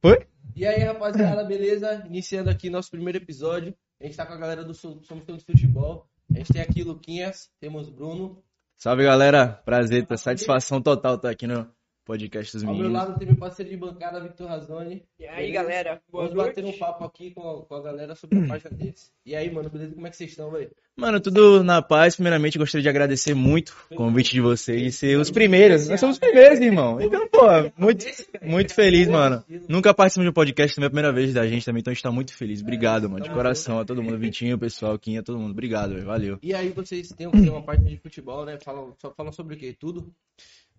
Foi? E aí, rapaziada, beleza? Iniciando aqui nosso primeiro episódio. A gente tá com a galera do Somos Todos Futebol. A gente tem aqui Luquinhas, temos Bruno. Salve, galera. Prazer, tá satisfação total estar aqui no podcast dos Ao meu meninos. lado tem meu parceiro de bancada, Victor Razoni. E aí, galera? Boa Vamos noite. bater um papo aqui com a, com a galera sobre a página deles. E aí, mano, beleza? Como é que vocês estão, velho? Mano, tudo na paz. Primeiramente, gostaria de agradecer muito o convite de vocês e ser os primeiros. Nós somos os primeiros, irmão. Então, pô, muito, muito feliz, mano. Nunca participamos de um podcast, também é a primeira vez da gente também, então a gente tá muito feliz. Obrigado, mano, de coração a todo mundo. Vitinho, pessoal, Quinha, todo mundo. Obrigado, velho. Valeu. E aí, vocês têm uma página de futebol, né? Falam, só falam sobre o quê? Tudo?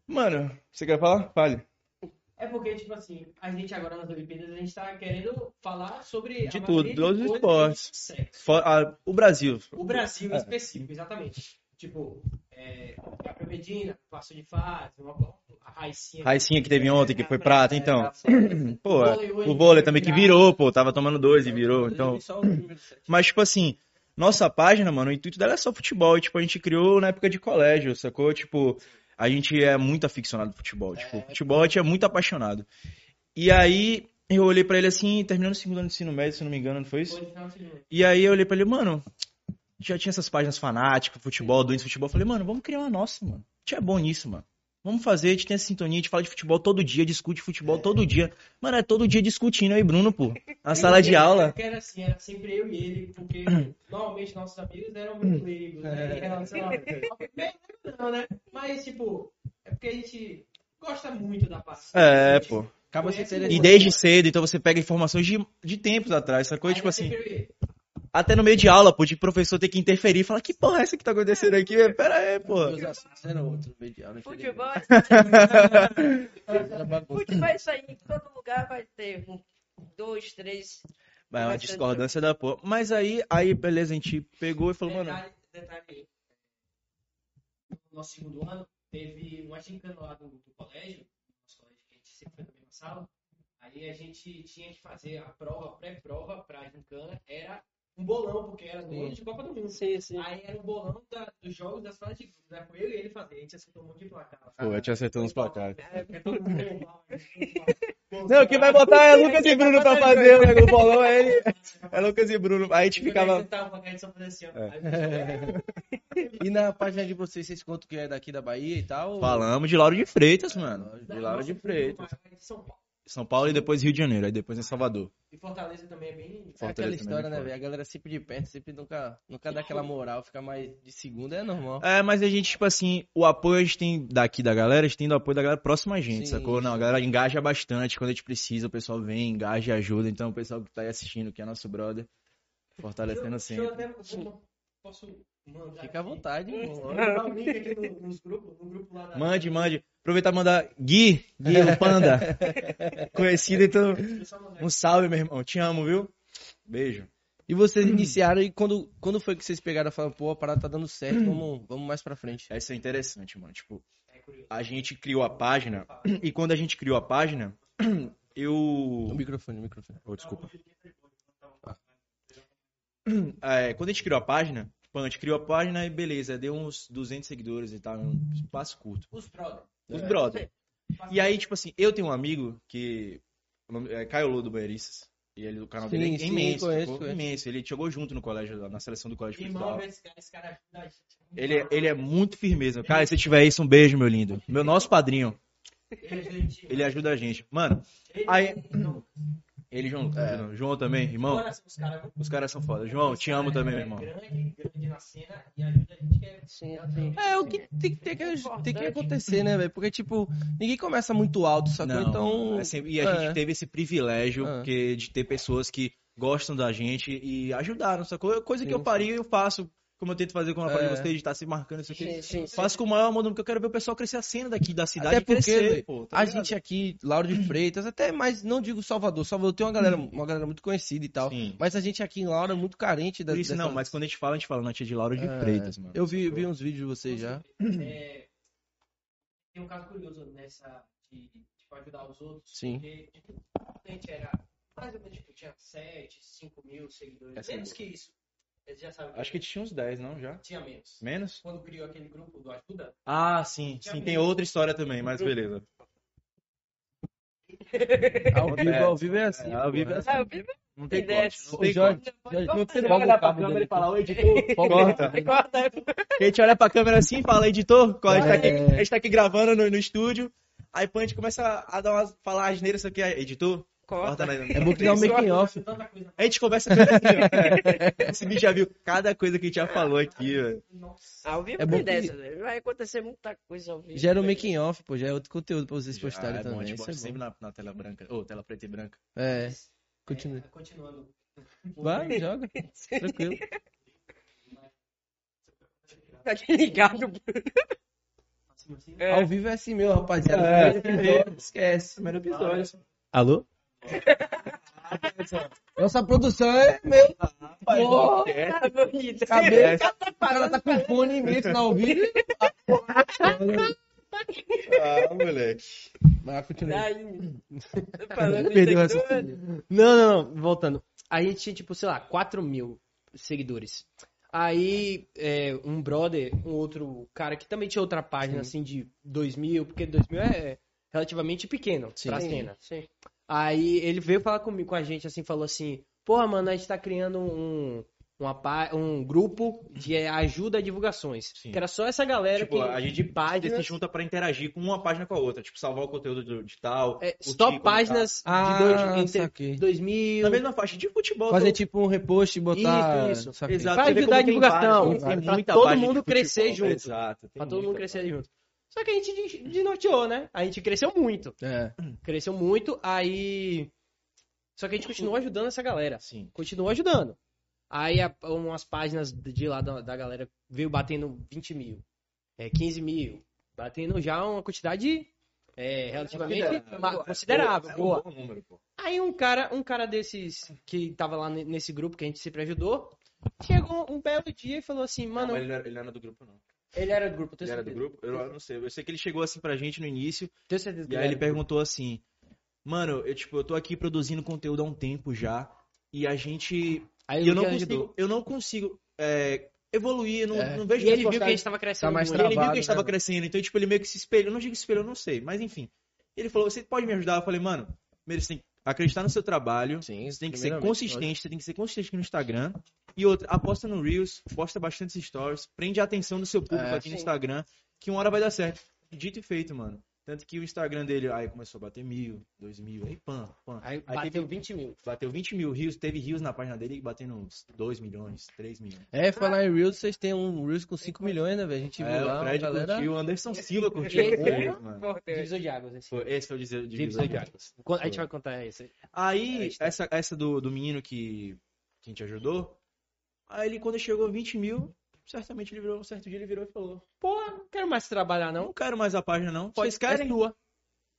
Mano, você quer falar? Fale. É porque, tipo assim, a gente agora nas Olimpíadas, a gente tá querendo falar sobre... De a tudo, todos os esportes. de sexo. Fo- ah, o Brasil. O Brasil É. em específico, exatamente. Tipo, é, a Medina, passo de fase, uma, a Raicinha. Raicinha que teve ontem, que foi prata, então. Pô, O vôlei também que virou, pô, tava tomando dois e virou, então. Mas, tipo assim, nossa página, mano, o intuito dela é só futebol. E, tipo, a gente criou na época de colégio, sacou? Tipo, a gente é muito aficionado por futebol. Tipo, futebol a gente é muito apaixonado. E aí, eu olhei pra ele assim, terminando o segundo ano de ensino médio, se não me engano, não foi isso? E aí eu olhei pra ele, mano, já tinha essas páginas fanáticas, futebol, doentes de futebol. Eu falei, mano, vamos criar uma nossa, mano. A gente é bom nisso, mano. Vamos fazer, a gente tem essa sintonia, a gente fala de futebol todo dia, discute futebol todo dia. Mano, é todo dia discutindo aí, Bruno, pô. Na sala de aula. Porque era assim, era sempre eu e ele, porque normalmente nossos amigos eram muito leigos, né? Em relação a... Não, né? Mas, tipo, é porque a gente gosta muito da parte. É, pô. Acaba se. E desde cedo, então você pega informações de, de tempos atrás, sacou? Aí Tipo é assim, até no meio de aula, pô, de professor ter que interferir e falar, que porra é essa que tá acontecendo aqui? Pera aí, pô. Meus assuntos eram outros, medial? Futebol, Era bagunça. futebol é isso aí, em todo lugar vai ter um, dois, três. Vai uma discordância da porra. Mas aí, aí, beleza, a gente pegou e falou, mano, Detalhe, detalhe, no nosso segundo ano, teve uma gincana lá do, do colégio, no nosso colégio que a gente sempre foi na mesma sala, aí a gente tinha que fazer a prova, a pré-prova pra gincana, era um bolão, porque era do ano de Copa do Mundo. Sim, sim. Aí era um bolão da- dos jogos das fases de grupos, né? Com eu e ele fazer, a gente acertou um monte de placar. pô, eu te acertou nos placares. É, porque todo mundo deu mal, né? Não, quem vai botar é Lucas e Bruno pra fazer o negócio do bolão, é ele. É Lucas e Bruno. Aí a gente ficava. Tava, a gente só fazia assim, ó. É. O E na página de vocês, vocês contam que é daqui da Bahia e tal? Falamos de Lauro de Freitas, mano. De Lauro de Freitas. mas São Paulo. São Paulo e depois Rio de Janeiro, aí depois em Salvador. E Fortaleza também é bem. É aquela Fortaleza história, né, velho? A galera sempre de perto, sempre nunca, nunca dá aquela moral, fica mais de segunda, é normal. É, mas a gente, tipo assim, o apoio a gente tem daqui da galera, a gente tem do apoio da galera próxima a gente, Sim, sacou? Não, a galera engaja bastante, quando a gente precisa, o pessoal vem, engaja e ajuda. Então, o pessoal que tá aí assistindo, que é nosso brother, fortalecendo eu sempre. até- vou- Posso mandar. Fica à aqui? vontade, o link aqui no- nos grupos, no grupo lá da. Mande, mande. Aproveitar e mandar Gui, Gui, o Panda, conhecido, então, um salve, meu irmão. Te amo, viu? Beijo. E vocês iniciaram e quando, quando foi que vocês pegaram e falaram, pô, a parada tá dando certo, vamos, vamos mais pra frente. Essa é interessante, mano. Tipo. É a gente criou a página, e quando a gente criou a página, O eu... microfone, o microfone. Oh, desculpa. É, quando a gente criou a página, pô, a gente criou a página e beleza, deu uns 200 seguidores e tal, um espaço curto. Os brother. Os brother. E aí, tipo assim, eu tenho um amigo que o nome é Caio Lô do Banheiristas. E ele, o canal Sim, dele é sim, imenso, conheço, imenso. Ele jogou junto no colégio, na seleção do colégio Irmão, esse cara, esse cara ajuda a gente. Ele, é- ele é muito firmeza. Cara, se tiver isso, um beijo, meu lindo. Meu nosso padrinho. Ele, Ele ajuda a gente. Mano, ele, aí- não, ele, João, João também, irmão. os caras. Os caras são foda. João, te amo também, meu é irmão. Grande, grande na cena e ajuda a gente que é. Sim, sim. É, o que tem que, tem que, tem que acontecer, né, velho? Porque, tipo, ninguém começa muito alto, sacou? Não, então. é sempre- e a é. gente teve esse privilégio É. porque, de ter pessoas que gostam da gente e ajudaram, sacou? Coisa que eu faria, eu faço. Como eu tento fazer com a É. de vocês, de estar se marcando isso aqui. Sim, sim, sim. Faço com o maior amor porque eu quero ver o pessoal crescer a cena daqui da cidade Até porque, crescer, pô, tá a ligado? gente aqui, Lauro de Freitas, até mais, não digo Salvador. Salvador tem uma galera, uma galera muito conhecida e tal. Sim. Mas a gente aqui em Lauro é muito carente da, Por isso dessa- não, mas quando a gente fala, a gente fala na tia de Laura de É, Freitas, mano. Eu vi, vi uns vídeos de vocês já. É, tem um caso curioso nessa de tipo, ajudar os outros. Sim. Porque tipo, a gente era mais ou menos, tipo, tinha 7, 5 mil seguidores. É menos que isso. Eles já sabem. Acho que tinha uns 10, não, já? tinha menos. Menos? Quando criou aquele grupo do Ajuda, Ah, sim, sim, tem outra história também, mas beleza. Ao vivo, É. ao vivo é assim. É, ao vivo é assim. Ah, eu vivo Não tem Tem corte. Não tem Jorge, corte. Jorge, Vamos não vai olhar pra câmera e falar, ô editor, corta. Corta. A gente olha pra câmera assim e fala, editor, a, gente tá aqui, É. a gente tá aqui gravando no, no estúdio. Aí pô, a gente começa a dar umas, falar asneira, isso aqui, editor, corta Corta. É bom criar um making off. A gente conversa com ele assim, ó. Esse bicho já viu cada coisa que a gente já falou aqui, velho. Nossa. Ao vivo É bom tem que- dessa, velho. Vai acontecer muita coisa ao vivo. Gera um making off, pô, já é outro conteúdo pra vocês Já postarem é bom, a também. gente Isso bota é sempre na, na tela branca, ou tela preta e branca. É, continue. É, continuando. Vai, joga. Tranquilo. Tá ligado? É. Ao vivo é assim mesmo, rapaziada. É. Esquece. Primeiro episódio. Alô? Nossa produção é meu. Porra, Tá bonito. cabeça. O cara tá com fone imenso na ouvido. Ah, moleque. Mas continua. Falando Perdeu essa. Não, não, não, voltando. A gente tinha, tipo, sei lá, 4 mil seguidores. Aí, é, um brother, um outro cara que também tinha outra página, assim, de 2 mil, porque 2 mil é relativamente pequeno Sim. pra Sim, cena. Sim. Aí ele veio falar comigo, com a gente, assim, falou assim, porra, mano, a gente tá criando um, uma, um grupo de ajuda a divulgações. Sim. Que era só essa galera Tipo, que, a gente de páginas, se junta pra interagir com uma página com a outra. Tipo, salvar o conteúdo do- de tal. é, curtir, só comentar. páginas Ah, de dois, entre saquei. 2000... Na mesma faixa de futebol. Fazer tô- tipo um repost e botar. Isso, isso. saquei. Exato. Pra ajudar a tem divulgação, vários, tem pra muita todo de mundo futebol. crescer junto. Exato. tem Pra todo mundo crescer junto. Só que a gente des- desnorteou, né? A gente cresceu muito. É. Cresceu muito, aí. Só que a gente continuou ajudando essa galera. Sim. Continuou ajudando. Aí a- umas páginas de lá da, da galera veio batendo 20 mil, é, 15 mil. Batendo já uma quantidade é, relativamente Considerável. É boa. número. Aí um cara, um cara desses que tava lá ne- nesse grupo que a gente sempre ajudou, chegou um belo dia e falou assim, Não, mano, mas ele não era, ele não era do grupo, não. Ele era do grupo, eu tenho Ele era do certeza. grupo? Eu não sei. Eu sei que ele chegou assim pra gente no início. Tenho certeza que E ele aí ele perguntou assim: Mano, eu, tipo, eu tô aqui produzindo conteúdo há um tempo já. E a gente. Aí e eu não consigo, eu não consigo é, evoluir, eu não, É. não vejo E ele viu que a gente tava crescendo Tá mais E muito. ele viu que a travado, gente tava né? crescendo, então, tipo, ele meio que se espelhou. Eu não digo que se espelhou, eu não sei, mas enfim. Ele falou: Você pode me ajudar? Eu falei, mano, primeiro você tem que acreditar no seu trabalho. Sim, Você tem que ser consistente, você tem que ser consistente aqui no Instagram. E outra, aposta no Reels, posta bastante stories, prende a atenção do seu público É, aqui no sim. Instagram, que uma hora vai dar certo. Dito e feito, mano. Tanto que o Instagram dele aí começou a bater mil, dois mil, aí pam, pam. Aí Aí bateu teve- 20 mil. Bateu 20 mil rios, teve rios na página dele batendo uns 2 milhões, 3 milhões. É, falar em Reels, vocês têm um Reels com 5 milhões, né, velho? A gente viu É, lá, o a Fred galera. curtiu, o Anderson Silva curtiu. Esse Foi, é mano. Divisor de águas, assim. Foi- esse foi o divisor Divisor de águas. A gente vai contar isso. Aí, Aí tá. essa, essa do, do menino que, que a gente ajudou, aí ele, quando chegou a 20 mil, certamente ele virou, um certo dia ele virou e falou, Pô, não quero mais trabalhar, não não. quero mais a página não, vocês Vocês querem? É sua.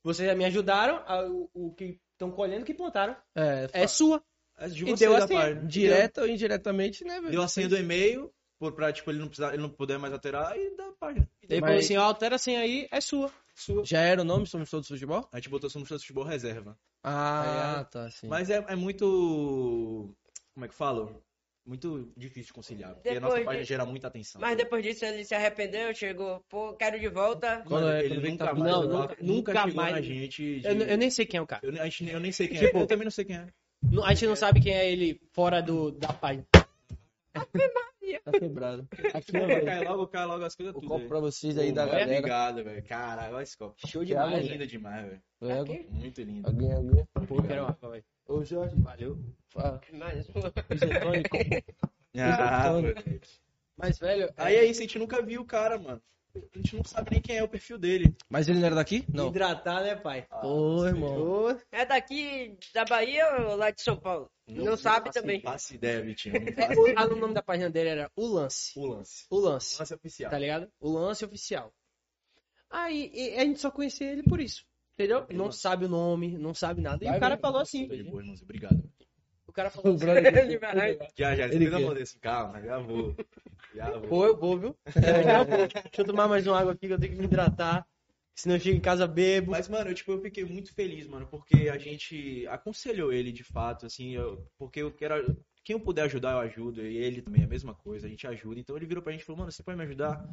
Vocês já me ajudaram, a- o, o que estão colhendo, que plantaram. É, É sua. É de E deu a a senha. página. direta ou indiretamente, né, Deu, velho? deu a senha do e-mail, por, pra tipo, ele não, precisar, ele não puder mais alterar, e dá a página. E falou assim, ó, altera a senha aí, é sua. sua. Já era o nome, Somos Todos Futebol? A gente botou Somos Todos Futebol Reserva. Ah, tá, sim. Mas é, é muito, como é que falo? Muito difícil conciliar, porque a Depois nossa página de- gera muita atenção. Mas depois disso ele se arrependeu, chegou, pô, quero de volta. Quando é- ele vem nunca tá- mais, Não, nunca, nunca- nunca nunca chegou mais. na gente. de- Eu, eu nem sei quem é o cara. Eu, a gente- eu nem sei quem é. Eu também não sei quem é. Não- A gente não sabe quem é ele fora do, da página. Tá quebrado. Aqui, ó, velho. Cai logo, cai logo as coisas O tudo copo aí. pra vocês aí Pô, da galera. Obrigado, velho. Caralho, olha esse copo. Show demais, demais, É velho. lindo demais, velho. Muito lindo. Alguém, alguém. Pô, quero água, velho. Ô, Jorge. Valeu. Fala. Mas, Isotônico. Ah, Isotônico. Mas, velho, Aí é isso, a gente nunca viu o cara, mano. A gente não sabe nem quem é o perfil dele. Mas ele não era daqui? Não. hidratar, né, pai? Ô, irmão. é daqui da Bahia ou lá de São Paulo? Não, sabe também. Não faço ideia, Vitinho. Não É, o, ah, o nome da página dele era O Lance. o lance. O Lance. Lance oficial. Tá ligado? O Lance Oficial. Aí e a gente só conhecia ele por isso. Entendeu? Não sabe o nome, não sabe nada. E Vai, o cara falou assim. De boa, irmãozinho. Obrigado. O cara falou O assim. Ele Já, já. Ele Ele mão desse. Calma, já vou. Já vou. Pô, eu vou, viu? Já vou. Deixa eu tomar mais uma água aqui que eu tenho que me hidratar. Senão eu chego em casa bebo. Mas, mano, eu, tipo, eu fiquei muito feliz, mano, porque a gente aconselhou ele de fato, assim, eu- porque eu quero. Quem eu puder ajudar, eu ajudo. E ele também, a mesma coisa, a gente ajuda. Então ele virou pra gente e falou, mano, você pode me ajudar?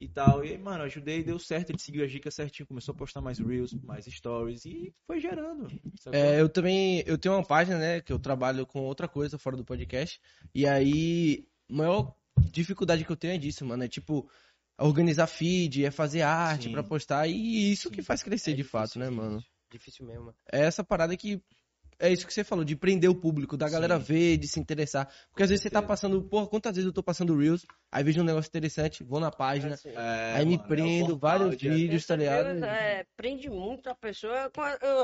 E tal. E, mano, eu ajudei, deu certo, ele seguiu as dicas certinho, começou a postar mais reels, mais stories e foi gerando. É, eu também, eu tenho uma página, né, que eu trabalho com outra coisa fora do podcast, e aí, a maior dificuldade que eu tenho é disso, mano, é tipo, organizar feed, é fazer arte pra postar, e isso que Sim. faz crescer É de fato, difícil, né, difícil. mano? Difícil mesmo. É essa parada que, é isso que você falou, de prender o público, da galera Sim. ver, de se interessar, porque às vezes você tá passando, porra, quantas vezes eu tô passando reels, aí vejo um negócio interessante, vou na página, Assim, É, aí me mano, é prendo, portal vários de- vídeos, tá ligado? Deus, é, prende muito a pessoa.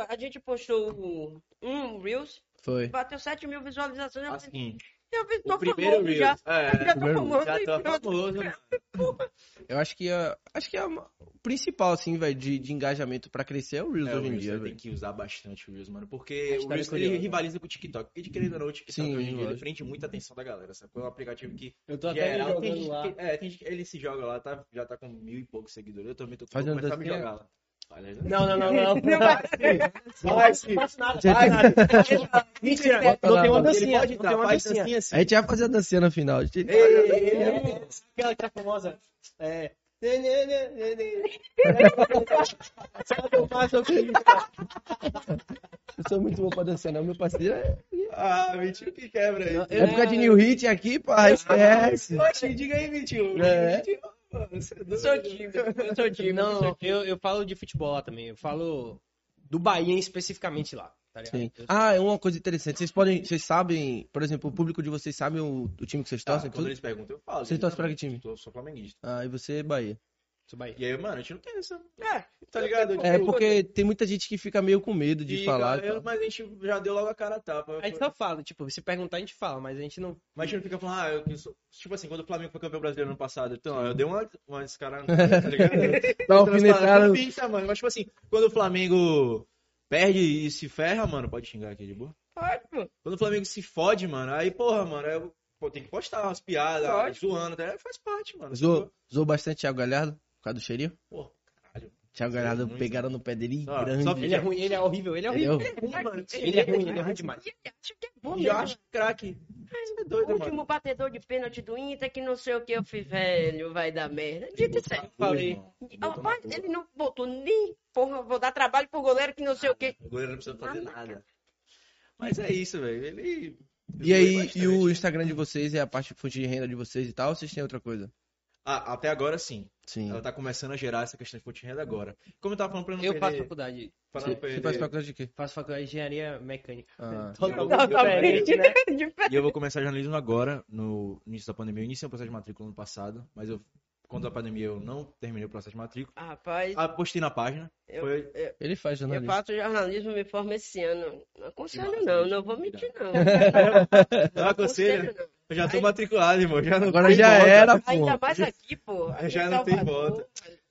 A gente postou um Reels, Foi. bateu 7 mil visualizações. Assim, eu vi, tô o primeiro famoso já. É, Já tô primeiro famoso. já tô pronto. famoso, mano. Eu acho que é, acho que é uma- o principal, assim, velho, de, de engajamento pra crescer é o Reels É, hoje em dia, tem que usar bastante o Reels, mano. Porque A o história Reels é ele rivaliza com o TikTok. Porque de querendo ou não, o TikTok Sim, hoje em dia ele prende muita atenção da galera. Sabe? É um aplicativo que Eu tô geral, tem gente que- é, tem gente ele se joga lá, tá, já tá com mil e poucos seguidores. Eu também tô Faz vou uma começar a me dancinha? jogar lá. Olha, Não, não, não, não. Vai, sim. Não faço nada. Mentira, não tem uma dancinha. Não tem uma dancinha. assim. A gente vai fazer a dancinha no final. Aquela que é famosa. É. Eu sou muito bom pra dançar, não, meu parceiro. É, Ah, Vitinho que quebra aí. é época de New Hit aqui, pá, esquece. Poxa, diga aí, Vitinho. É. Vitinho, mano, você é doido. Sou tímido, eu sou tímido. Não, eu, eu falo de futebol lá também. Eu falo do Bahia especificamente lá. Tá ligado? Sim. Ah, é uma coisa interessante. Vocês podem, vocês sabem, por exemplo, o público de vocês sabe o, o time que vocês Tá, torcem? quando tudo? eles perguntam, eu falo. Você torce pra que time? Eu sou flamenguista. Ah, e você, Bahia. Bahia. E aí, mano, a gente não tem essa. É, Tá ligado? É, Tipo, porque tem muita gente que fica meio com medo de fica, falar. eu- mas a gente já deu logo a cara a tapa. A gente só fala, tipo, se perguntar a gente fala, mas a gente não. Mas a gente não fica falando, ah, eu que sou... Tipo assim, quando o Flamengo foi campeão brasileiro ano passado, então, ó, eu dei uma, uma descarada, tá ligado? Dá uma Então, alfinetada. não pinta, mano. Mas, tipo assim, quando o Flamengo perde e se ferra, mano, pode xingar aqui de boa. pode, pô. Quando o Flamengo se fode, mano, aí, porra, mano, eu pô, tem que postar umas piadas, Pode. zoando, tá? faz parte, mano. Zoou, zoou bastante Thiago Galhardo, por causa do cheirinho. Pô, caralho. Thiago Galhardo muito. pegaram no pé dele Só- grande. só Ele é ruim, ele é horrível, ele é Ele é horrível. horrível. Ruim, mano. Ele é ruim, ele é ruim demais. E ele acha que é bom E eu mesmo. acho craque. É O doido, último mano. batedor de pênalti do Inter, que não sei o que eu fiz, velho, vai dar merda. Dito aí. falei. Ele não botou nem, porra, vou dar trabalho pro goleiro que não sei o que. O goleiro não precisa fazer nada. Mas é isso, velho. Ele. E aí, bastante. e o Instagram de vocês é a parte de fonte de renda de vocês e tal, ou vocês têm outra coisa? Ah, até agora sim. Sim. Ela tá começando a gerar essa questão de fonte de renda agora. Como eu tava falando pra não Eu faço perder... faculdade. pra não perder- você faz faculdade de quê? Faço faculdade de engenharia mecânica. Ah. Diferente, né? E eu vou começar jornalismo agora, no início da pandemia. Eu iniciei o processo de matrícula no passado, mas eu, quando a pandemia eu não terminei o processo de matrícula. Ah, Rapaz, Ah, postei na página. Eu- Foi... Ele faz eu jornalismo. faço jornalismo, me formo esse ano. Não aconselho não, não vou mentir não. Não aconselho. não. Eu já tô matriculado, irmão. Já não Agora tem já volta. era, pô. Ainda mais aqui, pô. aqui Já não tem Salvador. volta.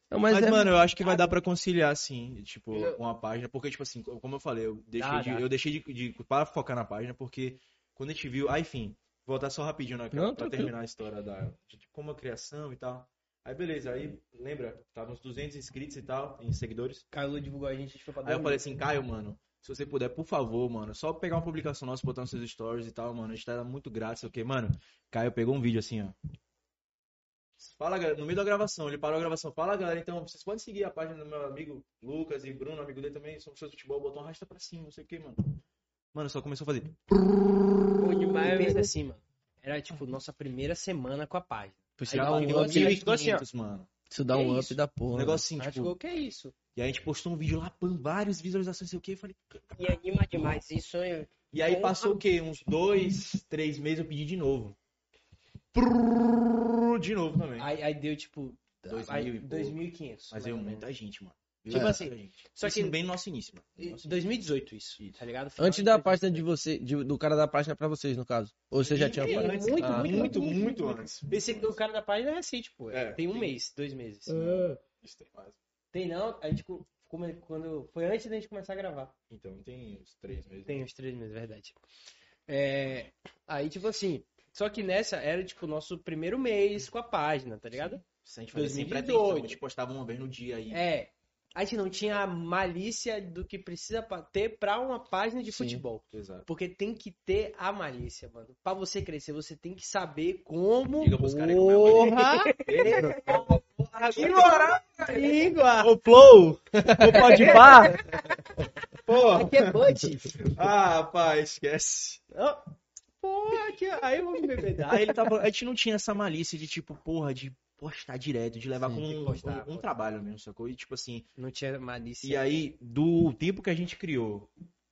Não, mas, Mas, é... mano, eu acho que vai dar pra conciliar, sim, tipo, Não. com a página. Porque, tipo assim, como eu falei, eu deixei, Dá, de, eu deixei de, de para focar na página, porque quando a gente viu. Ah, enfim, voltar só rapidinho, né? Não, pra terminar a história da, de como a criação e tal. Aí, beleza, aí, lembra, tava uns 200 inscritos e tal, em seguidores. Caio divulgou a gente, a gente foi pra Aí eu falei assim, Caio, mano, se você puder, por favor, mano, só pegar uma publicação nossa, botar nos seus stories e tal, mano, a gente tá muito grato, sei o quê. Mano, Caio pegou um vídeo assim, ó. Fala, galera, no meio da gravação, ele parou a gravação. Fala, galera, então, vocês podem seguir a página do meu amigo Lucas e Bruno, amigo dele também, somos seus futebol, botou um rasta pra cima, não sei o quê, mano. Mano, só começou a fazer. Bom E demais, pensa velho. assim, mano. Era tipo nossa primeira semana com a página. Isso Aí dá um up, assim, ficou assim, ó. 1.500, mano. isso dá Que um up isso? da Um porra. negócio assim, Aí tipo. ficou, o que é isso? E aí a gente postou um vídeo lá, pam, várias visualizações, sei o quê. Eu falei. E anima demais isso, hein? E aí passou o quê? Uns dois, três meses eu pedi de novo. De novo também. Aí, aí deu tipo. Dois aí, mil e pouco. 2.500. Mas menos. muita gente, mano. Tipo Veio assim, gente. só Isso que- bem no nosso início, mano. Em Nosso 2018 isso, Isso. tá ligado? Final Antes da 2018. página de você, de- do cara da página pra vocês, no caso. Ou você já tinha Sim, página? antes, muito, Ah, muito, muito, muito, muito muito. antes. Esse aqui, o cara da página é recente, pô. É, tem um tem- mês, dois meses. Isso tem mais. Tem não, a gente come- quando foi antes da gente começar a gravar. Então tem uns três meses. Tem uns três meses, verdade. É, aí tipo assim, só que nessa era tipo o nosso primeiro mês com a página, tá ligado? Se a gente fazia sem 2018. pretensão, a gente postava uma vez no dia aí. É, a gente não tinha a malícia do que precisa ter pra uma página de Sim. futebol. Exato. Porque tem que ter a malícia, mano. Pra você crescer, você tem que saber como. Diga pros caras como é a Porra! Que moral, língua. Ô, Flow! Pode pá! Porra! Aqui é Bud. Ah, rapaz, esquece. Porra, aqui, aí eu vou me beber. Aí ele tava. A gente não tinha essa malícia de, tipo, porra, de postar direto, de levar Sim, como um, postar, um- um trabalho mesmo, sacou? E tipo assim. Não tinha malícia. E aí, do tempo que a gente criou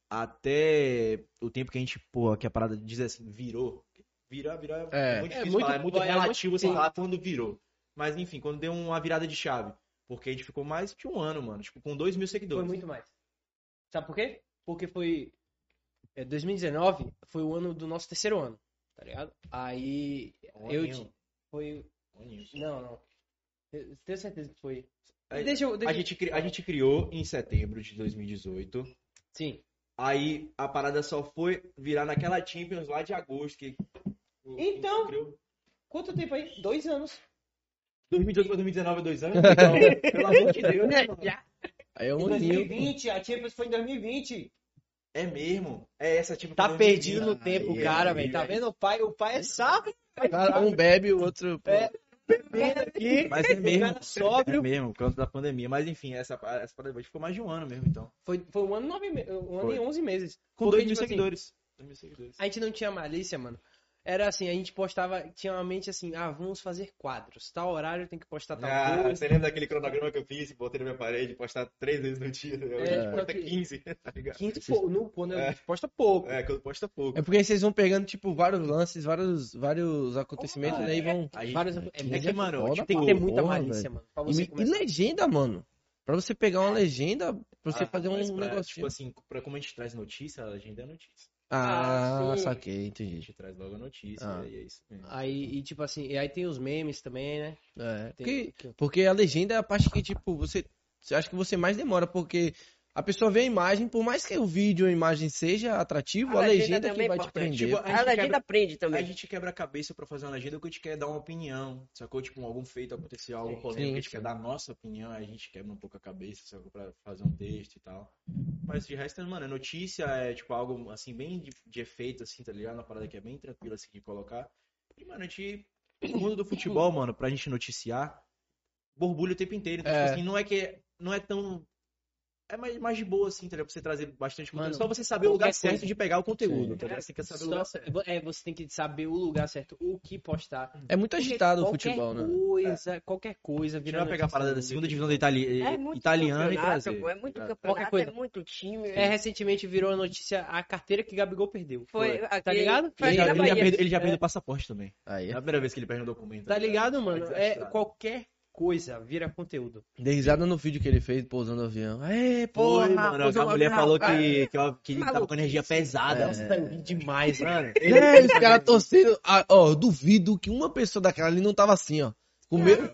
até o tempo que a gente, porra, que a parada diz assim, virou. Virar, virar é, É. muito É muito- falar, é muito é relativo você sim. falar quando virou. Mas enfim, quando deu uma virada de chave. Porque a gente ficou mais de um ano, mano. Tipo, com dois mil Foi seguidores. muito mais. Sabe por quê? Porque foi. é, 2019 foi o ano do nosso terceiro ano, tá ligado? Aí. Eu. ti- Foi. Não, não. Eu tenho certeza que foi. Aí, Deixa eu. Deixa... A gente, cri- a gente criou em setembro de 2018. Sim. Aí a parada só foi virar naquela Champions lá de agosto. Que Então. criou. Quanto tempo aí? Dois anos. 2018 para 2019 é dois anos? Então, pelo amor de Deus, né, mano? Aí é Em um aninho. 2020, a Champions foi em 2020. É mesmo. É essa tipo. Tá 2020. perdido no tempo, cara, velho. Tá vendo? O pai, o pai é sábio. Um bebe, o outro. É. Bebendo aqui. Mas é mesmo. cara sóbrio. É mesmo, por causa da pandemia. Mas enfim, essa, essa parada ficou mais de um ano mesmo, então. Foi, foi um ano, nove, um ano Foi. e onze meses. Com Porque, dois mil tipo assim. Dois mil seguidores. A gente não tinha malícia, mano. Era assim, a gente postava, tinha uma mente assim, ah, vamos fazer quadros. Tal horário tem que postar tal Ah, coisa. você lembra daquele cronograma que eu fiz? Botei na minha parede, postar três vezes no dia. É, é, posta só que- 15, tá ligado? Quinto, pô, no, quando a É. gente posta pouco. É, que eu posto pouco. É porque aí vocês vão pegando, tipo, vários lances, vários, vários acontecimentos, Ah, né? E vão. A gente- Vários, é, É muito que, mano, foda, tipo, tem que ter muita porra, malícia, velho. mano. Pra E, você e legenda, mano. Pra você pegar uma legenda, pra você ah, fazer um pra, negócio. Tipo assim, pra como a gente traz notícia, a legenda é notícia. Ah, Ah, saquei, A entendi. gente traz logo a notícia Ah. e é isso mesmo. Aí, e tipo assim, e aí tem os memes também, né? É, Tem- porque, porque a legenda é a parte que, tipo, você. Você acha que você mais demora, porque a pessoa vê a imagem, por mais que o vídeo ou a imagem seja atrativo, a, A legenda legenda é que é vai te importante. prender. Tipo, A, A gente legenda quebra- prende A também. gente quebra a cabeça pra fazer uma legenda porque a gente quer dar uma opinião, sacou? Tipo, algum feito aconteceu, algo Sim, polêmico, sim, a gente quer dar a nossa opinião, aí a gente quebra um pouco a cabeça, sacou? Pra fazer um texto e tal. Mas de resto, mano, é notícia, é tipo algo assim, bem de, de efeito, assim, tá ligado? Uma parada que é bem tranquila assim de colocar. E, mano, a gente. No mundo do futebol, mano, pra gente noticiar, borbulha o tempo inteiro. Então, É. tipo assim, não é que. Não é tão. É mais, mais de boa, assim, entendeu? Pra você trazer bastante conteúdo. Mano, Só você saber o lugar qualquer certo coisa. de pegar o conteúdo, Sim. tá ligado? Você tem que saber o Só- lugar certo. é, você tem que saber o lugar certo, o que postar. É muito Porque agitado o qualquer futebol, né? Coisa, Qualquer coisa A gente vira vai pegar a parada da segunda divisão da Itali... É muito italiana e trazer. É muito É. campeonato, coisa. é muito time. É, recentemente virou a notícia a carteira que Gabigol perdeu. Foi, Foi. Tá ligado? Foi Ele já, ele já perdeu, ele já É. perdeu o passaporte também. Aí É é. a primeira vez que ele perde um documento. Tá ligado, mano? É, tá. qualquer coisa vira conteúdo. Dei risada no vídeo que ele fez pousando o avião. É, porra, Foi, mano. A mulher avião. falou que, que, ó, que ele tava com energia pesada. É. Sangue demais, mano. É, os caras torcendo. Ah, ó, eu duvido que uma pessoa daquela ali não tava assim, ó. Com medo.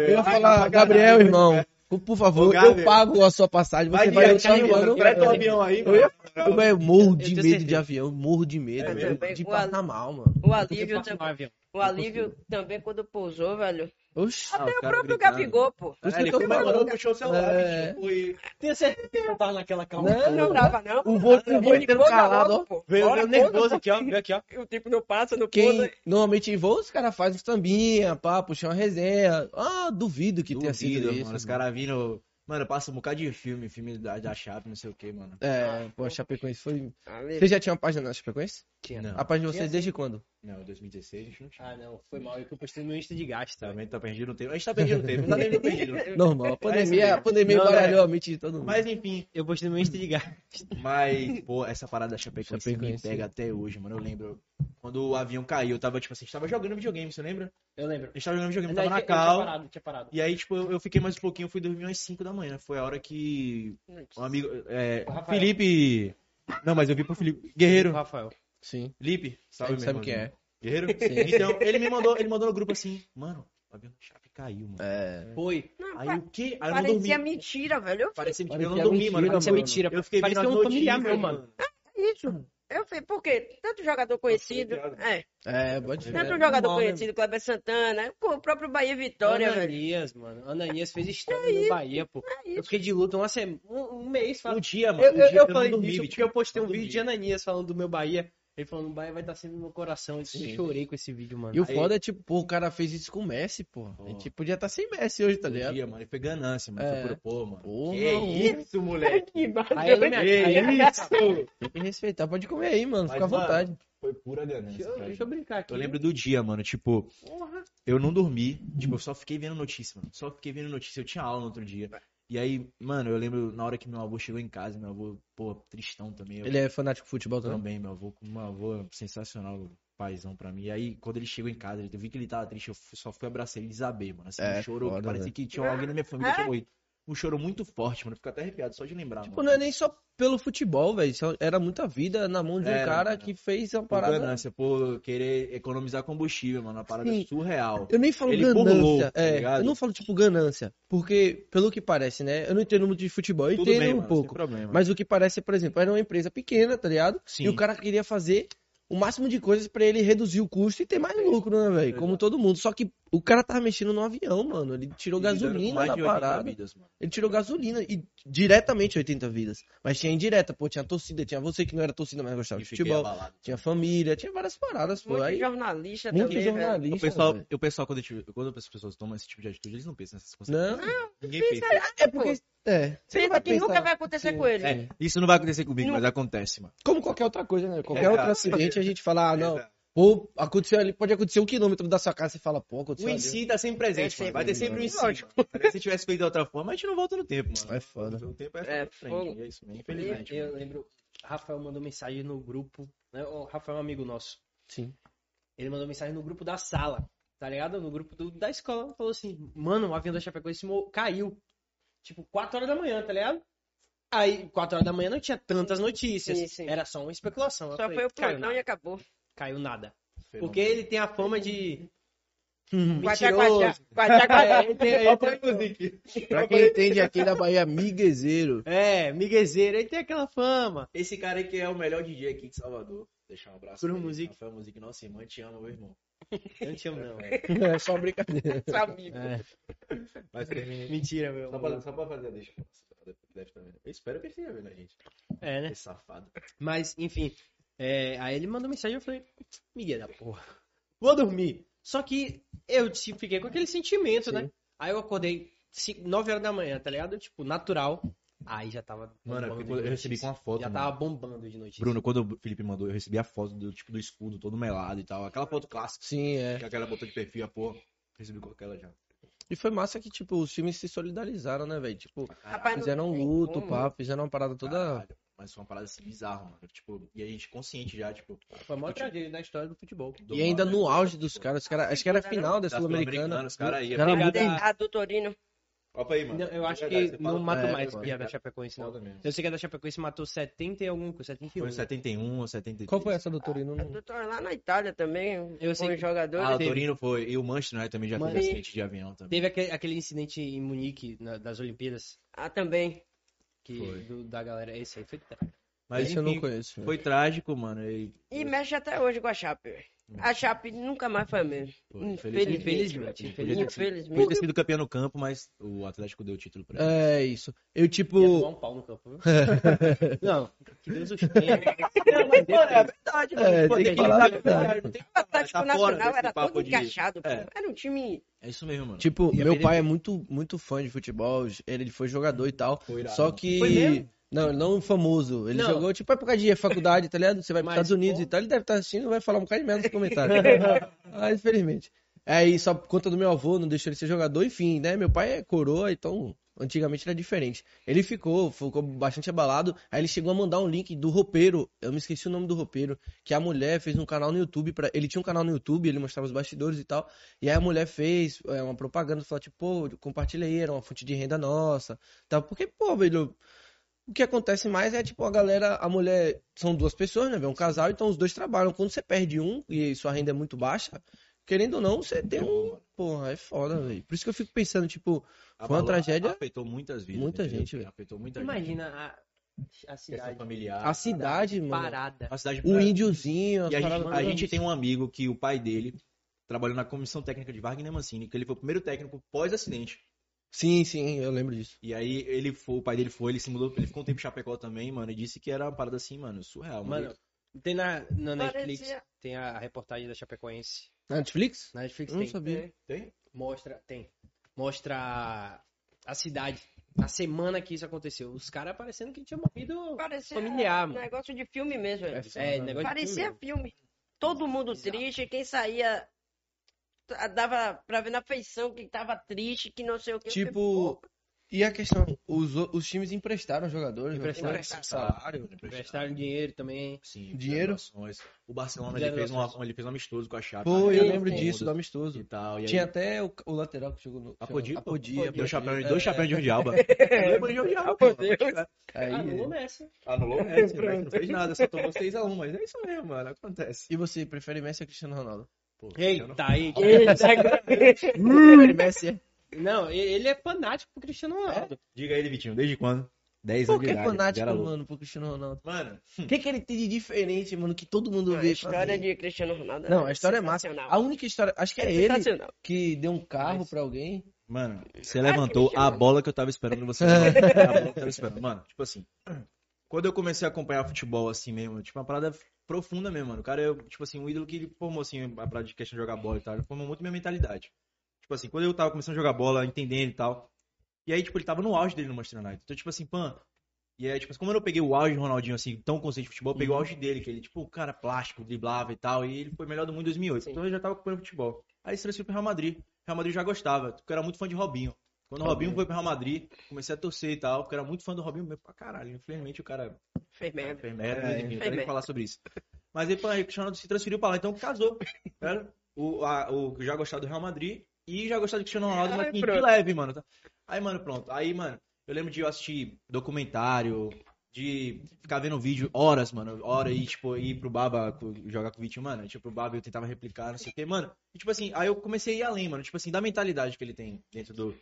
Eu ia falar, Gabriel, irmão, por favor, Ô, eu pago a sua passagem. Você Vai vai. Presta o avião aí, mano. Eu, eu morro de medo certeza. de avião, morro de medo Eu de, também. de O passar mal, mano. O alívio, Porque passa tam- no avião. o alívio também quando pousou, velho. Oxi. Ah, os O próprio gritando. Gabigol, pô. É, ele comemorou, falando. puxou o celular, É. foi- Tenho certeza que não tava naquela calma. Não, Não tava, não. O voo, o voo inteiro calado, ó. Veio Bora, veio nervoso aqui, ó. Veio aqui, ó. O tempo não passa, não Quem pousa. normalmente em voo, os caras fazem sambinha, pá, puxam uma resenha. Ah, duvido que tenha sido Duvido, isso. mano. Os caras vindo. Mano, passa um bocado de filme, filme da, da Chape, não sei o que, mano. É, pô, a Chapecoense foi. Você já tinha uma página na Chapecoense? Tinha. Não. A página de vocês desde quando? Não, 2016 a gente não tinha. Ah, não. Foi mal. Eu postei no meu Insta de gasto. Tá? Também tá perdido no tempo. A gente tá perdido no tempo, não tá nem perdido. Normal. A pandemia, a pandemia Não, baralhou a mente de todo mundo. Mas enfim, Eu postei no meu Insta de gasto. mas, pô, essa parada da Chapecoense me Chapecoense. pega até hoje, mano. Eu lembro. Quando o avião caiu, eu tava, tipo assim, a gente tava jogando videogame, você lembra? Eu lembro. A gente tava jogando videogame, tava na eu tinha cal. parado, tinha parado. E aí, tipo, eu, eu fiquei mais um pouquinho, eu fui dormir umas 5 da manhã. Foi a hora que um amigo. É, O Rafael. Felipe. Não, mas eu vi pro Felipe. Guerreiro. Rafael. Sim. Felipe, meu sabe quem é. Guerreiro? Sim. Então, ele me mandou, ele mandou no grupo assim, mano, o avião da Chape caiu, mano. É. Foi. Não, Aí o quê? Aí eu não dormi. parecia mentira, velho. Eu Parecia mentira. Eu não Parecia dormi, mentira, mano. Parecia mentira. Eu fiquei Parecia um familiar meu, mano. fiz isso. Eu fiz, por quê? Tanto jogador conhecido. ligado. É, É, pode ver. tanto É, jogador normal, né? conhecido, Kleber Santana. Pô, o próprio Bahia Vitória, velho. Ananias, mano. Ananias fez história no Bahia, pô. É Eu fiquei de luta uma semana, um, um mês. Um dia, mano. Eu, um eu, dia eu falei bicho. porque eu postei um vídeo de. Ananias falando do meu Bahia. Ele falou, no Bahia vai estar sempre no meu coração. Eu chorei com esse vídeo, mano. E o Aí- foda é, tipo, pô, o cara fez isso com o Messi, pô. A gente podia estar sem Messi hoje, tá ligado? dia, mano, e foi ganância, mano. É. Foi por pô, mano. Porra, que mano. isso, moleque. Aí eu não me aí eu me- Tem que respeitar. Pode comer aí, mano. Fica à Mas, mano, vontade. Foi pura ganância. Deixa eu, deixa eu brincar aqui. Eu lembro do dia, mano. Tipo, eu não dormi. Tipo, eu só fiquei vendo notícia, mano. Só fiquei vendo notícia. Eu tinha aula no outro dia. E aí, mano, eu lembro na hora que meu avô chegou em casa, meu avô, pô, tristão também. Eu Ele é fanático de futebol também. também, meu avô, um avô sensacional, paizão pra mim. E aí, quando ele chegou em casa, eu vi que ele tava triste, eu só fui abraçar ele e desabei, mano. Assim, É, um choro, foda, parecia velho. que tinha alguém na minha família que tinha morrido. Um choro muito forte, mano. Fico até arrepiado só de lembrar, Tipo, mano. não é nem só pelo futebol, velho. Era muita vida na mão de um Era, cara mano. que fez uma Por parada. ganância, por querer economizar combustível, mano. Uma parada Sim. surreal. Eu nem falo Ele ganância. burlou, tá é, ligado? eu não falo, tipo, ganância. Porque, pelo que parece, né? Eu não entendo muito de futebol. Eu Tudo entendo bem, um mano, pouco. Mas o que parece, por exemplo, era uma empresa pequena, tá ligado? Sim. E o cara queria fazer o máximo de coisas pra ele reduzir o custo e ter mais lucro, né, velho? Como todo mundo. Só que o cara tava mexendo no avião, mano. Ele tirou gasolina 80 parada. vidas, mano. Ele tirou gasolina e diretamente 80 vidas. Mas tinha indireta, pô. Tinha torcida, tinha você que não era torcida, mas gostava E de futebol. abalado. Tinha família, tinha várias paradas, pô. Muito Aí, jornalista muito também, velho. O jornalista. pessoal, o pessoal quando, eu tive- quando as pessoas tomam esse tipo de atitude, eles não pensam nessas Não, consequências. Ninguém pensa. é porque. É, você não Pensa vai que pensar. nunca vai acontecer Sim. com ele. É, isso não vai acontecer comigo, Não. mas acontece, mano. Como qualquer outra coisa, né? Qualquer Exato. outro acidente a gente fala, ah, não. Pô, aconteceu ali, pode acontecer um quilômetro da sua casa, você fala, pô, O aconteceu em ali. si tá sempre presente, É mano. Vai ter sempre, sempre um em si. Se tivesse feito de outra forma, a gente não volta no tempo, mano. É foda. O tempo é, É, frente. e é isso, mesmo, infelizmente. Eu mano. lembro, Rafael mandou mensagem no grupo. Né? O Rafael é um amigo nosso. Sim. Ele mandou mensagem no grupo da sala, tá ligado? No grupo do- da escola. Falou assim: Mano, o avião da Chapecoense caiu. Tipo, 4 horas da manhã, tá ligado? Aí, 4 horas da manhã não tinha tantas notícias. Sim, sim. Era só uma especulação. Eu Só falei, foi o plantão e acabou. Caiu nada. Fenômeno. Porque ele tem a fama de. Mentiroso. É, Pra quem entende aqui da Bahia, miguezeiro. É, miguezeiro, ele tem aquela fama. Esse cara aí que é o melhor DJ aqui de Salvador. Deixar um abraço. Pro. Music. Rafael Music, nossa irmã, te amo, meu irmão. Eu não te amo, não. É só brincadeira. Amigo. É, Mas mentira, meu. Só pra, só pra fazer a deixa. Eu espero que ele esteja vendo a gente. É, né? Esse safado. Mas, enfim. É, aí ele mandou mensagem e eu falei, Miguel da porra. Vou dormir. Só que eu te- fiquei com aquele sentimento, né? Aí eu acordei 9 horas da manhã, tá ligado? Tipo, natural. Aí já tava. Mano, eu de recebi com a foto, Já mano. tava bombando de notícia. Bruno, quando o Felipe mandou, eu recebi a foto do tipo do escudo todo melado e tal. Aquela foto clássica. Sim, é. Que aquela botou de perfil, a porra. Recebi com aquela já. E foi massa que, tipo, os times se solidarizaram, né, velho? Tipo, Rapaz, não fizeram um luto, como. pá, fizeram uma parada toda. Caralho. Mas foi uma parada assim bizarra, mano. Tipo, e a gente consciente já, tipo. Foi a maior tragédia da história do futebol. do E ainda mal, no né? auge dos caras, os caras, acho que era a final da Da Sul-Americana. Os caras. Era muito- A do Torino. Opa aí, mano. Não, eu acho É verdade, que não matou É, mais foi. que a da Chapecoense, não. Eu sei que a da Chapecoense matou 70 e algum, 71. Foi 71 ou 73. Qual foi essa do Torino? A do Torino lá na Itália também. Eu sei com que- jogadores. Ah, o teve. Torino foi. E o Manchester United também já teve acidente de avião também. Teve aquele, aquele incidente em Munique, na- das Olimpíadas, Ah, também. Que, do- da galera. Esse aí foi. Mas Esse eu não enfim, conheço. foi trágico, mano. E, E mexe até hoje com a Chape. velho. A Chape nunca mais foi a mesma. Pô, Infelizmente. infelizmente, ter Infelizmente. Podia ter sido campeão no campo, mas o Atlético deu o título pra ele. É isso. Eu, tipo. um pau no campo, viu? não, que Deus os tenha. Não, mas, mano, é verdade, É, Pô, tem que que falar O Atlético tá Nacional era todo de- encaixado, pô. É. Era um time. É isso mesmo, mano. Tipo, meu pai é muito, muito fã de futebol. Ele foi jogador e tal. Foi irado, Só mano. que. Foi mesmo? Não, não famoso. Ele Não. jogou, tipo, época de faculdade, tá ligado? Você vai pros Mas, Estados Unidos pô. e tal. Ele deve estar assistindo e vai falar um bocado de merda nos comentários. ah, infelizmente. Aí, só por conta do meu avô, não deixou ele ser jogador. Enfim, né? Meu pai é coroa, então. Antigamente era diferente. Ele ficou, ficou bastante abalado. Aí ele chegou a mandar um link do roupeiro. Eu me esqueci o nome do roupeiro. Que a mulher fez um canal no YouTube. Pra... Ele tinha um canal no YouTube, ele mostrava os bastidores e tal. E aí a mulher fez é, uma propaganda, falou, tipo, pô, compartilha aí, era uma fonte de renda nossa. Tal. Porque, pô, velho, o que acontece mais é, tipo, a galera, a mulher, são duas pessoas, né, velho? Um casal, então os dois trabalham. Quando você perde um e sua renda é muito baixa, querendo ou não, você tem um. Porra, é foda, velho. Por isso que eu fico pensando, tipo, foi uma tragédia. Afetou muitas vidas. Muita entendeu? gente, velho. Afetou muita gente. Imagina a, a cidade familiar. A cidade, mano. parada. A cidade O índiozinho, E a gente, a gente tem um amigo que o pai dele trabalhou na comissão técnica de Wagner Mancini, que ele foi o primeiro técnico pós-acidente. Sim, sim, eu lembro disso. E aí ele foi, o pai dele foi, ele se mudou, ele ficou um tempo em Chapecó também, mano, e disse que era uma parada assim, mano, surreal, mano. Mano, Tem na, na Netflix, Parecia- tem a reportagem da Chapecoense. Na Netflix? Na Netflix Eu não tem. sabia. Tem? Mostra, tem. Mostra a, cidade. A semana que isso aconteceu. Os caras parecendo que tinha morrido. Parecia Familiar, mano. negócio de filme mesmo. velho. É, negócio Parecia de filme. filme. Todo mundo triste, quem saía dava pra ver na feição que tava triste, que não sei o que. Tipo, e a questão, os, os times emprestaram jogadores, Emprestaram. emprestaram salário. Gastaram dinheiro também. Sim, Dinheiro? O Barcelona ele fez, um, ele fez um amistoso com a Chape. Pô, né? eu lembro disso, do E amistoso. tal. E aí, Tinha até o, o lateral que jogou no. Apodi, pô. Apodia. Deu chapéu, é, dois chapéus de Jordi Alba. Lembra de Jordi Alba, Anulou Messi. Anulou o Messi não fez nada, só tomou 6x1, mas é isso mesmo, mano, acontece. E você, prefere Messi ou Cristiano Ronaldo? Pô, Eita, aí. Prefere Messi, é? Não, e- ele é fanático pro Cristiano Ronaldo. Diga aí, Vitinho, desde quando? 10 Por anos de que idade. fanático, era louco. mano, pro Cristiano Ronaldo? Mano, O que, que ele tem de diferente, mano, que todo mundo A vê? história de Cristiano Ronaldo. Não, a história é massa. A única história, acho que é ele Sensacional. que deu um carro pra alguém. Mano, você levantou a bola que eu tava esperando você levantar. a bola que eu tava esperando. Mano, tipo assim, quando eu comecei a acompanhar futebol assim mesmo, tipo, uma parada profunda mesmo, mano. O cara é, tipo assim, um ídolo que ele formou, assim, a parada de questão de jogar bola e tal. Ele formou muito minha mentalidade. Tipo assim, quando eu tava começando a jogar bola, entendendo e tal. E aí, tipo, ele tava no auge dele no Manchester United. Então, tipo assim, pan. E aí, tipo, assim, como eu não peguei o auge do Ronaldinho, assim, tão consciente de futebol, eu peguei o auge dele, que ele, tipo, cara plástico, driblava e tal. E ele foi melhor do mundo em 2008. Sim. Então eu já tava acompanhando futebol. Aí se transferiu pro Real Madrid. Real Madrid já gostava, porque eu era muito fã de Robinho. Quando o Robinho foi pro Real Madrid, comecei a torcer e tal, porque eu era muito fã do Robinho mesmo pra caralho. Infelizmente o cara Fez merda. fez merda, enfim, não nem falar sobre isso. Mas aí, pô, aí o Cristiano se transferiu pra lá, então casou. Né? O, a, o já gostava do Real Madrid e já gostava do Cristiano Ronaldo, mas Ai, de leve, mano. tá? Aí, mano, pronto. Aí, mano, eu lembro de eu assistir documentário, de ficar vendo vídeo horas, mano, hora e, tipo, ir pro Baba jogar com o Vitinho, mano, tipo, pro Baba eu tentava replicar, não sei o quê, mano, e, tipo assim, aí eu comecei a ir além, mano, tipo assim, da mentalidade que ele tem dentro do,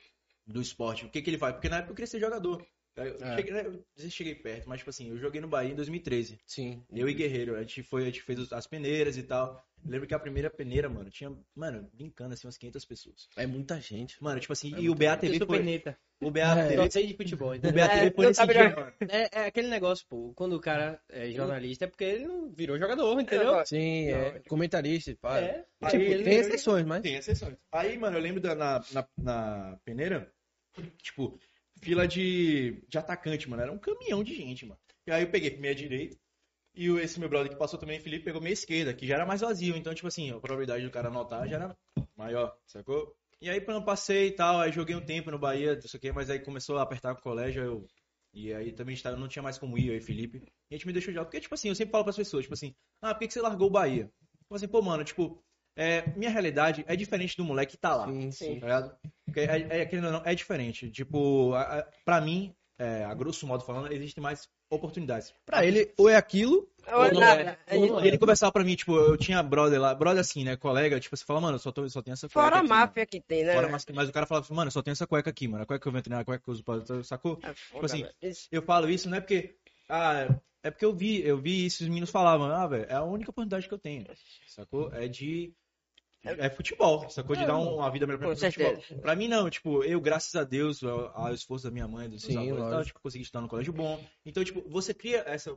do esporte, o que que ele faz, porque na época eu queria ser jogador, eu É. cheguei, né, eu cheguei perto, mas, tipo assim, eu joguei no Bahia em 2013, Sim. eu e Guerreiro, a gente foi, a gente fez as peneiras e tal, eu lembro que a primeira peneira, mano, tinha, mano, brincando, assim, umas 500 pessoas, É muita gente. mano, tipo assim, É e o BATV foi, perneta. O BATV, Só sei de futebol. o entendeu? BATV É, sabe dia, jogar. mano. É, é aquele negócio, pô. Quando o cara é jornalista é porque ele não virou jogador, entendeu? Sim, é. Comentarista, pá. É. Tipo, tem virou- exceções, mas. Tem exceções. Aí, mano, eu lembro da, na, na, na peneira, tipo, fila de, de atacante, mano. Era um caminhão de gente, mano. E aí eu peguei pra minha direita. E o- esse meu brother que passou também, Felipe, pegou minha esquerda, que já era mais vazio. Então, tipo assim, a probabilidade do cara anotar já era maior, sacou? E aí, quando eu passei e tal, aí joguei um tempo no Bahia, não sei o quê, mas aí começou a apertar com o colégio, eu... E aí também estava- não tinha mais como ir, eu e Felipe. E a gente me deixou de lado. Porque, tipo assim, eu sempre falo pras pessoas, tipo assim, ah, por que, que você largou o Bahia? Tipo assim, pô, mano, tipo, é, minha realidade é diferente do moleque que tá lá. Sim, Sim. sim. Tá ligado? Porque é, é, não, é diferente. Tipo, a, a, pra mim, é, a grosso modo falando, existem mais oportunidades. Pra ele, ou é aquilo, Ou não nada. é. Ou ele conversava pra mim, tipo, eu tinha brother lá, brother assim, né, colega, tipo, você fala, mano, eu só, tô, só tenho essa cueca Fora a aqui, mano. máfia que tem, né? Fora a máfia, mas o cara falava assim, mano, eu só tenho essa cueca aqui, mano, a cueca que eu venho treinar, a cueca que eu uso pra... Sacou? É Tipo foda, assim, velho. Eu falo isso não é porque... Ah, é porque eu vi, eu vi isso, os meninos falavam, ah, velho, é a única oportunidade que eu tenho, sacou? É de... É futebol, sacou? De dar um- uma vida melhor pra mim futebol. Pra mim, não, tipo, eu, graças a Deus, ao, ao esforço da minha mãe, dos meus avós tipo, consegui estudar no colégio bom. Então, tipo, você cria essa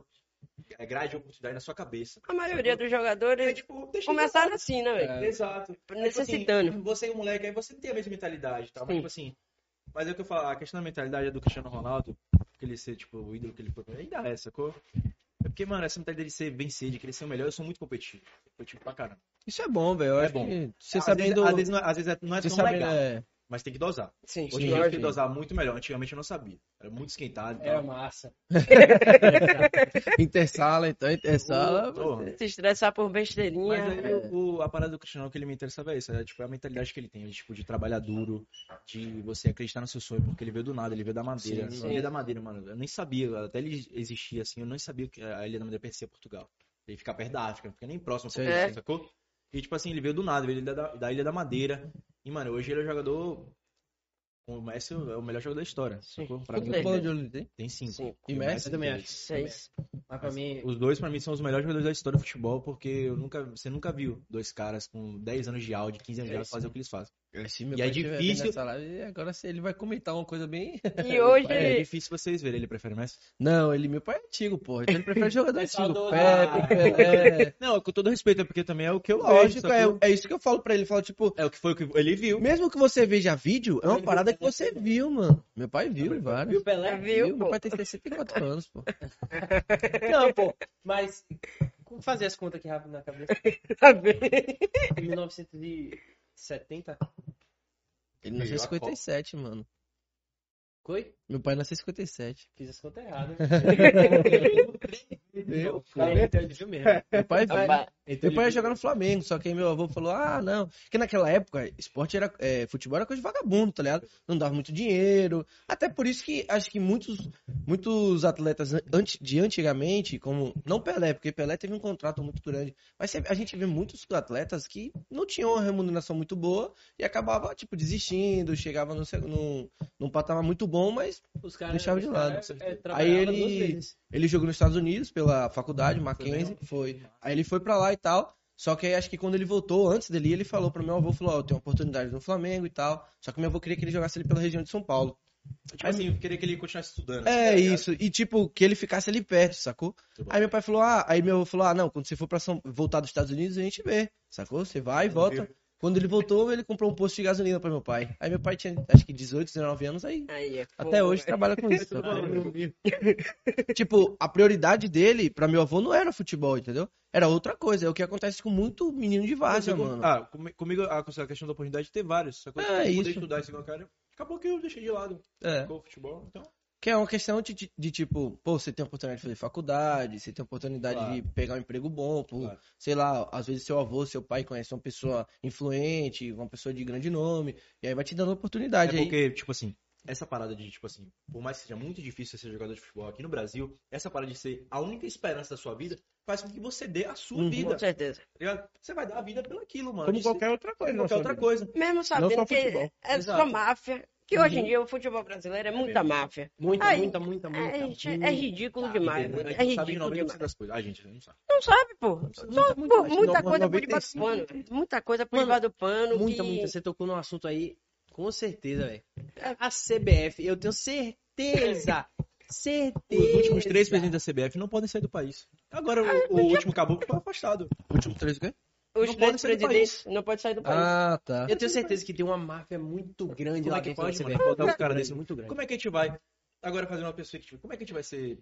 é, grade de oportunidade na sua cabeça. A maioria dos É, jogadores tipo, deixa começaram assim, né, velho? É, Exato. Tipo assim, Necessitando. você e o moleque, aí você tem a mesma mentalidade, tá? Mas, Sim. tipo assim, mas é o que eu falo, a questão da mentalidade é do Cristiano Ronaldo, porque ele ser, tipo, o ídolo que ele foi, ainda é, sacou? É porque, mano, essa mentalidade de ser vencer, de querer ser o melhor, eu sou muito competitivo. Competitivo pra caramba. isso é bom, velho. É bom. você às, sabendo. vezes, às vezes não é, às vezes é- não é Você tão sabe, legal, é, mas tem que dosar. Sim, Hoje em dia sei Lógico. dosar muito melhor. Antigamente eu não sabia. Era muito esquentado e Era massa. intersala, então, intersala. Porra. Se estressar por besteirinha. Mas aí o, a parada do Cristiano que ele me interessava é isso. É, tipo, a mentalidade que ele tem, tipo, de trabalhar duro, de você acreditar no seu sonho, porque ele veio do nada, ele veio da madeira. Sim, a Ilha da Madeira, mano. Eu nem sabia, até ele existia assim, eu nem sabia que a Ilha da Madeira pertencia a Portugal. Ele fica perto da África, não fica nem próximo a. Portugal, É. sacou? E tipo assim, ele veio do nada, ele veio da, da Ilha da Madeira. E, mano, hoje ele é o jogador. O Messi é o melhor jogador da história? Pra mim, bola de olho ele tem? tem cinco. E o Messi Eu também acho. Seis. Mas pra mim, os dois, pra mim, são os melhores jogadores da história do futebol, porque eu nunca, você nunca viu dois caras com 10 anos de áudio, 15 anos de áudio fazer o que eles fazem. Se meu E é difícil- live, agora ele vai comentar uma coisa bem. E hoje. É difícil vocês verem, ele prefere mais. Não, ele, meu pai é antigo, porra. Então ele prefere jogador É antigo. saudoso. Pepe, Pelé. Não, com todo respeito, é porque também é o que eu vejo. Lógico, sacou? é, é isso que eu falo pra ele. Ele fala, tipo, É o que foi o que ele viu. mesmo que você veja vídeo, é uma parada que você viu, mano. Meu pai viu, vários. Viu Pelé? Viu, Meu pô? pai tem 64 anos, pô. Não, pô. Mas. Como fazer as contas aqui rápido na cabeça? Tá bem. 1970? Ele nasceu em 57, mano. Foi? Meu pai nasceu em 57. Fiz as contas erradas. Cara, ele entendeu mesmo. meu pai é Meu pai ia jogar no Flamengo, só que aí meu avô falou: ah, não. Porque naquela época, esporte era. é, futebol era coisa de vagabundo, tá ligado? Não dava muito dinheiro. Até por isso que acho que muitos, muitos atletas de antigamente, como. Não Pelé, porque Pelé teve um contrato muito grande. Mas a gente vê muitos atletas que não tinham uma remuneração muito boa e acabava, tipo, desistindo, chegava no, se- num, num patamar muito bom, mas Os caras. Deixava de lado. caras, é, Aí ele- duas vezes. Ele jogou nos Estados Unidos pela faculdade, Mackenzie, foi. Aí ele foi pra lá e tal. Só que aí acho que quando ele voltou, antes dele, ele falou pro meu avô, falou, ó, eu tenho uma oportunidade no Flamengo e tal. Só que meu avô queria que ele jogasse ali pela região de São Paulo. Tipo assim, eu queria que ele continuasse estudando. É tá ligado? isso. E tipo, que ele ficasse ali perto, sacou? Aí meu pai falou, ah, aí meu avô falou, ah, não, quando você for pra São... voltar dos Estados Unidos, a gente vê, sacou? Você vai e volta. Quando ele voltou, ele comprou um posto de gasolina pra meu pai. Aí meu pai tinha, acho que 18, 19 anos, aí Aí é até hoje velho. trabalha com isso. sacou? tipo, a prioridade dele, pra meu avô, não era futebol, entendeu? Era outra coisa. É o que acontece com muito menino de várzea, mano. Ah, comi- comigo a questão da oportunidade de ter vários. Só que eu É, mudei isso. estudar esse cara. Acabou que eu deixei de lado. É. Ficou o futebol, então. Que é uma questão de, de- de, tipo, pô, você tem a oportunidade de fazer faculdade, você tem a oportunidade Claro. de pegar um emprego bom, pô, Claro. sei lá, às vezes seu avô, seu pai conhece uma pessoa influente, uma pessoa de grande nome, e aí vai te dando oportunidade. É aí, porque, tipo assim, essa parada de, tipo assim, por mais que seja muito difícil ser jogador de futebol aqui no Brasil, essa parada de ser a única esperança da sua vida faz com que você dê a sua Uhum. vida. Com certeza. tá? Você vai dar a vida pelo aquilo, mano. como qualquer outra coisa. como qualquer outra vida. coisa. Mesmo sabendo que futebol. é Exato. só máfia. Que hoje em dia o futebol brasileiro é muita máfia. Muita, Ai, muita, muita, muita. É, gente, é ridículo demais. A mano. gente É não sabe de ridículo 90% demais. das coisas. A gente não sabe. Não sabe, pô. Mais, muita no- coisa por debaixo do 95. pano. Muita coisa por debaixo do pano. Muita, que... muita. Você tocou num assunto aí, com certeza, velho. É. A CBF, eu tenho certeza. certeza. Os últimos três presidentes da CBF não podem sair do país. Agora, o, o último caboclo foi afastado. Último três o quê? Os não três pode sair do presidentes não podem sair do país. Ah, tá. Eu tenho certeza que tem uma máfia muito grande Como lá é que pode, botar caras grande, desse? muito grande. Como é que a gente vai agora fazer uma perspectiva? Como é que a gente vai ser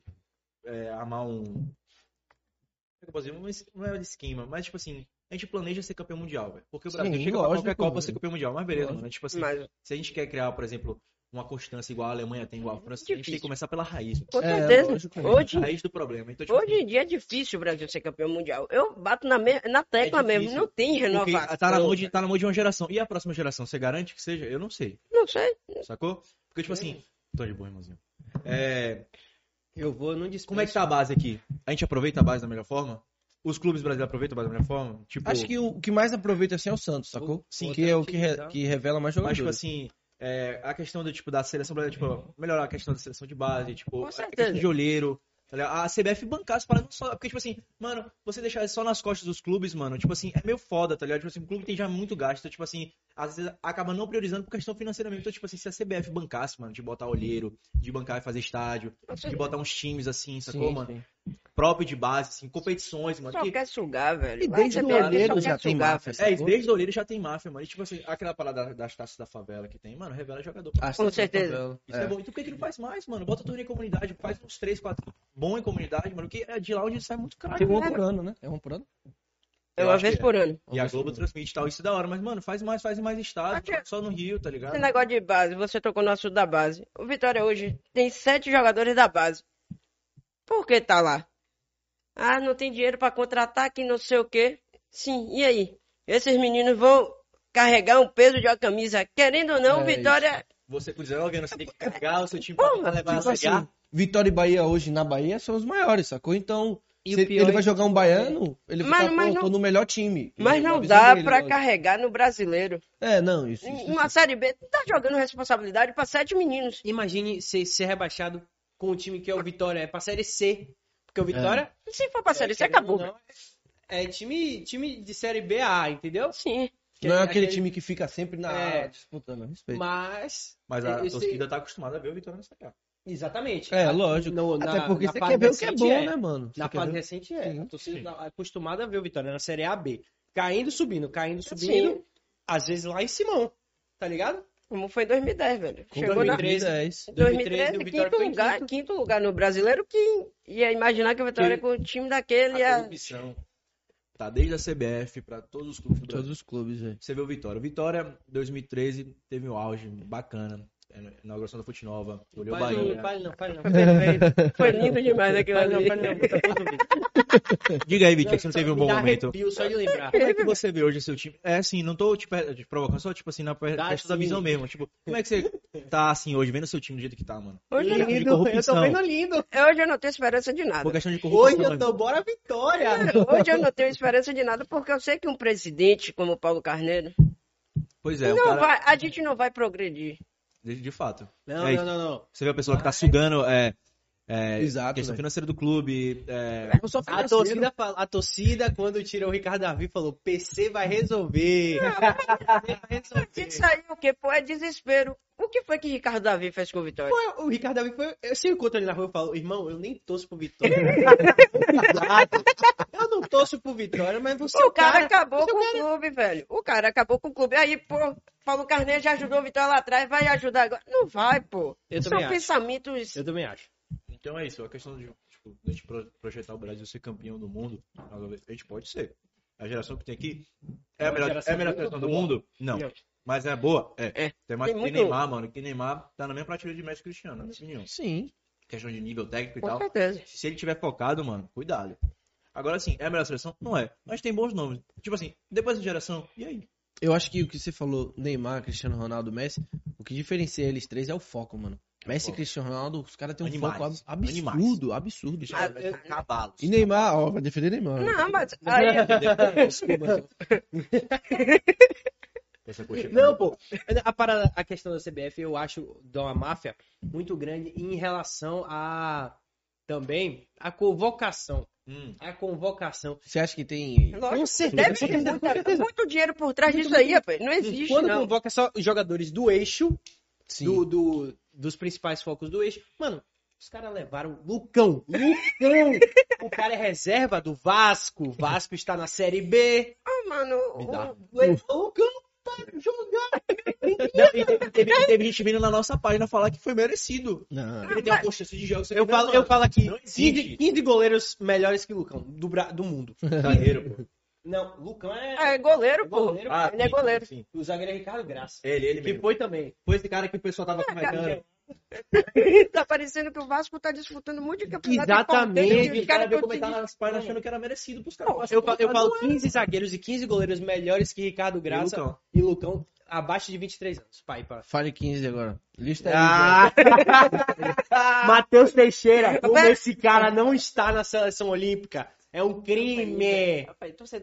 é, amar um como é que eu posso dizer? Um es- não é um esquema, mas tipo assim, a gente planeja ser campeão mundial, velho. Porque o Sim, Brasil chega pra qualquer Copa ser campeão mundial, mas beleza, Lógico. mano. Tipo assim, Mas, se a gente quer criar, por exemplo, uma constância igual a Alemanha tem, igual a França, a gente tem que começar pela raiz. com É, certeza. lógico, hoje, A raiz do problema. Então, tipo, hoje em dia é difícil o Brasil ser campeão mundial. Eu bato na, me- na tecla É mesmo. Não tem renovação. tá na, mão de, tá na mão de uma geração. E a próxima geração, você garante que seja? Eu não sei, Não sei. sacou? Porque, tipo assim, tô de boa, irmãozinho. É, Eu vou no discurso. Como é que tá a base aqui? A gente aproveita a base da melhor forma? Os clubes brasileiros aproveitam a base da melhor forma? Tipo, Acho que o, o que mais aproveita assim é o Santos, sacou? Sim. que é o que, re- que revela mais mas, jogadores. tipo assim, é, a questão do, tipo, da seleção brasileira, tipo, melhorar a questão da seleção de base, tipo, Com a questão de olheiro. tá? A CBF bancar as paradas só. Porque, tipo assim, mano, você deixar só nas costas dos clubes, mano, tipo assim, é meio foda, tá ligado? Tipo assim, o clube tem já muito gasto, tipo assim, às vezes acaba não priorizando por questão financeira mesmo. Então, tipo assim, se a CBF bancasse, mano, de botar olheiro, de bancar e fazer estádio, de botar uns times assim, sacou, Sim, mano? sim. Próprio de base, assim, competições, mano. Só que- quer sugar, velho. E Vai desde o olheiro já tem sugar, máfia. É, sacou? desde o Oleiro já tem máfia, mano. E, tipo assim, aquela parada das taças da favela que tem, mano, revela jogador. As Com certeza. Isso é. bom. Então por que, que não faz mais, mano? Bota torneio em comunidade, faz uns 3, 4 bom em comunidade, mano. Que é de lá onde sai muito caro. Tem um mano. por ano, né? É um por ano? É Eu uma acho vez é. por ano. E a Globo transmite e tal, isso é da hora. Mas, mano, faz mais, faz mais estados, Aqui- só no Rio, tá ligado? Esse negócio de base, você tocou no assunto da base. O Vitória hoje tem sete jogadores da base. Por que tá lá? Ah, não tem dinheiro pra contratar, que não sei o quê. Sim, e aí? Esses meninos vão carregar um peso de uma camisa. Querendo ou não, É Vitória. Você com 19 anos, você tem que carregar o seu time pra levar Tipo a assim, Série A. Vitória e Bahia hoje na Bahia são os maiores, sacou? Então, se ele é vai que- jogar um baiano, ele vai Mas- ficar, mas pô, não- tô no melhor time. Mas não dá lógico. carregar no brasileiro. É, não, isso. isso, Uma isso. Série B, tá jogando responsabilidade pra sete meninos. Imagine ser, ser rebaixado com o time que é o Vitória, é pra Série C. Porque o Vitória... Se for pra Série C, querendo ou acabou. não, É time, time de Série B A, entendeu? Sim. Não é aquele time que fica sempre na É. disputando. Respeito. Mas. Mas a esse- torcida tá acostumada a ver o Vitória nessa cara. Exatamente. É, A- lógico. no- Até na- porque na você quer ver o que é recente bom, é. né, mano? Você Na fase ver- recente é. Sim, a torcida tá acostumada a ver o Vitória na Série A, B. Caindo, subindo, caindo, subindo. Sim. Às vezes lá em Simão. Tá ligado? Como foi em 2010, velho. Com Chegou na 2010. 2013, 2013, o Vitória quinto lugar, quinto. quinto lugar no brasileiro, que ia imaginar que o Vitória Que- com o time daquele A ia... corrupção tá desde a CBF pra todos os clubes do Brasil. Todos os clubes, velho. Você vê o Vitória. O Vitória, 2013, teve um auge bacana. É, na Inauguração da Fute Nova. Olhou o não, Bahia. fale não, fale não. Foi lindo demais aquilo Fale não, ali. não. Diga aí, Vitinho, que você não teve um bom momento. arrepio só de lembrar. Como é que você vê hoje seu time? É assim, não tô te, per- te provocando, só tipo assim, na questão da visão mesmo. Tipo, como é que você tá assim hoje, vendo seu time do jeito que tá, mano? Hoje, eu não- de Lindo, eu tô vendo lindo. hoje eu não tenho esperança de nada. Por questão de corrupção. Hoje eu tô, bora Vitória. Hoje eu não tenho esperança de nada, porque eu sei que um presidente como o Paulo Carneiro, Pois é, o não cara, vai, a gente não vai progredir. De, de fato. Não, É não, não, não. Você vê a pessoa que tá sugando é, é, Exato, questão velho. financeira do clube. É, A torcida, fala- a torcida, quando tirou o Ricardo Davi, falou: PC vai resolver. Isso aí o quê? Pô, é desespero. O que foi que Ricardo Davi fez com o Vitória? O Ricardo Davi foi. Eu se eu encontro ele na rua, eu falo, irmão, eu nem torço pro Vitória. eu não torço pro Vitória, mas você é O cara acabou com o clube, velho. O cara acabou com o clube. Aí, pô, Paulo Carneiro já ajudou o Vitória lá atrás, vai ajudar agora. Não vai, pô. Eu São também acho. pensamentos. Eu também acho. Então é isso, a questão de tipo, a gente pro- projetar o Brasil ser campeão do mundo, a gente pode ser. A geração que tem aqui é a É melhor, geração é a melhor geração do mundo? Não. Mas é boa? É. É. Tem mais Tem que muito- Neymar, mano. Que Neymar tá na mesma prateleira de Messi e Cristiano, na minha opinião. Sim. Questão de nível técnico e Com tal. certeza. Se ele tiver focado, mano, cuidado. Agora sim, é a melhor seleção? Não é. Mas tem bons nomes. Tipo assim, depois da geração, e aí? Eu acho que o que você falou, Neymar, Cristiano Ronaldo, Messi, o que diferencia eles três é o foco, mano. Messi e. Cristiano Ronaldo, os caras têm um Animais. foco ab- Animais. absurdo, absurdo. Ah, é Cavalos. E Neymar, ó, vai defender Neymar. Não, mas aí, Não, pô. A, parada, a questão da CBF, eu acho, de uma máfia muito grande em relação a. Também a convocação. Hum. A convocação. Você acha que tem. Com lógico, certeza. deve ter muito, muito dinheiro por trás disso aí, rapaz. Não existe, Quando não. convoca só os jogadores do eixo, Sim. do, do- dos principais focos do eixo, mano, os caras levaram Lucão. Lucão! o cara é reserva do Vasco. O Vasco está na Série B. Ah, mano, Me dá. o- o Lucão. Não, e teve, teve- teve gente vindo na nossa página falar que foi merecido. Não. Ele tem uma constância de jogos. Eu falo, eu falo aqui, Não 15, existe. 15 goleiros melhores que Lucão, do, do mundo. Zagueiro, pô. Não, Lucão é. é goleiro, pô. Goleiro, Ah, Ele é sim, goleiro. sim. O zagueiro é Ricardo Graça. Ele, ele Que mesmo. foi também. Foi esse cara que o pessoal tava comentando. tá parecendo que o Vasco tá disputando muito de campeonato. Exatamente. Os caras veio comentar nas páginas achando que era merecido pros caras. Eu, fa- eu falo 15 zagueiros e 15 goleiros melhores que Ricardo Graça Lucão. e Lucão abaixo de 23 anos. Pai, pá. Fale 15 agora. Lista aí. Ah! Matheus Teixeira, como Rapaz. esse cara não está na seleção olímpica? É um crime.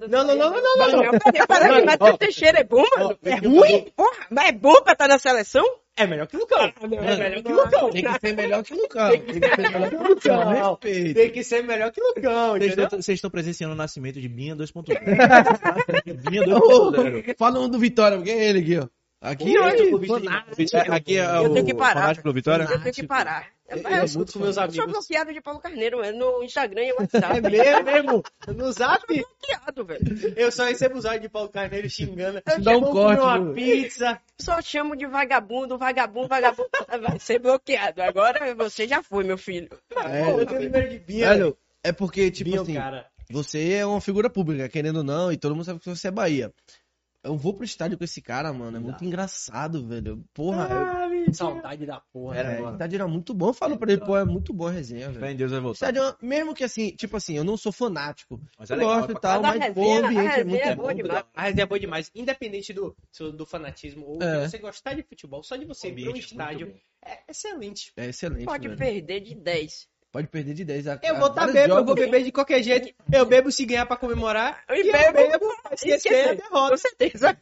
Não, não, não, não, não, não. não, peraí, peraí, Matheus Teixeira é bom, mano? É ruim? Porra, mas é bom pra estar na seleção? É melhor que Lucão. É melhor que Lucão. Tem que ser melhor que o Lucão. Tem que ser melhor que o Lucão. Tem que ser melhor que Lucão, Vocês estão, vocês estão presenciando o nascimento de Binha 2.0. Binha 2.0. Fala um do Vitória, porque é ele aqui, ó. Aqui, Oi, eu. É, Aqui é Eu o tenho que parar. Eu tenho que parar. Mas é eu muito com meus sou amigos. bloqueado de Paulo Carneiro, é no Instagram e É WhatsApp. mesmo, mesmo. No zap, bloqueado, velho. eu só recebo os áudios de Paulo Carneiro xingando. Dá um corte, uma pizza. Só chamo de vagabundo, vagabundo, vagabundo. Vai ser bloqueado. Agora você já foi, meu filho. É, Pô, eu tenho número de Bia. Velho, é porque, tipo Bia, assim, cara. você é uma figura pública, querendo ou não, e todo mundo sabe que você é Bahia. Eu vou pro estádio com esse cara, mano. É muito engraçado, velho. Porra, Ah, Saudade da porra. Era, é, mano. o estádio era muito bom. Eu falo pra ele, pô, é muito boa a resenha, velho. Fé em Deus vai voltar. estádio, é- mesmo que assim, tipo assim, eu não sou fanático. Mas é eu legal, gosto é e pra tal, mas o ambiente é muito é bom. demais. A resenha é boa demais. Independente do, do fanatismo ou É. de você gostar de futebol, só de você ir pro estádio é excelente. É excelente, Pode velho. perder de 10. Pode perder de 10 a Eu vou estar bebo, eu vou beber de qualquer jeito. Eu bebo se ganhar pra comemorar. E E bebo. eu bebo pra esquecer a derrota. Com certeza.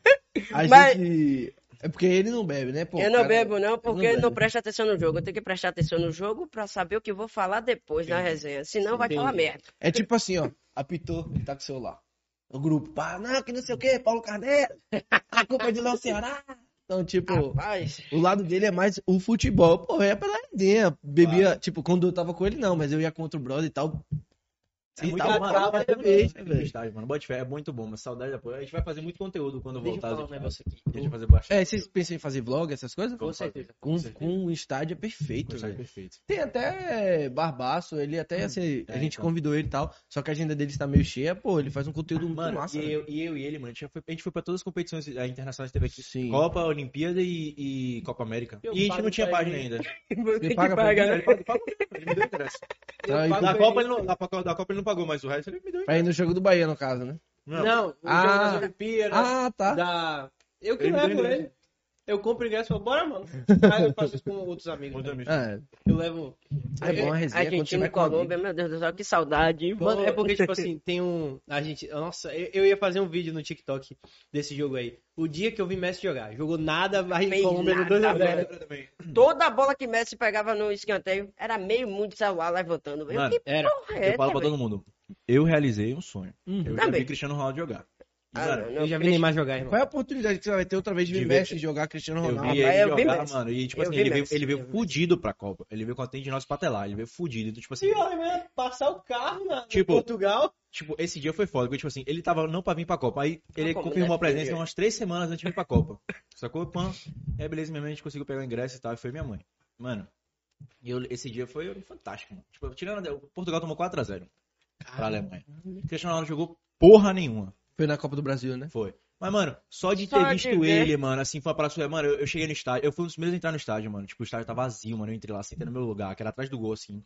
A Mas- gente... É porque ele não bebe, né? Pô, eu não cara- bebo, não, porque não eu não bebe. presto atenção no jogo. Eu tenho que prestar atenção no jogo pra saber o que vou falar depois na resenha. Senão vai falar Entendi. merda. É tipo assim, ó. Apitou, ele tá com o celular. O grupo, pá, não, que não sei o quê, Paulo Carneiro, a culpa é de Léo Ceará. Então, tipo, Rapaz, o lado dele é mais o futebol. Pô, é pela resenha. Bebia, tipo, quando eu tava com ele, não, mas eu ia contra o brother e tal. É bom, tal, mano. vez, É velho. estágio, mano. Bote fé, é muito bom, mas saudade da porra. A gente vai fazer muito conteúdo quando Deixa eu voltar. falar um negócio aqui. A gente vai fazer bastante. É, vocês pensam em fazer vlog, essas coisas? Com certeza. Com, certeza. com o estádio é perfeito, Um estádio velho. perfeito. Tem até Barbaço, ele até, assim, a é, gente então. convidou ele e tal, só que a agenda dele está meio cheia, pô, ele faz um conteúdo muito Mano, massa. e, eu, e eu e ele, mano, a gente, foi, a gente foi pra todas as competições eh, internacionais que teve aqui. Sim. Copa, Olimpíada e, e Copa América. Eu e a gente não tinha página ele. ainda. você que paga pra paga, né? Ele ele. Tá Copa, ele. ele não, da, Copa- da Copa ele não pagou, mas o resto ele me deu Pra ir no jogo do Bahia, no caso, né? Não. Não, o Ah. jogo das Olimpíadas, Ah, tá. da... Eu que Ele levo ele. Eu compro ingresso e falo, bora, mano. Aí eu faço isso com outros amigos. Né? amigo. É, Eu levo... é bom a resenha Argentina vai e. Colômbia, meu Deus do céu, que saudade. Mano, é porque, tipo assim, tem um. A gente. Nossa, eu, eu ia fazer um vídeo no TikTok desse jogo aí. O dia que eu vi Messi jogar. Jogou nada, a Fez Colômbia no nada, 2x0. também. Toda a bola que Messi pegava no escanteio era meio mundo de celular levantando. Eu, Mano, que Era. porra é Eu falo pra todo mundo. Eu realizei um sonho. Uhum. Eu já Também. vi Cristiano Ronaldo jogar. E, Ah, mano, não, Eu já vi Cristiano- Neymar jogar, irmão. Qual é a oportunidade que você vai ter outra vez de ver De ver- Messi jogar Cristiano Eu Ronaldo? vi Ah, ele eu vi jogar, Messi. mano. E, tipo Eu assim, vi ele veio, ele veio Eu vi fudido pra Copa. Ele veio com a de nosso patelar. Ele veio fudido. Então, tipo assim, E olha, né? Passar o carro na Tipo- Portugal. tipo, esse dia foi foda. Porque, tipo assim, ele tava não pra vir pra Copa. Aí ele confirmou a deve presença umas três semanas antes de vir pra Copa. Sacou? Pã. É, beleza, minha mãe, a gente conseguiu pegar o ingresso e tal. E foi minha mãe. Mano, e eu- esse dia foi fantástico, mano. Tipo, tirando, o Portugal tomou 4x0 pra Alemanha. Cristiano Ronaldo jogou porra nenhuma. Foi na Copa do Brasil, né? Foi. Mas, mano, só de Só ter de visto ver. ele, mano, assim, foi uma parada surreal. Mano, eu, eu cheguei no estádio, eu fui um dos primeiros a entrar no estádio, mano. Tipo, o estádio tá vazio, mano. Eu entrei lá, sentei no meu lugar, que era atrás do gol, assim.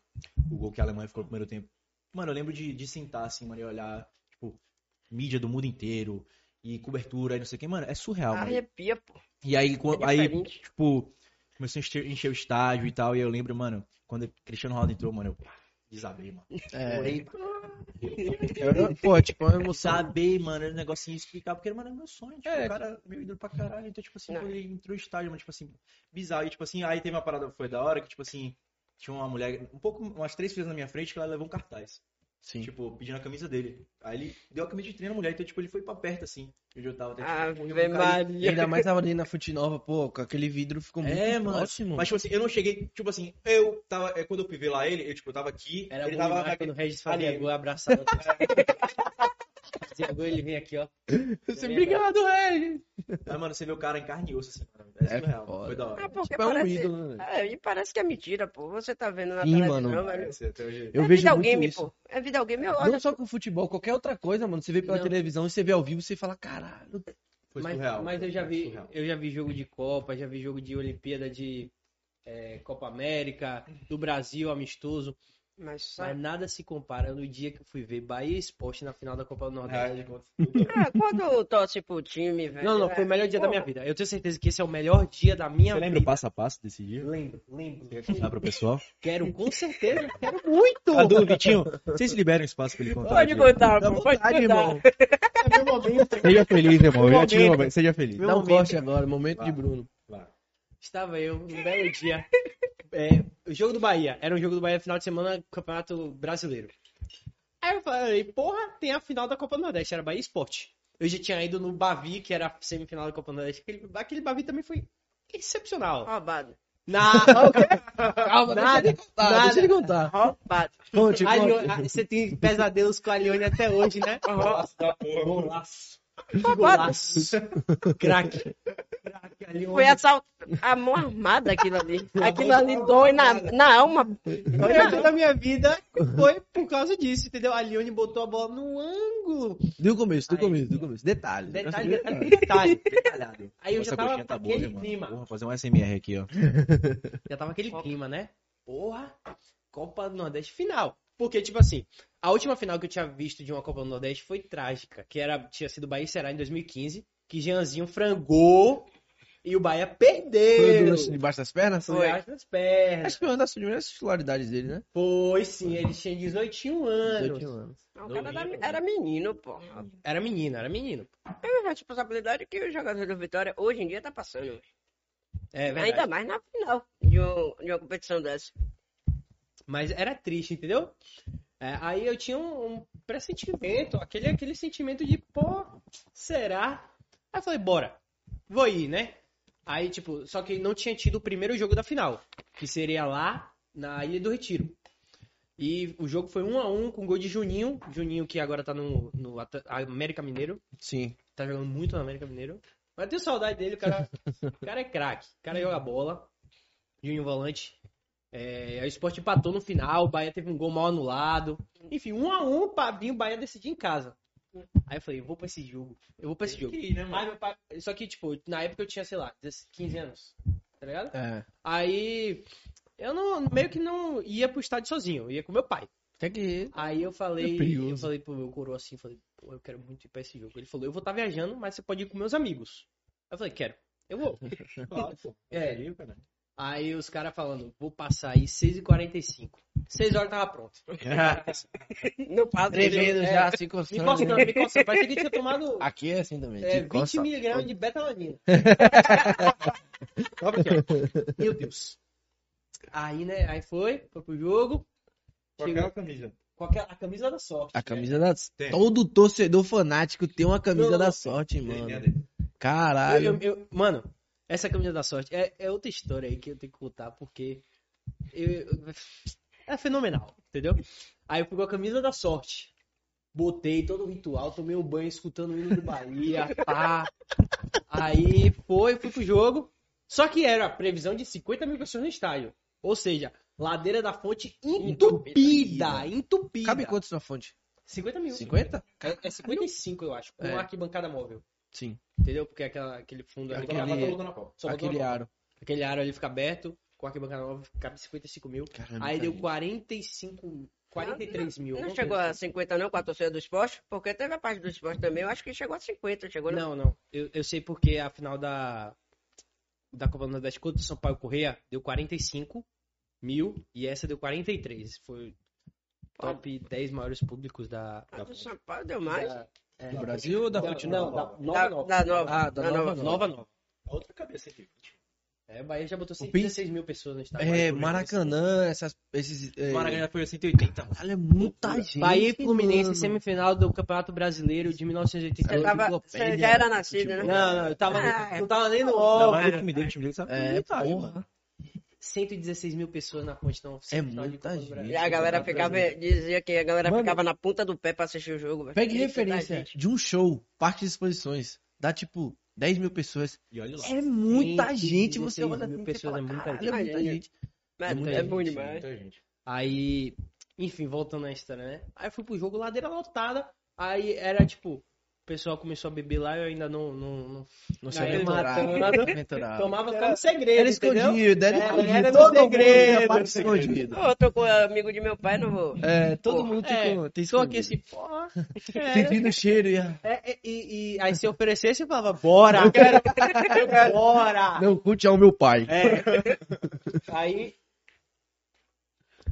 O gol que a Alemanha ficou no primeiro tempo. Mano, eu lembro de, de sentar, assim, mano, e olhar, tipo, mídia do mundo inteiro. E cobertura e não sei o que, mano, é surreal, mano. Arrepia, pô. E aí, É quando- aí tipo, começou a encher, encher o estádio e tal. E eu lembro, mano, quando o Cristiano Ronaldo entrou, mano, eu desabei, mano. É. Eu- Pô, tipo, uma emoção. Desabei, mano, era um negocinho explicar, porque, mano, é meu sonho. Tipo, É. o cara, meu ídolo pra caralho. Então, tipo assim, ele entrou no estádio, mano, tipo assim, bizarro. E, tipo assim, aí teve uma parada que foi da hora, que, tipo assim, tinha uma mulher, um pouco, umas três filas na minha frente, que ela levou um cartaz. Sim. Tipo, pedindo a camisa dele. Aí ele deu a camisa de treino à mulher, então, tipo, ele foi pra perto, assim, onde eu tava. Até, tipo, Ave Maria. ainda mais tava ali na Fute Nova, pô, com aquele vidro ficou muito É, mano. próximo. Mas, tipo assim, eu não cheguei, tipo assim, eu tava, é, quando eu fui ver lá ele, eu, tipo, eu tava aqui, Era ele tava demais quando o Regis fazia gol abraçado. Ele vem aqui, ó. Você, obrigado, Regis. Aí, mano, você vê o cara em carne e osso, assim, mano. É É surreal. foda. Foi da hora. Ah, porque Tipo, é um parece... ídolo, né? É, e parece que é mentira, pô. Você tá vendo na Sim, televisão, mano. velho. Hoje- Eu é vejo muito videogame, isso. pô. É videogame, eu olho. Não só com futebol, qualquer outra coisa, mano. Você vê pela Não. televisão e você vê ao vivo, você fala, caralho. Foi mas, surreal. mas eu já Foi vi, surreal. eu já vi jogo de Copa, já vi jogo de Olimpíada de é, Copa América, do Brasil, amistoso. Mas Mas sabe? nada se compara no dia que eu fui ver Bahia Esporte na final da Copa do Ah, Nordeste. conta- Ah, quando torce pro time, velho. Não, não, foi o melhor dia da Pô, minha vida. Eu tenho certeza que esse é o melhor dia da minha Você lembra o vida. passo a passo desse dia? Lembro, lembro. Dá pro pessoal? Quero, com certeza, quero muito. Cadu, Vitinho, vocês liberam espaço pra ele contar? Pode contar, pô. Pode vontade, contar. irmão. É meu momento. Seja feliz, irmão. Meu Eu já tive um momento. Seja feliz. Meu Dá um momento. corte agora, momento de Vai. Bruno. Estava eu, um belo dia. É, o jogo do Bahia. Era um jogo do Bahia final de semana, Campeonato Brasileiro. Aí eu falei, porra, tem a final da Copa do Nordeste, era Bahia Esporte. Eu já tinha ido no Bavi, que era a semifinal da Copa do Nordeste. Aquele, aquele Bavi também foi excepcional. Roubado. Na, Calma, deixa Nada, ele contar, nada. deixa ele contar. Roubado. Conte, conte. a- você tem pesadelos com a Lione até hoje, né? Nossa, da porra. Golaço. Golaço. Craque. Foi assalt... a mão armada aquilo ali. Aquilo ali dói na, na alma. O melhor da minha vida foi por causa disso, entendeu? A Lione botou a bola no ângulo. Do começo, do Aí, começo, do começo. Detalhe. Detalhe, Detalhe. Detalhado. Aí eu Essa já tava tá aquele clima. Vou fazer um SMR aqui, ó. Já tava aquele clima, né? Porra, Copa do Nordeste final. Porque, tipo assim, a última final que eu tinha visto de uma Copa do Nordeste foi trágica, que era, tinha sido Bahia e Ceará em 2015, que Jeanzinho frangou e o Bahia Foi perdeu. do debaixo das pernas? Foi acho nas pernas. Acho que foi uma das primeiras titularidades dele, né? Foi sim, ele tinha 18 anos. 18 anos. Não, o cara era, era menino, pô. Era menino, era menino. É uma responsabilidade que o jogador do Vitória hoje em dia tá passando. É verdade. Ainda mais na final de, um- de uma competição dessa. Mas era triste, entendeu? É, aí eu tinha um, um pressentimento, aquele, aquele sentimento de, pô, será? Aí eu falei, bora, vou ir, né? Aí, tipo, só que não tinha tido o primeiro jogo da final, que seria lá na Ilha do Retiro. E o jogo foi um a um com gol de Juninho, Juninho que agora tá no, no América Mineiro, Sim. tá jogando muito no América Mineiro. Mas eu tenho saudade dele, o cara, o cara é craque. O cara joga bola. Juninho Volante. É, o Sport empatou no final, o Bahia teve um gol mal anulado. Enfim, um a um, pra vir o Bahia decidir em casa. Aí eu falei, eu vou pra esse jogo. Eu vou pra esse jogo. né, Aí meu pai- Só que, tipo, na época eu tinha, sei lá, 15 anos. Tá ligado? É. Aí eu não, meio que não ia pro estádio sozinho, eu ia com meu pai. Até que. Aí eu falei, É eu falei pro meu coroa assim, falei, pô, eu quero muito ir pra esse jogo. Ele falou, eu vou estar viajando, mas você pode ir com meus amigos. Eu falei, quero, eu vou. É. Aí os caras falando, vou passar aí 6h45. 6 horas tava pronto. Não passa. Tremendo É. já, se Me coçando. coçando, me coçando. Parecia que tinha tomado Aqui é assim também. é, te 20 coça. miligramas de betalanina. Meu Deus. Aí, né, aí foi, foi pro jogo. Chegou camisa. com aquela, a camisa da sorte. A camisa da. Tem. Todo torcedor fanático tem uma camisa Não. da sorte, mano. Eu- Caralho. eu- eu- mano, essa camisa da sorte é, é outra história aí que eu tenho que contar, porque eu- é fenomenal, entendeu? Aí eu fui com a camisa da sorte, botei todo o ritual, tomei um banho escutando o hino do Bahia, pá. Aí foi, fui pro jogo, só que era a previsão de 50 mil pessoas no estádio. Ou seja, ladeira da fonte entupida, entupida. Cabe quantos na fonte? 50 mil. 50? É, é 55, eu acho, com É. uma arquibancada móvel. Sim. Entendeu? Porque aquela, aquele fundo ali. Aquele- só Aquele aro. Aquele aro ali fica aberto, com a arquibancada nova, cabe 55 mil. Caramba, Aí deu cara. 45, 43 mil. Não alguma chegou a 50 não com a torcida do esporte? Porque teve a parte do esporte também, eu acho que chegou a 50, chegou assim. não? Não, não. Eu, eu sei porque a final da, da Copa do Nordeste contra o São Paulo Correia deu 45 mil e essa deu 43. Foi top 10 maiores públicos da. A da, do São Paulo deu mais. da- é, Do Brasil ou da da- fonte não, nova? da nova Da, nova. da nova. Ah, da nova nova. Nova nova. Outra cabeça aqui. É, o Bahia já botou O 116 mil pessoas no estádio. É, Maracanã, essas, esses. É... Maracanã foi a 180. Caralho, é muita gente. Bahia e Fluminense, mano. semifinal do Campeonato Brasileiro de 1982. Você, tava, você já era nascido, né? Não, não, eu tava, Ah, não tava nem no Não, ó. mas o time dele, o time dele sabe. É, Tá, porra. 116 mil pessoas na fonte, não. É de muita gente. E a galera ficava, dizia que a galera Mano. ficava na ponta do pé pra assistir o jogo. velho. Pegue da referência gente. de um show, parque de exposições. Dá tipo 10 mil pessoas. E olha lá. É muita 116 gente. Você olha mil pessoas, você é fala, muita "Caralho, gente." É muita gente. Muita é bom demais. Aí, enfim, voltando à história, né? Aí eu fui pro jogo, ladeira lotada. Aí era tipo, o pessoal começou a beber lá, eu ainda não. não, não... Não se aventurava. Tomava como segredo. Era escondido, era Era- escondido. era Todo mundo segredo. tinha parte escondido. Pô, eu tô com um amigo de meu pai, não vou. É, todo Pô, mundo É, tem, tem Tô aqui assim, porra. É, Sentindo o cheiro e... é, é, e, e aí se oferecesse, eu falava, bora! Eu quero, eu quero, bora! Não, curte ao meu pai. É. Aí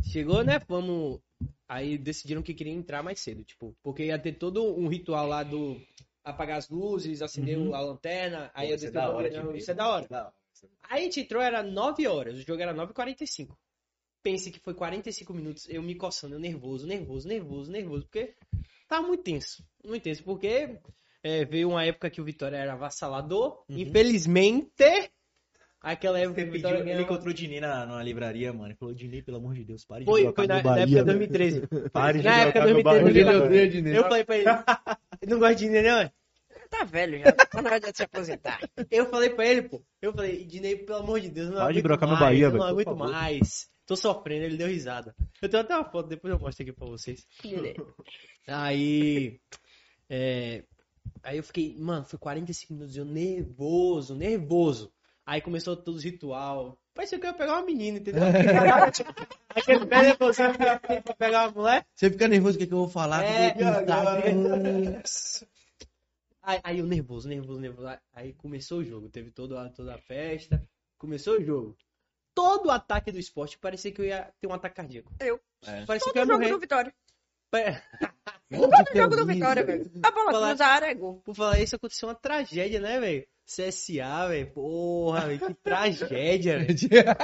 chegou, né? Vamos. Aí decidiram que queriam entrar mais cedo, tipo, porque ia ter todo um ritual lá do apagar as luzes, acender Uhum. a lanterna, aí Pô, ia isso é ter da todo- hora não. Isso é da hora. Da hora. Aí a gente entrou, era 9 horas, o jogo era 9h45. Pense que foi 45 minutos, eu me coçando, eu nervoso, nervoso, nervoso, nervoso, porque tava muito tenso, muito tenso, porque é, veio uma época que o Vitória era avassalador, Uhum. infelizmente, aquela época que Você o pediu, ele encontrou o Dini na, numa livraria, mano. Ele falou, Dini, pelo amor de Deus, pare de Foi, brocar foi na, na Bahia, época de. 2013. Pare de Na época brocar meu de Bahia, 2013, velho. odeia Diniz. Eu falei pra ele, ele não gosta de Dinei, não? é? Tá velho já, tá na hora de se aposentar. Eu falei pra ele, pô. Eu falei, Dinei, pelo amor de Deus, eu não Para de aguento mais, Bahia, eu não velho, aguento mais. Tô sofrendo, ele deu risada. Eu tenho até uma foto, depois eu mostro aqui pra vocês. Aí. é, aí eu fiquei, mano, foi 45 minutos, eu nervoso, nervoso. Aí começou todo o ritual. Parecia que eu ia pegar uma menina, entendeu? Aquele pé nervosinho pra pegar uma mulher. Você fica nervoso, o que, que eu vou falar? É? Aí, aí eu nervoso, nervoso, nervoso. Aí começou o jogo, teve toda, toda a festa. Começou o jogo. Todo o ataque do esporte parecia que eu ia ter um ataque cardíaco. Eu. É. Parecia que eu ia jogo morrer. do Vitória. É, Todo jogo do Vitória, velho. A bola Falar- cruza a área é gol. Por falar isso, aconteceu uma tragédia, né, velho? CSA, velho. Porra, velho, que tragédia, velho.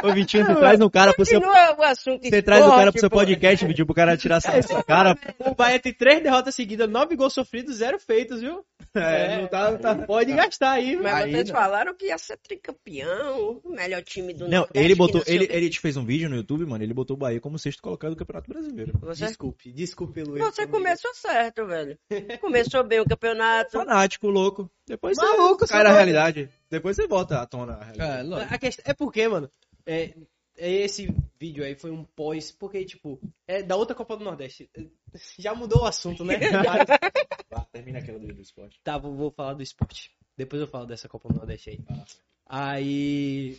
Ô, Vitinho, você traz um cara pro seu. Continua o assunto Você traz o cara pro seu podcast, Vitinho, pro cara tirar essa essa cara. O Bahia tem três derrotas seguidas, nove gols sofridos, zero feitos, viu? É, não tá, tá. Pode gastar aí, viu? Mas Aí vocês não. falaram que ia ser tricampeão, o melhor time do Não, Nordeste, ele botou. não Ele, ele te fez um vídeo no YouTube, mano. Ele botou o Bahia como sexto colocado do Campeonato Brasileiro. Você, Desculpe, desculpe, Luiz. você começou certo, velho. Começou bem o campeonato. Fanático, louco. Depois Maluco, você cai só na realidade. Depois você volta à tona a realidade. É, lógico. A questão, é porque, mano, é, é esse vídeo aí foi um pós, porque, tipo, é da outra Copa do Nordeste. Já mudou o assunto, né? Vá, termina aquela do, do esporte. tá, vou, vou falar do esporte. Depois eu falo dessa Copa do Nordeste aí. Aí.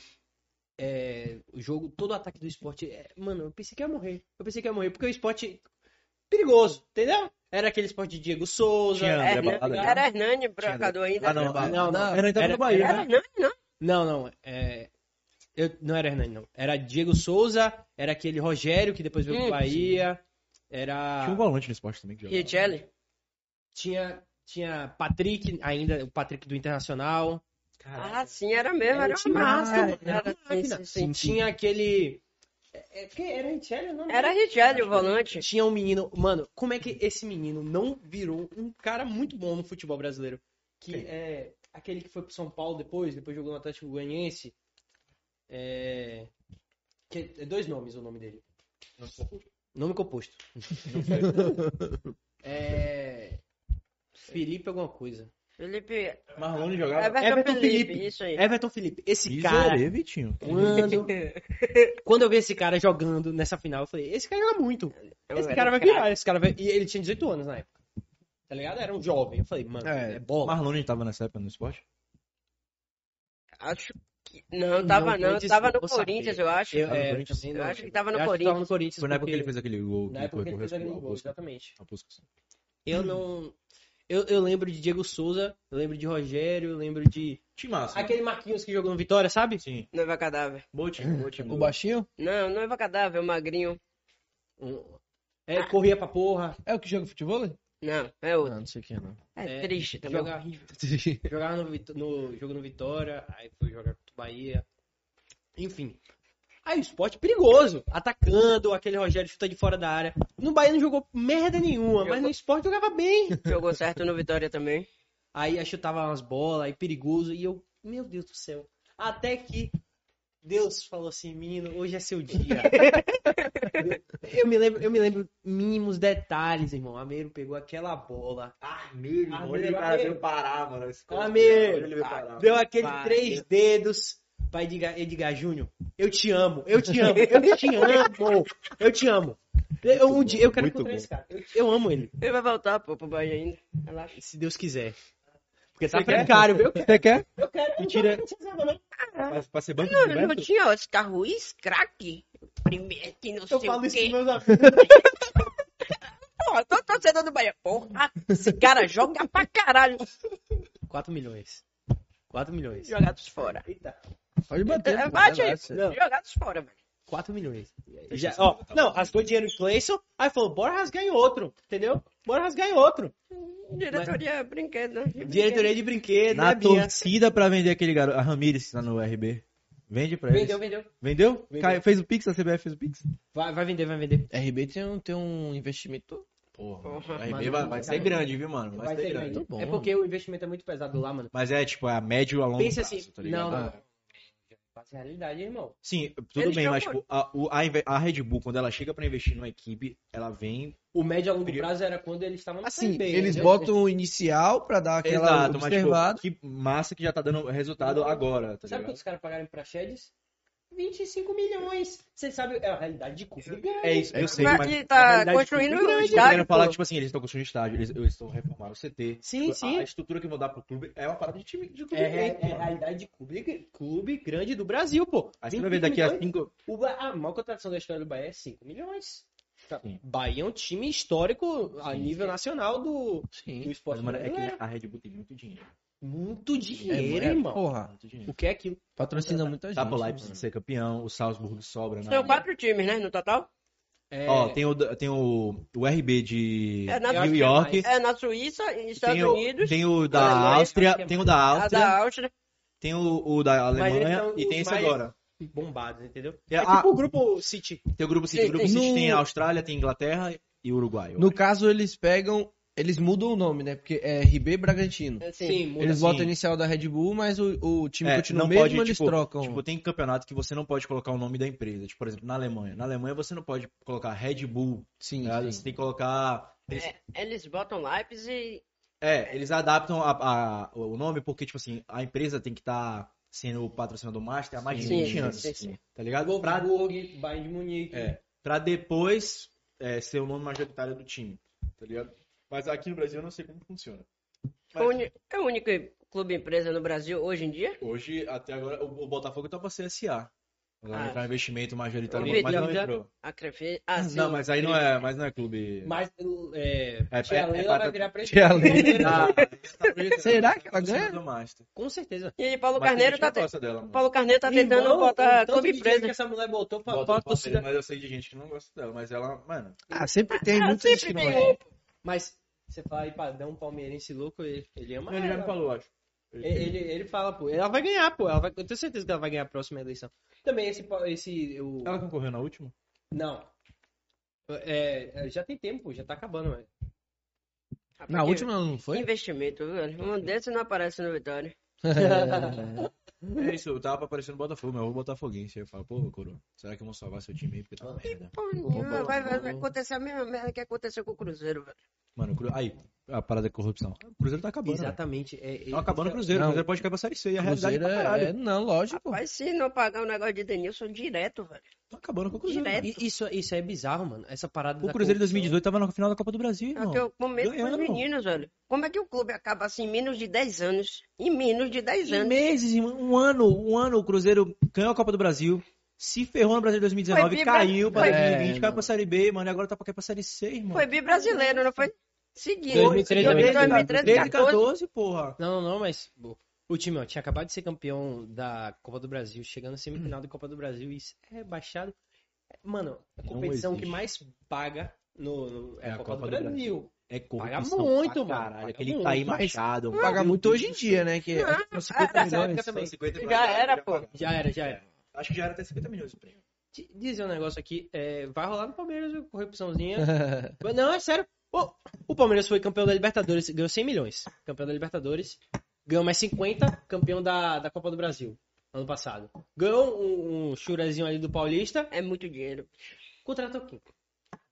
É, o jogo, todo o ataque do esporte. é, mano, eu pensei que ia morrer. Eu pensei que ia morrer, porque o esporte. Perigoso, entendeu? Era aquele esporte de Diego Souza. Tinha André Balada, Hernani- né? era Hernani, brocador ainda. Ah, não. Não, não, não. Era então Era- pro Bahia, Era né? Hernani, não. Não, não. É, eu, não era Hernani, não. Era Diego Souza, era aquele Rogério que depois veio pro Hum, Bahia. Era. Tinha um volante no esporte também que jogava. Richelli. Tinha, tinha Patrick, ainda, o Patrick do Internacional. Ah, sim, era mesmo, Era era uma massa. Era, era sim, máquina. sim, sim. Tinha aquele. É, é, que era Richelli o nome? Era Richelli o volante. Tinha um menino. Mano, como é que esse menino não virou um cara muito bom no futebol brasileiro? Que é aquele que foi pro São Paulo depois, depois jogou no Atlético Goianiense. É. que é dois nomes o nome dele. Nome composto. é. Felipe alguma coisa. Felipe. Marlone jogava. Everton, Everton Felipe, Felipe. isso aí. Everton Felipe. Esse Miserê, cara. Vitinho. Quando, quando eu vi esse cara jogando nessa final, eu falei, esse cara joga muito. Esse cara vai virar, esse cara vai. E ele tinha 18 anos na época. Tá ligado? Era um jovem. Eu falei, mano, É, é, bola. Marlone tava nessa época no esporte? Acho que. Não, tava Não, não. eu Tava no vou saber. Corinthians, eu acho. Eu, é, Corinthians? Eu não- acho que tava no eu que Corinthians. tava no Corinthians. Foi na época que porque- ele fez aquele gol. Na época que ele fez aquele gol, exatamente. Eu não. Eu, eu lembro de Diego Souza, eu lembro de Rogério, eu lembro de. Massa. Aquele Marquinhos que jogou no Vitória, sabe? Sim. Noiva cadáver. Bom time. O baixinho Não, noiva cadáver, o magrinho. É, corria pra porra. é o que joga futebol? Não, é outro. Não, não sei quem é, não. É, É, triste também. Jogava, jogava no, no jogo no Vitória, aí foi jogar contra o Bahia. Enfim. Aí o esporte perigoso, atacando, aquele Rogério chuta de fora da área. No Bahia não jogou merda nenhuma, mas no esporte jogava bem. Jogou certo no Vitória também. Aí chutava umas bolas, aí perigoso, e eu, meu Deus do céu. Até que Deus falou assim, menino, hoje é seu dia. eu, me lembro, eu me lembro mínimos detalhes, irmão. A Meiro pegou aquela bola, Ah, meu Ah, Olha meu, o cara meu. veio parar, mano. Esse cara- Ah, meu. Olha ele veio parar. deu aquele Pai. três dedos pra Edgar, Edgar Júnior. Eu te amo, eu te amo, eu te amo, eu te amo. Eu, um dia, eu quero Muito encontrar bom. esse cara. Eu, eu amo ele, Ele vai voltar, pô, pro Bahia ainda. Relaxa. se Deus quiser. Porque tá Você precário, viu? Você quer? Eu quero. Mentira. Eu não quero, não. Pra, pra ser banco Não, de não tinha Oscar Ruiz, craque. Primeiro que não Eu sei falo o isso quê. pros meus amigos. Porra, tô torcedor do Bahia. Porra, esse cara joga pra caralho. 4 milhões. 4 milhões. Jogados fora. Eita. Pode bater. É, pô, bate aí. Não. Jogados fora, velho. 4 milhões. Já, ó, não, rasgou dinheiro em Clayson, aí falou, bora rasgar em outro, entendeu? Bora rasgar em outro. Diretoria brinquedo. né? De Diretoria de brinquedo, Na né, torcida pra vender aquele garoto. A Ramires tá no RB. Vende pra eles. Vendeu, vendeu. Vendeu? Vendeu. Cai- fez o Pix, a CBF fez o Pix? Vai, vai vender, vai vender. RB tem um, tem um investimento. Porra, RB mano, vai, vai ser grande, viu, mano? Vai, ser grande. Muito bom. É porque o investimento é muito pesado lá, mano. Mas é, tipo, a médio a longo Pensa prazo, assim, tá ligado? não, Ah, não. Faz realidade, irmão. Sim, tudo Eles bem, mas tipo, a, o- a, a Red Bull, quando ela chega pra investir numa equipe, ela vem. O médio a longo prazo era quando eles estavam no Assim, Série B, eles entendeu? botam o inicial pra dar aquela Exato, mas observada. tipo, que massa que já tá dando resultado agora, tá Sabe ligado? quantos caras pagaram pra Chedes? 25 milhões. Você sabe, é a realidade de custo grande. É isso, eu sei, Mas mas. a tá construindo é grande. o estádio, querendo falar que, tipo assim, eles estão construindo estádio, eles, eles estão reformando o CT. Sim, Tipo, sim. A estrutura que vão dar pro clube é uma parada de time de clube. É, é, grande, é a mano. realidade de clube, clube grande do Brasil, pô. Aí você vai ver daqui a 25 milhões. cinco. O Ba- a maior contratação da história do Bahia é 5 milhões. Tá. Sim. Bahia é um time histórico a Sim. nível nacional do, do Sim. esporte Mas, mano, é que brasileiro. a Red Bull tem muito dinheiro. Muito dinheiro, É, é, irmão. porra, Muito dinheiro. O que é aquilo? patrocina muita gente. Tá pro. Leipzig ser campeão, o Salzburg sobra. na- São quatro times, né, no total? É, Ó, tem o, tem o, o RB de É, na- New que é York, mais. É na Suíça, nos Estados tem o, Unidos, tem o da Alemanha, Áustria, que é tem o da a Áustria, da Áustria. tem o, o da Alemanha e tem esse agora. Bombados, entendeu? É, É ah, tipo o grupo City. Tem o grupo City. O grupo tem. City No- tem a Austrália, tem Inglaterra e Uruguai. No acho. caso, eles pegam. Eles mudam o nome, né? Porque é RB Bragantino. Sim. muda Eles assim. botam a inicial da Red Bull, mas o, o time É, continua não mesmo, pode, eles tipo, trocam. Tipo, tem campeonato que você não pode colocar o nome da empresa. Tipo, por exemplo, na Alemanha. Na Alemanha você não pode colocar Red Bull. sim, tá? sim. Você tem que colocar. Eles, É, eles botam Leipzig é, eles adaptam a- a- o nome porque, tipo assim, a empresa tem que estar sendo o patrocinador master há mais de Sim, 20 sim, anos. sim, sim. Tá ligado? Pra, Wolfsburg, Bayern de Munique. é, pra depois é, ser o nome majoritário do time. Tá ligado? Mas aqui no Brasil eu não sei como funciona. é o uni- é o único clube empresa no Brasil hoje em dia. Hoje, até agora, o, Botafogo tá pra CSA. Agora Ah. entrar investimento majoritário, mas não entrou. A Crefe... Ah, sim. Não, mas aí não é, mas não é clube. Mas é, É, Tia é- é Leila pra- vai virar presidente. Ah, Será que ela ganha? Com certeza. E Paulo Mas Carneiro tá que te- gosta dela, mano. Paulo Carneiro tá tentando Irmão, botar clube empresa. que essa mulher botou pra, Bota pra mas eu sei de gente que não gosta dela, mas ela, mano, Ah, sempre tem Ah, muita gente que sempre não tem é. Mas você fala aí um palmeirense louco, ele, ele ama ele já ela. me falou, acho. Ele, ele, ele fala, pô, ela vai ganhar, pô. Ela vai, eu tenho certeza que ela vai ganhar a próxima eleição. Também esse. esse o, Ela concorreu na última? Não. É, é, já tem tempo, pô, já tá acabando, velho. Na última ela não foi? Investimento, velho. Um desses não aparece no Vitória. É isso, eu tava no Botafogo, mas eu vou Botafoguense. Aí eu falo, pô, coroa, será que eu vou salvar seu time aí? Porque tá uma merda. Porra nenhuma, vai, vai, vai acontecer a mesma merda que aconteceu com o Cruzeiro, velho. Mano, o Cru- aí, a parada da corrupção. O Cruzeiro tá acabando. Exatamente. É, é, Tá acabando o Cruzeiro. O Não. Cruzeiro pode cair pra Série C. E a realidade é Cruzeiro pra é, é-. Não, lógico. Mas se não pagar o negócio de Denilson direto, velho. Tá acabando com o Cruzeiro. Direto. mano. Isso, isso é bizarro, mano. Essa parada O da Cruzeiro em corrupção. 2018 tava na final da Copa do Brasil, irmão. Até eu comento com os ganhando. meninos, velho. Como é que o clube acaba assim em menos de 10 anos? Em menos de 10 Em anos. meses, em um ano, um ano o Cruzeiro ganhou a Copa do Brasil, se ferrou no Brasil em 2019, Foi caiu pra foi- 2020, É, caiu pra Série B, mano, e agora tá pra cair pra Série C, irmão. Foi bi brasileiro, não foi? Seguido. 2013, 2013, 13, 14. 14, porra. Não, não, mas o time ó, tinha acabado de ser campeão da Copa do Brasil, chegando na semifinal da Copa do Brasil, e isso é baixado. Mano, a competição que mais paga no, no- é, a Copa, do, Brasil. É Paga muito, mano. Paga aquele muito, Thaí mas- Machado. mano. Paga muito hoje em dia, né? Que Não, é tipo 50 nessa época milhões. também. São 50 Já era, pô. Já era, já era. Acho que já era até 50 milhões o prêmio. Dizer um negócio aqui, é, vai rolar no Palmeiras, viu? corrupçãozinha. Não, é sério. O Palmeiras foi campeão da Libertadores, ganhou 100 milhões. Campeão da Libertadores. Ganhou mais 50, campeão da, da Copa do Brasil, ano passado. Ganhou um, um churazinho ali do Paulista, É muito dinheiro. contratou quem?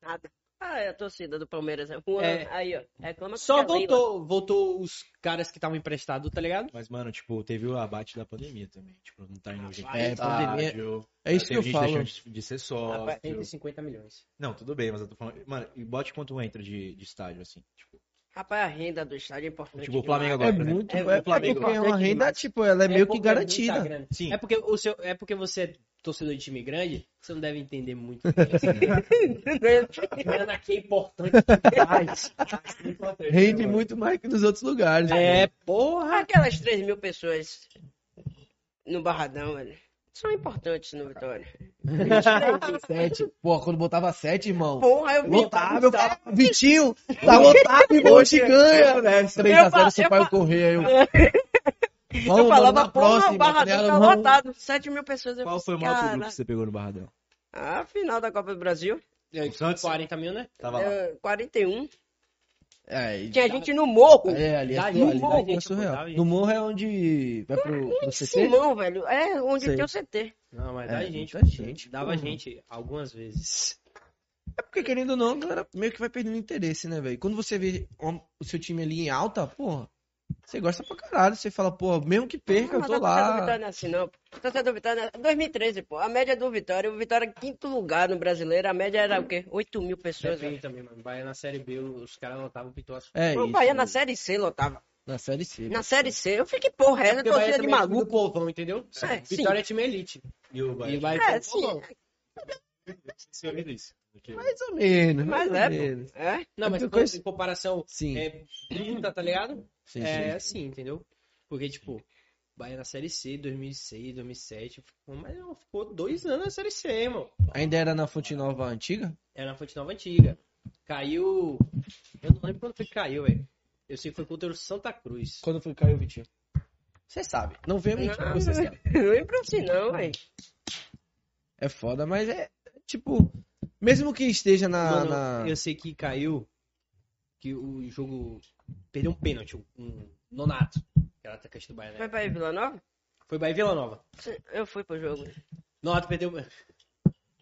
Nada. Ah, é a torcida do Palmeiras. É. É. Aí, ó. Reclama com Só Leila. voltou, voltou os caras que estavam emprestados, tá ligado? Mas, mano, tipo, teve o abate da pandemia também. Tipo, não tá indo gente É, no pandemia- estádio, É isso que teve eu gente falo. deixando de, de ser sócio. 150 milhões. Não, tudo bem, mas eu tô falando... Mano, e bote quanto entra de, de estádio, assim. Tipo, Rapaz, a renda do estádio é importante. tipo o Flamengo agora, É por exemplo. muito. É, É, o é Flamengo- porque é uma renda, demais. tipo, ela é meio que é garantida. grana. Sim. É porque, o seu, é porque você é torcedor de time grande, você não deve entender muito. grana aqui é importante demais. Rende muito mais que nos outros lugares. É, porra. Aquelas 3 mil pessoas no Barradão, velho. São importantes no Vitória. 7. Pô, quando botava 7, irmão. Porra, eu vi. Lotado, eu falava, Vitinho, tá lotado, irmão, hoje ganha. 3x0 seu eu pai correr. Eu, Eu falava, porra, o próxima. Barradão tá lotado. 7 mil pessoas. Qual foi o maior público que você pegou no Barradão? A final da Copa do Brasil, Santos 40 mil, né? tava lá. é, 41. É, e- Tinha gente no morro. É, ali, Dá ali, gente, ali dá dá gente, é surreal. No morro é onde vai pro, pro CC? Simão, velho. É onde Sei. tem o CT. Não, mas É, dá gente. pô. gente, Dava porra. gente algumas vezes. É porque, querendo ou não, a galera meio que vai perdendo interesse, né, velho? Quando você vê o o seu time ali em alta, porra, você gosta pra caralho. Você fala, pô, mesmo que perca, eu Mas tô lá. Vitória não é assim, não. Torcida do Vitória é 2013, pô. A média do Vitória, o Vitória em quinto lugar no brasileiro, a média era o quê? 8 mil pessoas. Depende também, mano. Bahia na Série B, os caras lotavam o Pitoço. É O isso. Bahia na Série C lotava. Na Série C. Na Série C, eu fiquei, porra, essa Porque Bahia torcida de é maluco. povão, entendeu? É, sim. Vitória é time elite. E o E Bahia. vai É, pro sim. povão. Você ouviu isso? Mais ou menos, mais Mas ou é, menos. É? Não, mas É em coisa- comparação Sim, é, bruta, tá ligado? sim, é sim. assim, entendeu? Porque, tipo, Bahia na Série C, 2006, 2007, ficou, mas não, ficou dois anos na Série C, irmão. Ainda era na Fonte Nova antiga? Era na Fonte Nova Antiga. Caiu. Eu não lembro quando foi que caiu, velho. Eu sei que foi contra o Santa Cruz. Quando foi que caiu, Vitinho? Você sabe. Não venha mentir, Não, você sabe. Não pra si, não, velho. É foda, mas é tipo, mesmo que esteja na. Mano, na- eu sei que caiu, que o jogo perdeu um pênalti, um nonato, que era atacante do Bahia, Foi né? pra Vila Nova? Foi Bahia Vila Nova. Eu fui pro jogo. Nonato perdeu...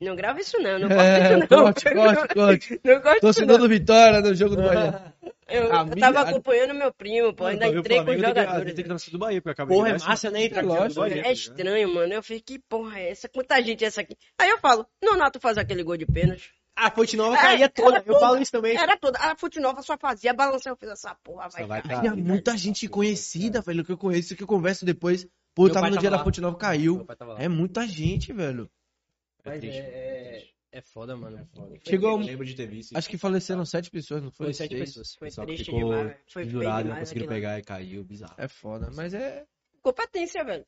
Não grava isso não, não gosto É, disso não. corte, corte, corte. Não disso Torcedor do Vitória no jogo do Bahia. Eu, A eu mídia- tava acompanhando meu primo, pô. Ainda entrei com os Flamengo, tem que- jogadores. Tem que torcer do Bahia, porque Porra, é massa, né? É com o lógico, Bahia. É estranho, mano. Eu fiquei, que porra é essa? Quanta gente é essa aqui? Aí eu falo, Nonato faz aquele gol de pênalti. A Fonte Nova É, caía toda, eu falo isso também. Era toda. A Fute Nova só fazia balançar. Eu fiz essa porra, vai, vai cair. Tinha muita gente conhecida, velho, que eu conheço, que eu converso depois. Pô, eu tava no dia tava da lá. Fonte Nova, caiu. lá. É muita gente, velho. Mas triste, é, é, é foda, mano. Chegou Eu lembro de ter visto. Acho que faleceram sete pessoas, não foi? Foi sete Seis. pessoas. Foi Só triste ficou demais, velho. Foi pendurado, não conseguiram lá. pegar e caiu, bizarro. É foda, mas é. Competência, velho.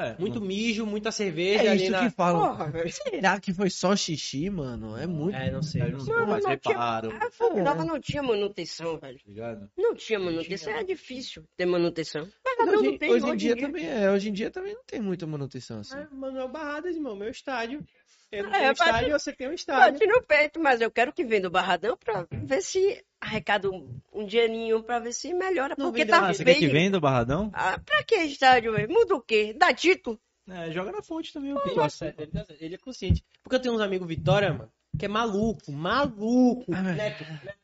É, Muito mijo, muita cerveja É ali isso na... que falam. Porra. Será que foi só xixi, mano? É muito. É, não sei. Não Mano, mais não tinha- reparo, A Fute Nova não tinha manutenção, velho. ligado? Não tinha manutenção. É difícil ter manutenção. Mas Mas não, hoje, não tem hoje em dia também é. Hoje em dia também não tem muita manutenção assim. Ah, Manuel Barradas, irmão, meu estádio. Eu não É, tenho bate- estádio, você tem um estádio. Bate no peito, mas eu quero que venda o Barradão pra ver se arrecada um, um dinheirinho pra ver se melhora. Não porque tá nada. Você quer que venda o Barradão? Ah, pra que estádio, velho? Muda o quê? Dá título? É, joga na fonte também, o Ele ele é consciente. Porque eu tenho uns amigos Vitória, mano, que é maluco, maluco. Ah, mas- Neto, Neto.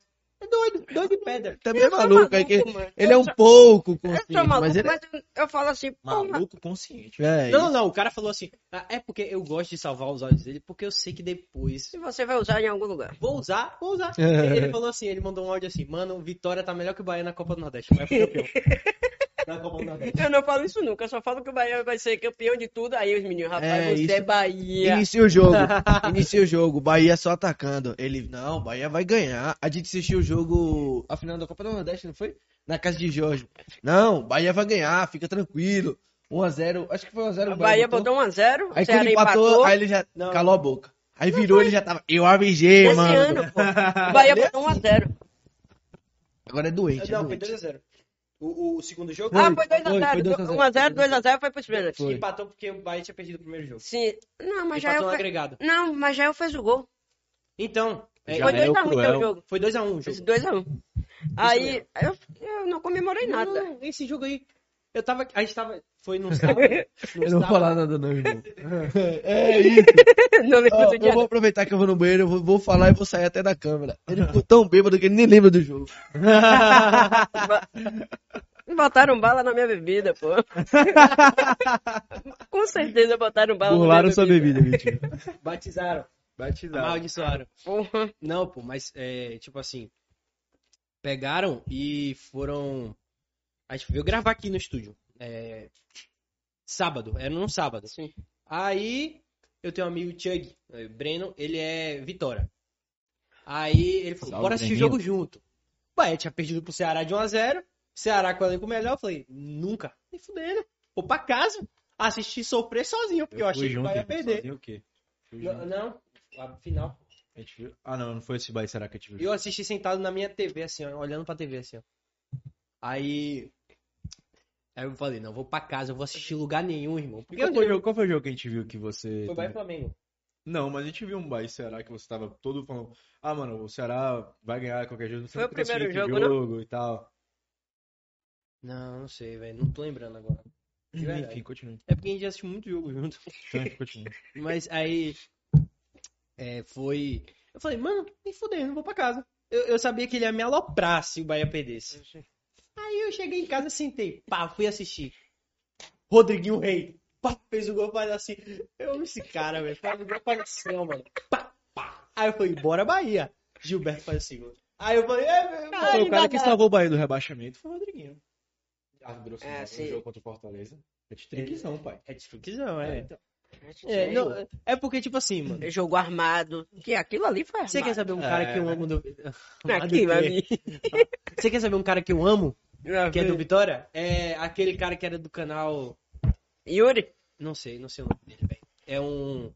É doido, doido de pedra. Também é Eu maluco, é que mano. ele é Eu um sou- pouco Eu consciente, sou maluco, mas mas, ele eu, eu falo assim, porra, Maluco consciente. é. Não, não, o cara falou assim, "Ah, é porque eu gosto de salvar os olhos dele, porque eu sei que depois se você vai usar em algum lugar. Vou usar, vou usar. Ele falou assim, ele mandou um áudio assim, mano, Vitória tá melhor que o Bahia na Copa do Nordeste. Vai pro campeão. do Nordeste. Eu não falo isso nunca, eu só falo que o Bahia vai ser campeão de tudo. Aí os meninos, rapaz, É, você isso- é Bahia. Inicia o jogo. Inicia o jogo. Bahia só atacando. Ele, não, Bahia vai ganhar. A gente assistiu o jogo. A final da Copa do Nordeste, não foi? Na casa de Jorge. Não, Bahia vai ganhar, fica tranquilo. 1x0. Acho que foi 1x0. O Bahia botou 1x0, Aí quando empatou, empatou. aí ele já Não. calou a boca. Aí virou, ele já tava. Eu avisei, mano. ano, pô. O Bahia botou 1x0. Agora é doente. é Não, foi doente. 2x0. O, o segundo jogo Ah, Foi, foi foi, foi 2x0. 2 a 0. 1x0, 2x0 foi pros pênaltis. Foi. empatou porque o Bahia tinha perdido o primeiro jogo. Sim. Não, mas já Empatou eu fe... agregado. Não, mas já eu fez o gol. Então, é, Já Foi é o 2x1 então cruel. o jogo. foi 2x1 o Foi jogo. 2x1. Aí, eu, eu não comemorei nada. Não, esse jogo aí, eu tava, a gente tava, foi no sábado. No Eu não vou falar nada, não, irmão. É isso. não dia. eu vou aproveitar que eu vou no banheiro, eu vou, vou falar e vou sair até da câmera. Ele ficou tão bêbado que ele nem lembra do jogo. Botaram bala na minha bebida, pô. Com certeza botaram bala Burlaram na sua minha bebida. bebida, mentira. Batizaram, Batizado. amaldiçoaram. Porra. Não, pô, mas é, tipo assim, pegaram e foram. A gente veio gravar aqui no estúdio. É, sábado, era num sábado. Sim. Aí eu tenho um amigo Chug, é, Breno, ele é Vitória. Aí ele falou, Salve, bora assistir o jogo junto. Bahia tinha perdido pro Ceará de 1x0. Ceará com o elenco melhor. Eu falei, nunca. Nem fudendo. Vou pra casa. Assistir sofrer sozinho, porque eu, achei que o Bahia ia perder. Sozinho o quê? Não, junto. não, a final. A gente viu- Ah, não, não foi esse Bahia, será que a gente viu? Eu assisti sentado na minha TV, assim, ó, olhando pra TV, assim, ó. Aí. Aí eu falei, não, vou pra casa, eu vou assistir lugar nenhum, irmão. Porque Qual foi, o jogo, qual foi o jogo que a gente viu que você. Foi Bahia e Flamengo. Não, mas a gente viu um Bahia e Ceará que você tava todo falando. Ah, mano, o Ceará vai ganhar qualquer jogo. Não sei Foi o primeiro jogo, jogo e tal. Não, não sei, velho. Não tô lembrando agora. Enfim, continue. É porque a gente já assistiu muito jogo junto. Continue. Mas aí. É, foi. Eu falei, mano, nem fudendo, não vou pra casa. Eu, eu sabia que ele ia me aloprar se o Bahia perdesse. Aí eu cheguei em casa, sentei, pá, fui assistir. Rodriguinho Rei, pá, fez o gol, faz assim. Eu amo esse cara, velho. Faz o gol, faz assim, ó, mano. Pá, pá. Aí eu falei, bora Bahia. Gilberto faz assim, mano. Aí eu falei, é, velho. Foi o cara que salvou o Bahia do rebaixamento foi o Rodriguinho. Ah, grosso, É, no sim. jogo contra o Fortaleza. É de triquizão, pai. É destruição, é. então. É, não, é porque, tipo assim, mano. Jogo armado. Que aquilo ali foi armado. Você quer saber um cara que eu amo do. Ali. Você quer saber um cara que eu amo, que é do Vitória? É aquele cara que era do canal. Yuri? Não sei, não sei o nome dele, velho. É um.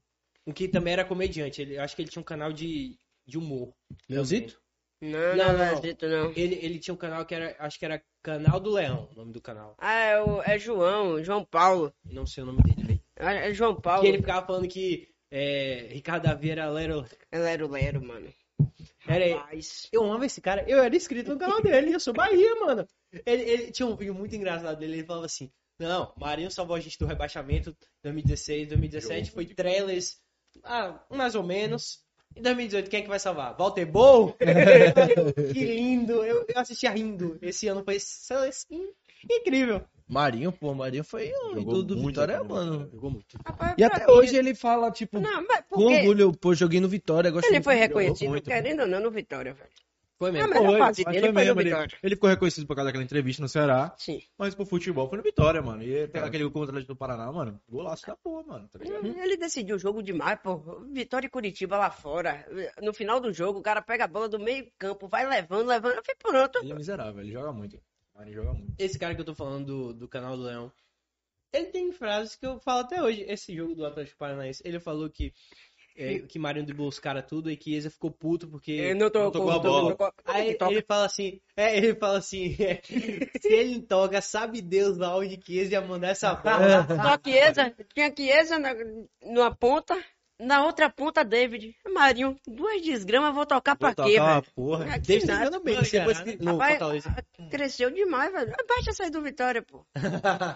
Um que também era comediante. Ele, acho que ele tinha um canal de, de humor. Leozito? Não, Não, não, não. não, Zito, não. Ele, ele tinha um canal que era, acho que era Canal do Leão, o nome do canal. Ah, é, o, é João, João Paulo. Não sei o nome dele, velho. É, é João Paulo. Que ele ficava falando que é, Ricardo Davi era Lero. É Lero Lero, mano. Era, eu amo esse cara. Eu era inscrito no canal dele. Eu sou Bahia, mano. Ele, ele tinha um vídeo muito engraçado dele. Ele falava assim: Não, Marinho salvou a gente do rebaixamento 2016, 2017. Foi trailers, ah, mais ou menos. Em 2018, quem é que vai salvar? Walter Bow? que lindo. Eu, eu assistia rindo. Esse ano foi assim, incrível. Marinho, pô, Marinho foi um Jogou ídolo do muito, Vitória, jogou mano. Jogou muito. Rapaz, E até mim- hoje ele fala, tipo, Não, com orgulho, pô, joguei no Vitória, gosto ele foi do reconhecido, muito, querendo ou não, no Vitória, velho. Foi A mesmo. melhor Foi, fase mas dele foi foi mesmo, ele, ele ficou reconhecido por causa daquela entrevista no Ceará, Sim. mas pro futebol foi no Vitória, mano. E até aquele contra do Paraná, mano, golaço da porra, mano, tá ligado? Ele decidiu o jogo demais, pô. Vitória e Curitiba lá fora. No final do jogo, o cara pega a bola do meio campo, vai levando, levando. Eu falei, pronto. Ele é miserável, ele joga muito. Ele joga muito. Esse cara que eu tô falando do, do canal do Leão, ele tem frases que eu falo até hoje. Esse jogo do Atlético Paranaense, ele falou que, é, que Marinho driblou os caras tudo e que Eza ficou puto porque. Ele não tocou, tocou a bola. Aí ele fala assim, é, ele fala assim, é, se ele toca, sabe Deus aonde que Eza ia mandar essa bola. Só que Chiesa, tinha Chiesa na, numa ponta, na outra ponta David. Marinho, duas desgramas, vou tocar pra Vou quê, tocar uma velho? porra. Ah, que David tá jogando bem, Mano, depois que, no Rapaz, Fortaleza. Cresceu demais, velho. Baixa sair do Vitória, pô.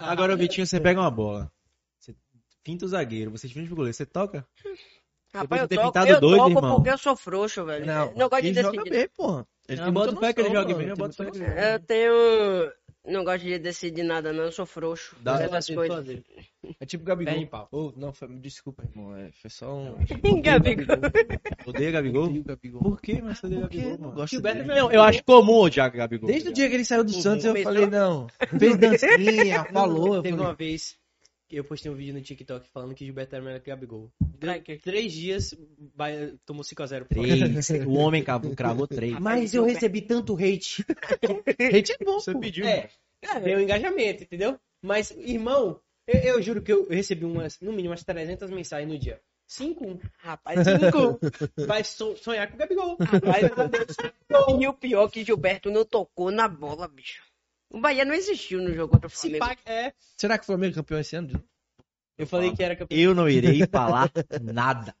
Agora, Vitinho, você pega uma bola. Você finta o zagueiro, você finta o goleiro, você toca? Rapaz, eu pintado eu doido, toco irmão. porque eu sou frouxo, velho. Não, Não, gosto de ele joga decidir. bem, porra. Ele tem boto muita fé que ele mano, bem, eu boto tenho. Não gosto de decidir nada, não. Eu sou frouxo. Dá- Fazer as coisas. É tipo Gabigol. Pé pau. Oh, não, foi, desculpa, irmão. É, foi só um. Gabigol. Odeia Gabigol? Odeio o Gabigol. Por que, mas você odeia Porque Gabigol, eu não mano? gosto Gilberto dele. é Não, eu acho comum odiar Gabigol. Desde o dia que ele saiu do Uhum. Santos, eu falei, não. Fez dancinha, falou. Teve uma vez eu postei um vídeo no TikTok falando que Gilberto era melhor que Gabigol. Deu três dias, Bahia tomou 5x0. Três. O homem cravou, cravou três. Mas eu recebi tanto hate. hate é bom, Você pô. pediu. É, deu engajamento, entendeu? Mas, irmão, eu, eu juro que eu recebi umas, no mínimo umas 300 mensagens no dia. 5 Rapaz, cinco. Vai so- sonhar com o Gabigol. Rapaz, e o pior é que Gilberto não tocou na bola, bicho. O Bahia não existiu no jogo contra o Se Flamengo. pá, é. Será que o Flamengo é campeão esse ano? Eu falei que era campeão. Eu não irei falar nada.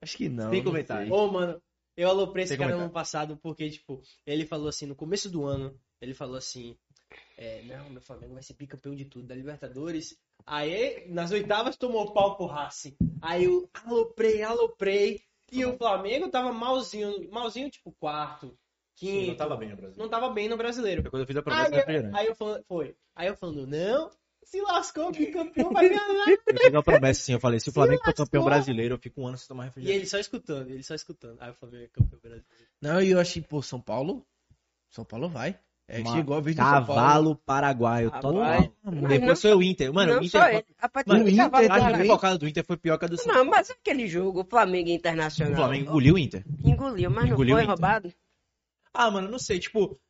Acho que não. Sem não comentário. Ô, mano, eu aloprei esse cara comentário. no passado porque, tipo, ele falou assim, no começo do ano, ele falou assim, é, não, meu Flamengo vai ser bicampeão de tudo, da Libertadores. Aí, nas oitavas, tomou pau pro Racing. Aí eu aloprei, aloprei, e o Flamengo tava malzinho, malzinho, tipo, quarto, quinto. Sim, não tava bem no Brasil. Não tava bem no brasileiro. Foi quando eu fiz a promessa Aí, do refrigerante. aí eu falando, foi. Aí eu falando, não, se lascou, bicampeão vai ganhar. Eu fiz uma promessa assim, eu falei, se o Flamengo for campeão brasileiro, eu fico um ano sem tomar E refrigerante. ele só escutando, ele só escutando. Aí o Flamengo é campeão brasileiro. Não, e eu achei, pô, São Paulo. São Paulo vai. É que Uma- chegou a vez do. Cavalo paraguaio, mas Depois não foi o Inter. Mano, não o só Inter. ele. Rapaz, Mano, tem o que cavalo Inter A pipocada do Inter foi pior que a do São Não, mas aquele jogo, Flamengo e Internacional. O Flamengo engoliu o Inter. Engoliu, mas não Engoliu foi o Inter. roubado. Ah, mano, não sei, tipo.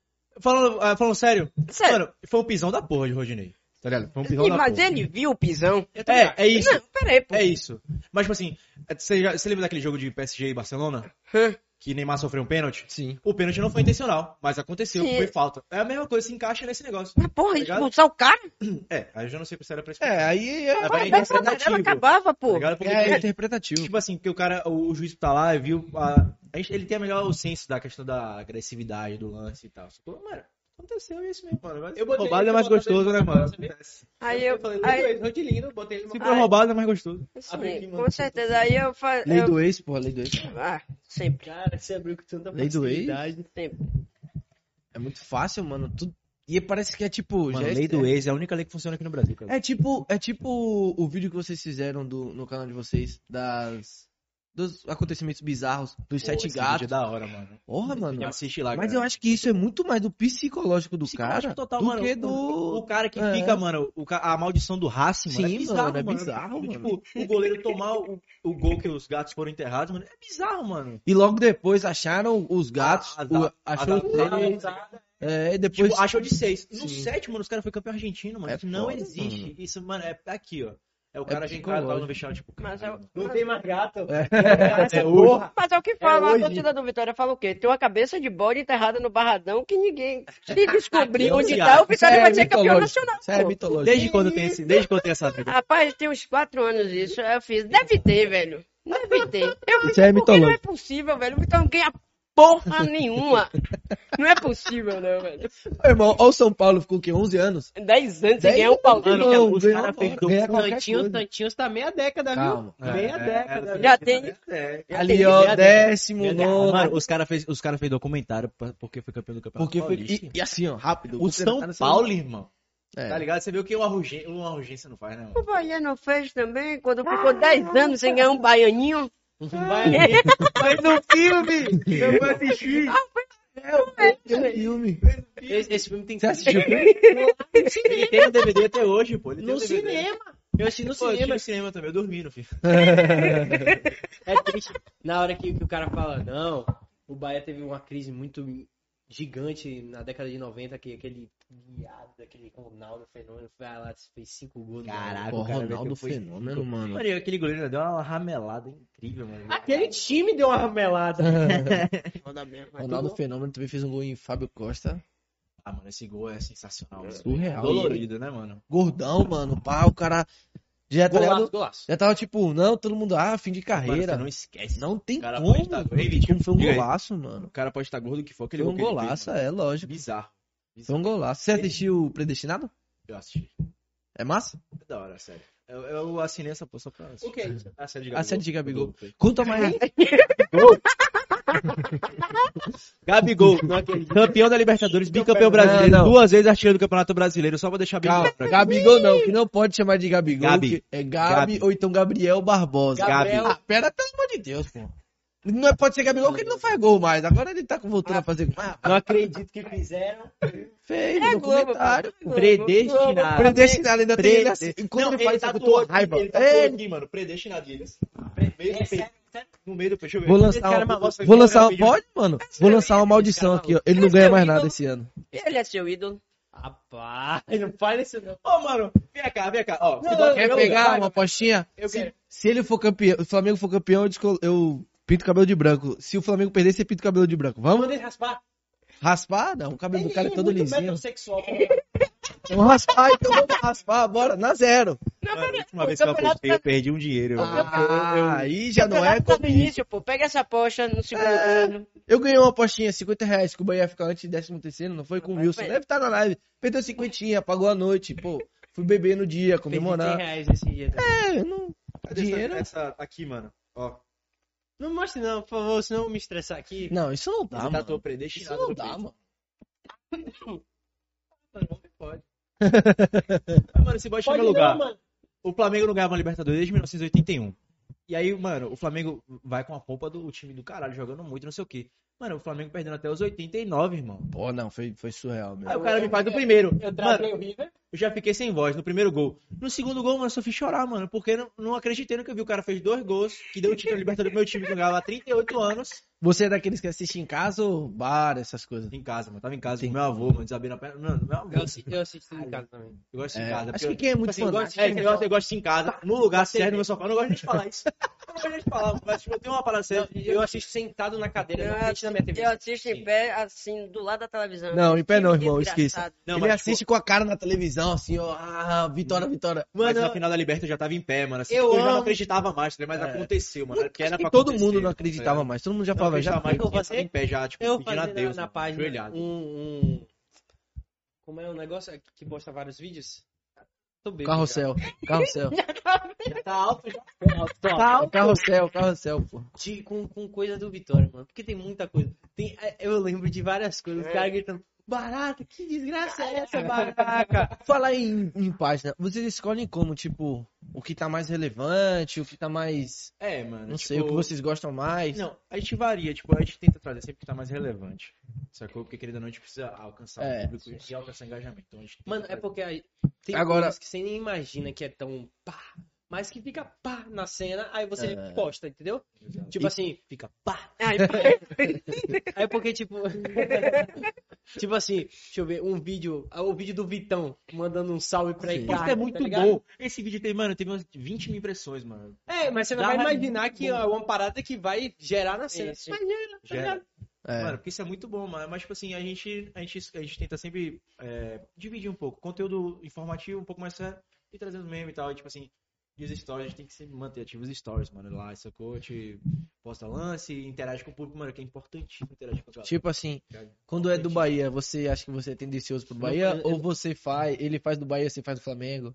Falando, ah, falando sério, Sério. mano, foi um pisão da porra de Rodinei. Tá ligado? Foi um pisão E, da mas porra. ele viu o pisão. É, é isso. Não, peraí, pô. É isso. Mas, tipo assim, você, já, você lembra daquele jogo de PSG e Barcelona? Hã? Que Neymar sofreu um pênalti? Sim. O pênalti não foi intencional, mas aconteceu, Sim. foi falta. É a mesma coisa, se encaixa nesse negócio. Mas porra, ligado? expulsar o cara? É, aí eu já não sei se era pra isso. É, aí é, vai Mas essa interpretativo. acabava, Tá pô. ligado? Porque, é interpretativo. tipo assim, porque o cara, o, o juiz tá lá e viu. A, ele tem a melhor senso da questão da agressividade do lance e tal. Mano, aconteceu isso mesmo, mano. Mas Eu botei roubado é mais gostoso, né, mano? Aí eu. falei, Aí, Aí... Rodilindo, botei ele Se for roubado é mais gostoso. Mano. com certeza. Aí eu falei. Lei do ex, porra, lei do ex. Ah, sempre, Cara, você abriu com tanta Lei do ex. facilidade. sempre. É muito fácil, mano. Tudo... E parece que é tipo. Mano, é- lei do ex é a única lei que funciona aqui no Brasil, cara. É tipo, é tipo o vídeo que vocês fizeram do, no canal de vocês das dos acontecimentos bizarros dos Pô, sete esse gatos. é da hora, mano. Porra, mano. Assiste lá, Mas cara. eu acho que isso é muito mais do psicológico do Psicológico cara total, do mano. que O do cara que É. fica, mano, o a maldição do Racing, mano, Sim, é bizarro, mano, é mano. bizarro, mano. Tipo, o goleiro tomar o, o gol que os gatos foram enterrados, mano, é bizarro, mano. E logo depois acharam os gatos, Ah, o- a- achou a- três, é, e depois Tipo, achou de seis. No Sim. sétimo, mano, os caras foram campeão argentino, mano. É Isso não foda, existe. mano. Isso, mano, é aqui, ó. É o cara É casa, tava no vestiário, tipo, Mas é, Não tem mais gato. É, Essa hoje. porra. mas é o que fala, hoje. a torcida do Vitória fala o quê? Tem uma cabeça de bode enterrada no barradão que ninguém se descobrir Aqui, onde tá, o Vitória é vai ser campeão mitológico. nacional. Isso é mitológico. Desde quando tem esse, desde quando tem essa vida? Rapaz, tem uns quatro anos isso. Eu fiz. Deve ter, velho. Deve ter. Eu Isso é porque não é mitológico. possível, velho. O Vitória não ganha porra nenhuma. Não é possível, não, velho. Ô, irmão, ó, o São Paulo ficou o quê? 11 anos? Dez anos sem Dez ganhar um pau. Mano, Não, os ganhou cara uma fez bola, ganha qualquer Tantinho. Tantinho está meia década, Calma. viu? Meia década. é, viu? Já tem. É. Já Ali, tem ó, décimo nono. Mano, os caras fez, os cara fez documentário pra- porque foi campeão do campeonato Porque foi. paulista. E, e assim, ó, rápido. O São Paulo, irmão. É. Tá ligado? Você viu que uma urgência, uma urgência não faz, né, mano? O Bahia não fez também, quando ficou 10 anos sem ganhar um baianinho. Vai, Mas no filme! Eu vou assistir! Tem um filme. esse, esse filme tem que filme? Ele tem no DVD até hoje, pô. Ele tem No cinema. Eu assisti no Pô, eu cinema. no cinema também, eu dormi no filme. É triste. Na hora que, que o cara fala, não, o Bahia teve uma crise muito gigante na década de 90, que aquele viado, aquele Ronaldo Fenômeno foi lá, fez cinco gols. Caraca, o cara Ronaldo foi- Fenômeno, mano. Mano, aquele goleiro deu uma ramelada incrível, mano. Aquele time deu uma ramelada. Ronaldo Fenômeno também fez um gol em Fábio Costa. Ah, mano, esse gol é sensacional. mano. Surreal. Dolorido, né, mano? Gordão, mano. Pá, o cara. Já, tá Golaço, ligado? golaço. já tava tipo, não, todo mundo, ah, fim de Mano, carreira. você não esquece. Não tem O cara como. pode estar- Vitinho, como foi um golaço, mano. O cara pode estar gordo que for, aquele Foi um gol que ele fez, golaço, mano. é, lógico. Bizarro. Foi Bizarro. um golaço. Você assistiu o Predestinado? Eu assisti. É massa? É da hora, sério. Eu, eu assinei essa porra só pra assistir. O que é isso? A série de A série de Gabigol. Gabigol. Conta mais. Gabigol, campeão da Libertadores, bicampeão brasileiro, Não, não. duas vezes artilheiro do Campeonato Brasileiro, só pra deixar bem claro Gabigol não, que não pode chamar de Gabigol. Gabi. que É Gabi, Gabi. ou então Gabriel Barbosa. Gabriel. Ah, pera, pelo amor de Deus, pô. Não é- pode ser Gabigol porque ele não faz gol mais. Agora ele tá voltando a fazer gol. Ah, Não acredito que fizeram. fez, É documentário. Globo. Predestinado. Predestinado, ainda tem ele assim. Quando Não, ele faz isso, eu tô raiva. Ele tatuou É, aqui, mano, predestinado. ele meio do peito. No meio do ver. Vou lançar, cara é uma, vou lançar uma, é pode, mano? Vou lançar uma maldição aqui, ó. Ele não ganha mais nada esse ano. Ele é seu ídolo. Rapaz, não faz isso não. Ô, mano, vem cá, vem cá. Ó, Não, não, Quer meu pegar uma apostinha? Se, se ele for campeão, o Flamengo for campeão, eu, descol- eu pinto o cabelo de branco. Se o Flamengo perder, você pinta o cabelo de branco. Vamos? Manda ele raspar. Raspar? Não, o cabelo do cara é todo lisinho. metrosexual. Vamos raspar, então vamos raspar, bora, na zero. Mano, a última vez que eu apostei, eu perdi um dinheiro. Ah, aí já não é tá no início, pô. Pega essa aposta no segundo É. turno. Eu ganhei uma apostinha, 50 reais, que o Bahia fica antes de 13 terceiro, não foi com o Wilson. foi. Deve estar na live. Perdeu cinquentinha, pagou a noite, pô. Fui beber no dia, Perdi 100 comemorar. reais esse dia. também. É, não... Cadê Dinheiro? Essa, essa aqui, mano. Ó, Não mostre não, por favor, senão eu vou me estressar aqui. Não, isso não dá, você mano. tatuou Isso predestinado não dá, peito. mano. Mano, não pode. Ah, mano, esse bote no meu lugar. mano. O Flamengo não ganhava uma Libertadores desde 1981. E aí, mano, o Flamengo vai com a pompa do time do caralho, jogando muito, não sei o quê. Mano, o Flamengo perdendo até os 89, irmão. Pô, não, foi, foi surreal mesmo. Aí o cara me faz do primeiro. Eu Mano, travei o River. Eu já fiquei sem voz no primeiro gol. No segundo gol, mano, eu só fiz chorar, mano. Porque não, não acreditei no que eu vi. O cara fez dois gols, que deu o título da Libertadores pro meu time, que jogava há 38 anos. Você é daqueles que assiste em casa ou bar, essas coisas? Em casa, mano. Tava em casa Sim. com meu avô, mano, desabei na perna. Não, meu avô. Eu assisti, eu assisti em casa também. Eu gosto É, em casa. acho que eu- quem é muito assim, eu gosto, é, eu, eu gosto em casa, no lugar certo, TV. no meu sofá. Eu não gosto nem de falar isso. Eu não gosto nem de falar, mas tipo, eu tenho uma parada séria. Eu assisto sentado na cadeira, na frente da minha TV. Eu assisto em pé, assim, do lado da televisão. Não, em pé não, irmão, desgraçado. esqueça. Não, Ele mas, tipo, assiste com a cara na televisão, assim, ó. Ah, vitória, vitória. Mas Mano, na final da Liberta eu já tava em pé, mano. Assim, eu eu, já não acreditava mais, tá mas É. aconteceu, mano. Que era pra todo mundo não tá acreditava ligado? mais. Todo mundo já Não falava, já. mais, Eu fazer- em pé já, tipo, Eu pedindo a Deus, na, na página um, um... Como é o negócio que- que posta vários vídeos? Bêbado Carrossel, carrossel. Já, já tá alto, já. Tô alto. Tá, carrossel, carrossel, pô. De- com, com coisa do Vitória, mano. Porque tem muita coisa. Tem, é, eu lembro de várias coisas. Os caras gritando, barata, que desgraça é essa, barata? Falar em, em página, vocês escolhem como, tipo, o que tá mais relevante, o que tá mais. É, mano. Não tipo, sei, o que vocês gostam mais. Não, a gente varia, tipo, a gente tenta trazer sempre o que tá mais relevante. Sacou? Porque querendo ou não, a gente precisa alcançar É, o público e alcançar engajamento. Então a gente tenta Mano, é porque aí tem Agora- coisas que você nem imagina que é tão pá, mas que fica pá na cena, aí você É. posta, entendeu? Tipo E assim, fica pá. Ai, aí porque tipo. Tipo assim, deixa eu ver, um vídeo, ah, o vídeo do Vitão mandando um salve pra Isso é muito tá bom. Esse vídeo teve, mano, teve umas 20 mil impressões, mano. É, mas você não Dá vai imaginar que é uma parada que vai gerar na cena. Sim, sim. Mas gera, tá Gera. ligado? É. Mano, porque isso é muito bom, mano. Mas, tipo assim, a gente, a gente, a gente tenta sempre é, dividir um pouco. Conteúdo informativo, um pouco mais sério, e trazendo meme e tal. E, tipo assim, e os stories, a gente tem que sempre manter ativos os stories, mano. Lá, sacou? A gente posta lance, interage com o público, mano, que é importantíssimo interagir com a galera. Tipo assim, cara. quando é do Bahia, você acha que você é tendencioso pro Bahia? eu- Ou você faz, ele faz do Bahia, você faz do Flamengo?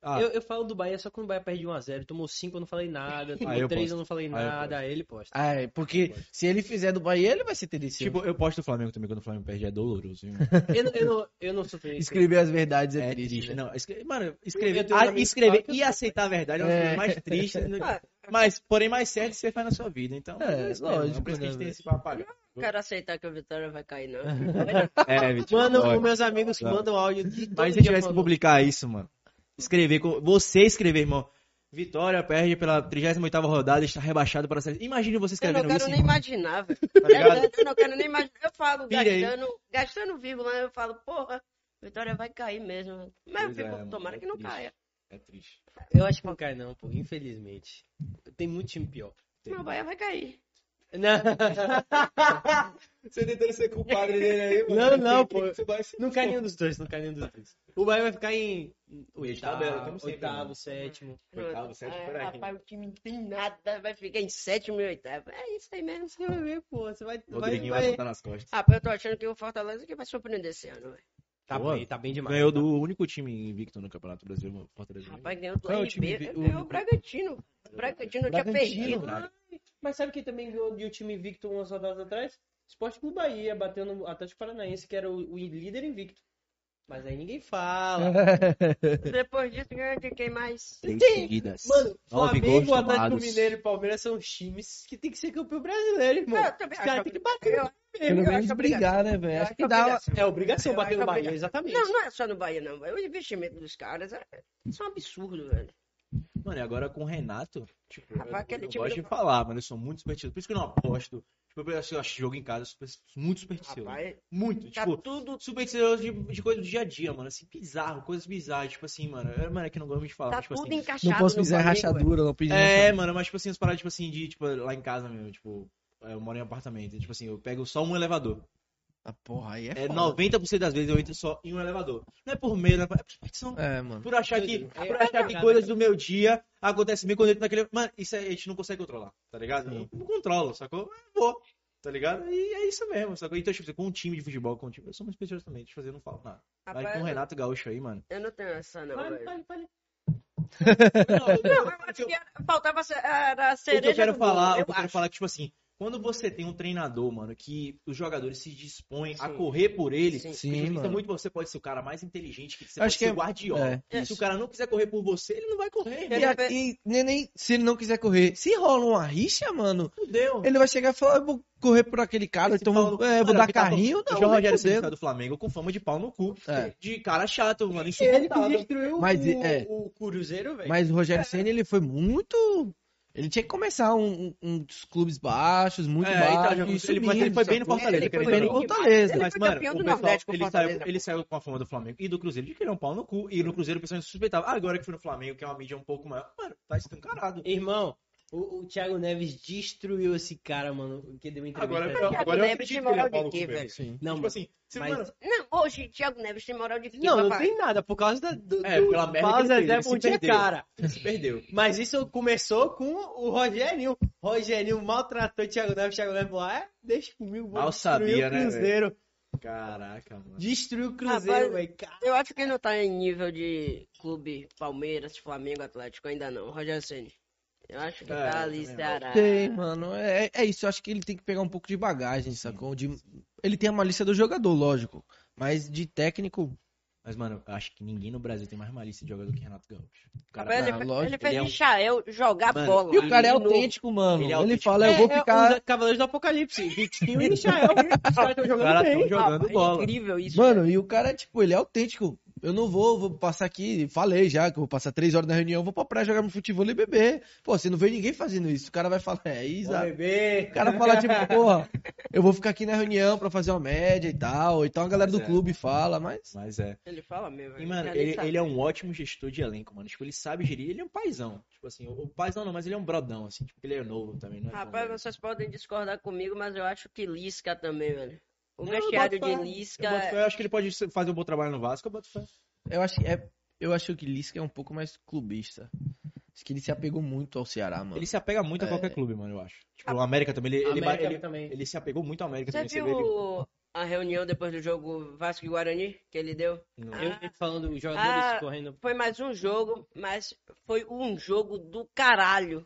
Ah, Eu, eu falo do Bahia só quando o Bahia perde 1x0. Tomou 5, eu não falei nada. Tomou eu 3, posto. eu não falei eu nada. Aí ele posta. Ah, é, porque se ele fizer do Bahia, ele vai ser tendencioso. tipo, eu posto o Flamengo também quando o Flamengo perde, é doloroso. Eu, não- eu, não, eu não sou feliz. Escrever as verdades é, É triste. triste. né? Não, escre- mano, escrever, Eu que escrever eu e aceitar a verdade é uma É. coisa mais triste. né? Ah, Mas, porém, mais certo que você faz na sua vida. Então, É, mesmo, lógico, É por isso que a gente né, tem esse papo. Não quero aceitar que a Vitória vai cair, não. É, Vitor. Mano, os meus amigos mandam áudio de todo Mas se dia tivesse que publicar isso, mano. Escrever, com- você escrever, irmão. Vitória perde pela 38ª rodada, está rebaixado para a série. Imagine você Eu não escrevendo quero isso. nem imaginar, velho. Tá? Eu não quero nem imaginar. Eu falo, Pira aí. gastando, gastando vírgula, eu falo, porra, Vitória vai cair mesmo. Mas eu Pois é, fico, mano, tomara é que não caia. É triste. Eu acho que não cai, não, pô. Infelizmente. Tem muito time pior. Meu Bahia vai cair. Não, Você tentando ser culpado dele aí, Não, não, pô. Não cai nenhum dos dois, não cai nenhum dos dois. O Bahia vai ficar em tabela, como oitavo, oitavo mano. sétimo. Oitavo, sétimo, É, por aí. rapaz, o time não tem nada, vai ficar em sétimo e oitavo. É isso aí mesmo. Você vai ver, pô. Você vai. O vai, vai vai... botar nas costas. Rapaz, eu tô achando que o Fortaleza que vai surpreender esse ano, velho. Tá Boa. bem, tá bem demais. Ganhou tá? do único time invicto no Campeonato Brasileiro, o Fortaleza. Rapaz, ganhou do Qual é o time RB, ganhou o- o Bragantino. O Bragantino tinha perdido. Mas sabe quem também ganhou de um time invicto umas rodadas atrás? Esporte Clube Bahia, bateu no Atlético Paranaense, que era o, o líder invicto. Mas aí ninguém fala. Depois disso, de quem mais? Tem- seguidas. Mano, Nove Flamengo, Atlético tomados. Mineiro e Palmeiras são os times que tem que ser campeão brasileiro, irmão. Eu também Os caras têm que bater. Eu- Pelo menos acho brigar, né, velho? Acho que dá. É obrigação bater no Bahia, exatamente. Não, não é só no Bahia, não. O investimento dos caras é, é um absurdo, velho. Mano, e agora com o Renato, tipo, Rapaz, eu, eu gosto de falar, mano, eu sou muito supersticioso. Por isso que eu não aposto. Tipo, eu acho, eu acho jogo em casa super- muito supersticioso. Rapaz, muito, tá tipo, tudo, supersticioso de, de coisa do dia a dia, mano. Assim, bizarro, coisas bizarras. Tipo assim, mano, eu, mano, é que não gosto de falar. tá mas, tipo tudo assim, encaixado Não posso pisar rachadura, não pedir. É, mano, mas tipo assim, as paradas, tipo assim, de, tipo, lá em casa mesmo, tipo, eu moro em apartamento. e, Tipo assim, eu pego só um elevador. Ah, porra, aí é É, foda. 90% das vezes eu entro só em um elevador. Não é por medo, não é por é superstição. É, mano. Por achar que, É, por achar que é, coisas do meu dia acontecem bem quando eu entro naquele. Mano, isso aí a gente não consegue controlar, tá ligado? Eu não controlo, sacou? Eu vou, tá ligado? E é isso mesmo, sacou? Então, tipo, com um time de futebol, com um time. Eu sou muito especialista também, deixa eu fazer, eu não falo nada. Rapaz, com o Renato Gaúcho aí, mano. Eu não tenho essa, não, velho. fale, fale. Não, eu acho que faltava a O que cereja eu quero falar, o eu que eu quero falar é que, tipo assim, quando você tem um treinador, mano, que os jogadores se dispõem a Sim. correr por ele, Sim. Sim, é mano. muito você pode ser o cara mais inteligente, que você Acho pode que ser é- o guardiola. é, Se o cara não quiser correr por você, ele não vai correr. E, Ele a- e nem, nem se ele não quiser correr, se rola uma rixa, mano, Fudeu. ele vai chegar e falar, eu vou correr por aquele cara, Esse então pau vou, é, vou dar que tá carrinho, O não. João nem Rogério saiu do Flamengo com fama de pau no cu. É. De cara chato, mano. Ele Insuportável. destruiu Mas, o, é. o Cruzeiro, velho. Mas o Rogério Senna, ele foi muito... Ele tinha que começar um, um- um dos clubes baixos, muito É, então, baixos, já- e ele, subindo, ele foi bem no? Fortaleza, Ele foi bem no Fortaleza. Ele Mas, mano, o pessoal, ele, Fortaleza. saiu, ele saiu com a fama do Flamengo e do Cruzeiro de que ele é um pau no cu. E no Cruzeiro o pessoal suspeitava. Ah, agora que foi no Flamengo, que é uma mídia um pouco maior. Mano, tá escancarado. Irmão, o, o Thiago Neves destruiu esse cara, mano, que deu entrevista. Agora, Thiago agora eu acredito tem que ele é moral pau de no cu quê, mesmo. velho? Sim. Não, Tipo assim, você, mas- Não, hoje, Thiago Neves tem moral de quê, Não, não tem nada, por causa da, do, É, do pela merda Paulo que ele fez, Zezé ele se Pontinha perdeu. cara. se perdeu. Mas isso começou com o Rogerinho. Rogerinho maltratou o Thiago Neves. Thiago Neves falou, é, deixa comigo, vou Mal destruir sabia, o né, Cruzeiro. Caraca, mano. Destruiu o Cruzeiro, velho. Cara, Eu acho que ele não tá em nível de clube Palmeiras, Flamengo, Atlético, ainda não. Rogério Ceni. Eu acho que É, tá ali, Ceará. Tem, mano. É, é isso. Eu acho que ele tem que pegar um pouco de bagagem, sacou? De... Ele tem a malícia do jogador, lógico. Mas de técnico. Mas, mano, eu acho que ninguém no Brasil tem mais malícia de jogador que Renato Gaúcho. O cara, Rapaz, ele, Ah, fe- lógico, ele fez ele é um- Michael jogar Mano, bola. E o cara é novo. autêntico, mano. Ele Ele, é autêntico. fala, eu vou É, é, ficar. os Cavaleiros do Apocalipse. Vitinho e Michael. Os caras estão jogando caras bem. jogando Rapaz, bola. É incrível isso. Mano, e o cara, tipo, ele é autêntico. Eu não vou, vou passar aqui, falei já que eu vou passar três horas na reunião, vou pra praia jogar no futebol e beber. Pô, você não vê ninguém fazendo isso. O cara vai falar, é, bebê. O cara fala, tipo, porra, eu vou ficar aqui na reunião pra fazer uma média e tal. Então a galera Mas do é. clube fala, mas. Mas é. Ele fala mesmo. E, mano, ele, ele é um ótimo gestor de elenco, mano. Tipo, ele sabe gerir. Ele é um paizão. Tipo assim, o, o paizão não, mas ele é um brodão, assim. Tipo, ele é novo também, não é? Rapaz, velho. vocês podem discordar comigo, mas eu acho que Lisca também, velho. O Não, eu vestiário de. Lisca. Eu. Eu acho que ele pode fazer um bom trabalho no Vasco, eu boto fé. Eu acho, é, eu acho que Lisca é um pouco mais clubista. Acho que ele se apegou muito ao Ceará, mano. Ele se apega muito a qualquer clube, mano, eu acho. Tipo, o América também, ele, ele, América ele, também. ele se apegou muito ao América Você também. Você viu ele... a reunião depois do jogo Vasco e Guarani que ele deu? no- Ah. Eu vi falando os jogadores Ah, correndo. Foi mais um jogo, mas foi um jogo do caralho.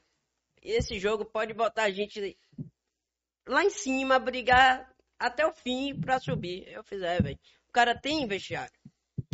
E esse jogo pode botar a gente lá em cima, brigar até o fim pra subir. Eu fiz, é, velho. O cara tem vestiário.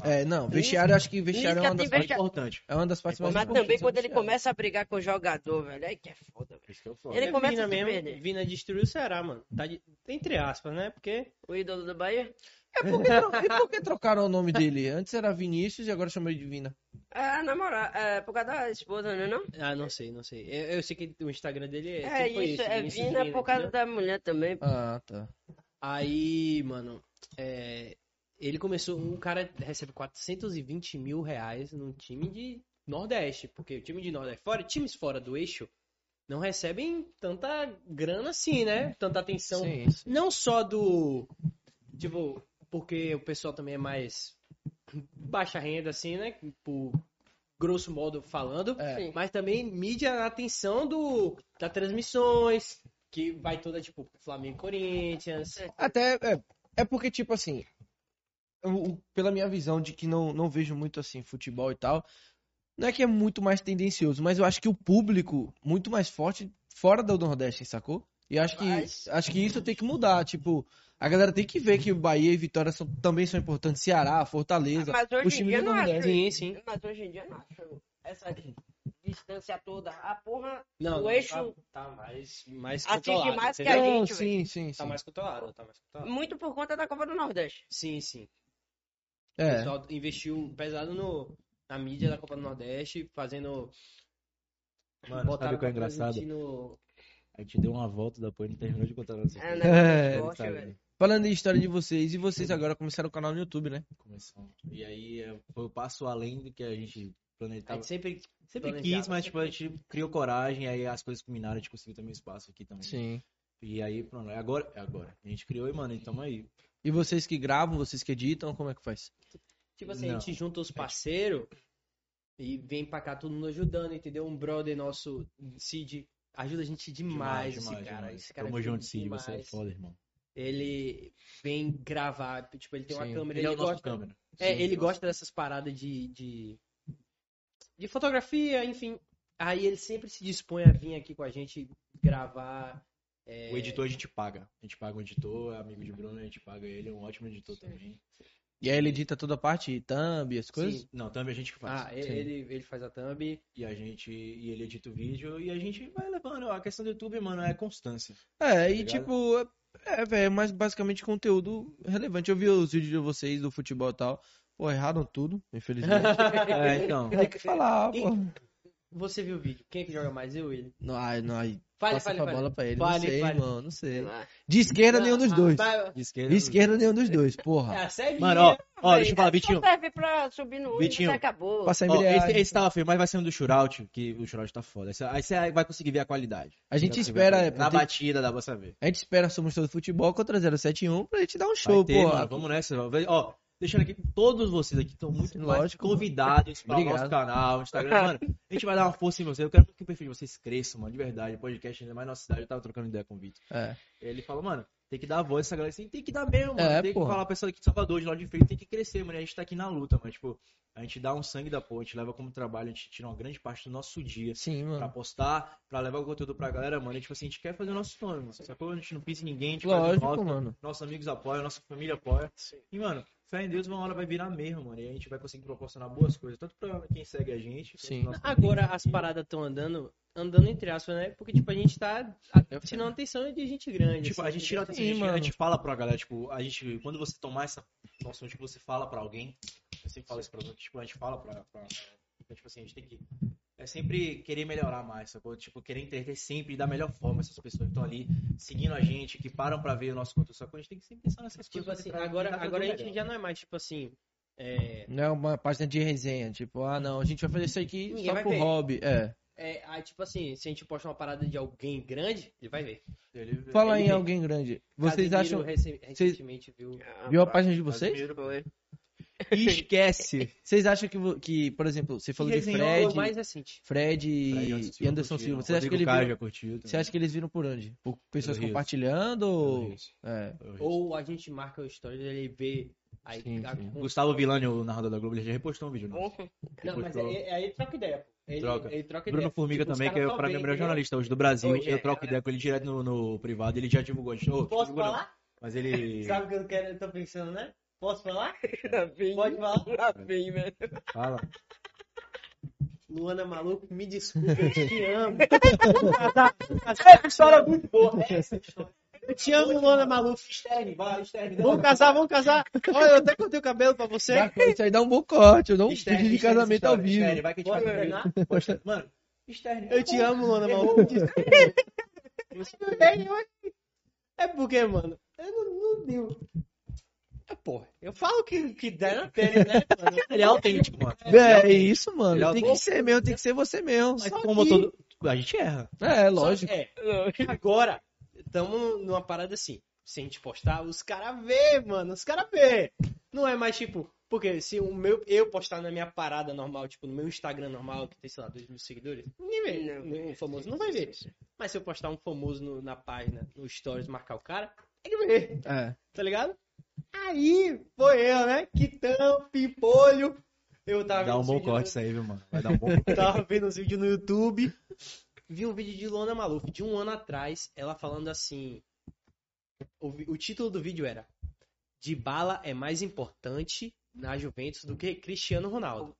É, não, vestiário, acho que vestiário é Lisca uma das, partes, vestiário. importante. é uma das partes mais Mas importantes também do quando ele começa a brigar com o jogador, velho. Aí que é foda, velho. Isso que eu falo. Ele É, começa Vina a mesmo, perder. Vina destruiu o Ceará, mano. Tá de- Entre aspas, né? Porque O ídolo do Bahia. É porque e por que trocaram o nome dele? Antes era Vinícius e agora chamou ele de Vina. É, namorar. É, por causa da esposa, não é não? Ah, não sei, não sei. Eu, eu sei que o Instagram dele é, É, foi isso. esse, É Vina Vina, por causa entendeu? da mulher também. Ah, tá. Aí, mano, é, ele começou. Um cara recebe 420 mil reais num time de Nordeste. Porque o time de Nordeste, fora, times fora do eixo, não recebem tanta grana assim, né? Tanta atenção. Sim, sim. Não só do. Tipo, porque o pessoal também é mais baixa renda, assim, né? Por grosso modo falando. É. Mas também mídia na atenção do, das transmissões, que vai toda, tipo, Flamengo e Corinthians. Até, é, é porque, tipo assim, o- o- pela minha visão de que não, não vejo muito assim futebol e tal, não é que é muito mais tendencioso, mas eu acho que o público muito mais forte fora do Nordeste, sacou? E acho que, Mas- acho que isso tem que mudar, tipo, a galera tem que ver que o Bahia e Vitória são, também são importantes, Ceará, Fortaleza, Mas hoje em dia do não acho. Nordeste. Sim, sim. Mas hoje em dia não acho essa distância toda. A porra, Não, o não, eixo tá, tá mais, mais controlado, mais que a Não, gente, sim, sim, Tá sim. mais controlado, tá mais controlado. muito por conta da Copa do Nordeste. Sim, sim. O É. pessoal investiu pesado no, na mídia da Copa do Nordeste, fazendo... Mano, botaram sabe o que é engraçado? No... A gente deu uma volta depois e não terminou de contar a nossa É, né? É, velho. Falando em história de vocês, e vocês agora começaram o canal no YouTube, né? Começou. E aí foi o passo além do que a gente A planejava. gente sempre... Sempre planejava, quis, mas tipo, a gente criou coragem, aí as coisas culminaram, a gente conseguiu também espaço aqui também. Sim. E aí, pronto, é agora, é agora. A gente criou e, mano, e tamo aí. E vocês que gravam, vocês que editam, como é que faz? Tipo assim, a Não. gente junta os parceiros e vem pra cá todo mundo ajudando, entendeu? Um brother nosso, Cid, ajuda a gente demais, esse cara. demais. Esse cara Tamo junto, Cid, você é demais. foda, irmão. Ele vem gravar, tipo, ele tem uma Sim. câmera, Ele é o nosso gosta, câmera. é, Sim, ele nosso- gosta dessas paradas de, de, de fotografia, enfim. Aí ele sempre se dispõe a vir aqui com a gente gravar. é, O editor a gente paga. A gente paga o editor, é amigo de Bruno, a gente paga ele, é um ótimo editor também. E aí ele edita toda a parte, thumb, as coisas? Sim. Não, também a gente que faz. Ah, Sim. ele, ele faz a thumb. E a gente. E ele edita o vídeo e a gente vai levando. A questão do YouTube, mano, é constância. É, e ligado? tipo, é, velho, mas basicamente conteúdo relevante. Eu vi os vídeos de vocês do futebol e tal. Pô, erraram tudo, infelizmente. É, então. Tem que falar, pô. Você viu o vídeo? Quem é que joga mais? Eu ou ele? Não, ai, não, ai, Fale, passa fale, a fale. bola pra ele. Fale, não sei, fale. mano, não sei. De esquerda, nenhum dos Ah, dois. De esquerda. De esquerda, nenhum dos dois, porra. É a série. Mano, ó, ó, deixa eu falar, Vitinho. serve pra subir no Vitinho. acabou. Passa a Ó, esse, esse tava feio, mas vai ser um do shootout, que o shootout tá foda. Esse- Aí você vai conseguir ver a qualidade. A gente espera, a é. Na tem- batida dá pra saber. A gente espera Somos Todo Futebol contra 071 pra gente dar um Vai show, ter, pô. mano, vamos nessa. Ó, deixando aqui, todos vocês aqui estão muito mais Lógico. convidados para o nosso canal, Instagram. Mano, a gente vai dar uma força em vocês. Eu quero que o perfil de vocês cresça, mano, de verdade. Podcast ainda mais na nossa cidade. Eu tava trocando ideia com o Vitor. É. Ele falou, mano, tem que dar voz a essa galera. Assim, tem que dar mesmo, mano. É, tem porra. que falar pra pessoa aqui de Salvador, de lá de feito, tem que crescer, mano. E a gente tá aqui na luta, mano. Tipo, a gente dá um sangue da porra, a gente leva como trabalho, a gente tira uma grande parte do nosso dia Sim, pra mano. postar, pra levar o conteúdo pra galera, mano. E, tipo assim, a gente quer fazer o nosso sonho, mano. Sacou? A gente não pisa em ninguém, a gente faz o Lógico, nosso, mano. nossos amigos apoiam, nossa família apoia. E, mano, fé em Deus, uma hora vai virar mesmo, mano. E a gente vai conseguir proporcionar boas coisas, tanto pra quem segue a gente. Sim. Agora as paradas estão andando, andando entre aspas, né? Porque, tipo, a gente tá a- tirando atenção de gente grande. Tipo, assim, a gente tira atenção, a gente, mano. a gente fala pra galera, tipo, a gente, quando você tomar essa noção de que você fala pra alguém, Eu sempre falo isso pra tipo, a gente fala pra, pra, pra- Tipo assim, a gente tem que. É sempre querer melhorar mais, sacou? Tipo, querer entender sempre da melhor forma essas pessoas que estão ali seguindo a gente, que param pra ver o nosso conteúdo. Sacou? A gente tem que sempre pensar nessas Tipo coisas. assim, pra agora, agora a gente melhor. já não é mais, tipo assim. É, Não é uma página de resenha, tipo, ah não, a gente vai fazer isso aqui Ninguém só vai pro ver. hobby. É. é, aí, tipo assim, se a gente posta uma parada de alguém grande, ele vai ver. Ele- Fala Ele em vem. alguém grande. Vocês Casemiro acham. rece- recentemente viu. Viu a página de vocês? Casimiro, Foi. Esquece. Vocês acham que, que, por exemplo, você falou de o Fred, mais recente. Fred Fred e Anderson e curtiram, Silva. Você acha que ele viram, já curtiu você acha que eles viram por onde? Por pessoas compartilhando ou. É. Ou a gente marca o story ele vê. Aí, Sim, a- sim. com- Gustavo Villani, o narrador da Globo, ele já repostou um vídeo. Não? Não, mas aí, aí ele troca ideia, pô. Ele Troca. Ele troca Bruno ideia. Formiga Tipo, também, que é o pra mim o melhor jornalista hoje do Brasil. Hoje, eu é, troco é. ideia com ele direto no, no privado, ele já divulgou. Ô, Posso divulgou não. falar? Mas ele. Sabe o que eu quero, eu tô pensando, né? Posso falar? Lá vem, Pode falar? lá vem, velho. Fala. Luana Maluco, me desculpa, eu te amo. Essa história é muito boa. Essa história. Eu te amo, Luana Maluco. Stern, vai, Stern. Vamos casar, vamos casar. Olha, eu até cortei o cabelo pra você. Isso aí dá um bom corte, eu dou um pedido de casamento ao história. vivo. Stern, vai que a gente Pode faz treinar? vídeo. Poxa, Mano, Stern. Eu te amo, Luana Maluco. me desculpa. É porque, mano, eu não, não deu. É, porra, eu falo que, que der na pele, né, mano? Ele é autêntico, mano. É, é isso, mano. Ele é Tem que ser mesmo, tem que ser você mesmo. Mas Só como que- todo. A gente erra. É, lógico. Só- é, agora, estamos numa parada assim. Se a gente postar, os caras vê, mano. Os caras vê. Não é mais tipo. Porque se o meu, eu postar na minha parada normal, tipo, no meu Instagram normal, que tem, sei lá, 2 mil seguidores, ninguém vê. Um famoso não vai ver. Mas se eu postar um famoso no- na página, no Stories, marcar o cara, ele vê, É. tá ligado? Aí, foi eu, né? Quitão, pipolho. Eu tava Dá um bom corte no- isso aí, viu, mano? Vai dar um bom eu tava vendo os vídeos no YouTube. Vi um vídeo de Luana Maluf de um ano atrás, ela falando assim. O, o título do vídeo era De bala é mais importante na Juventus do que Cristiano Ronaldo.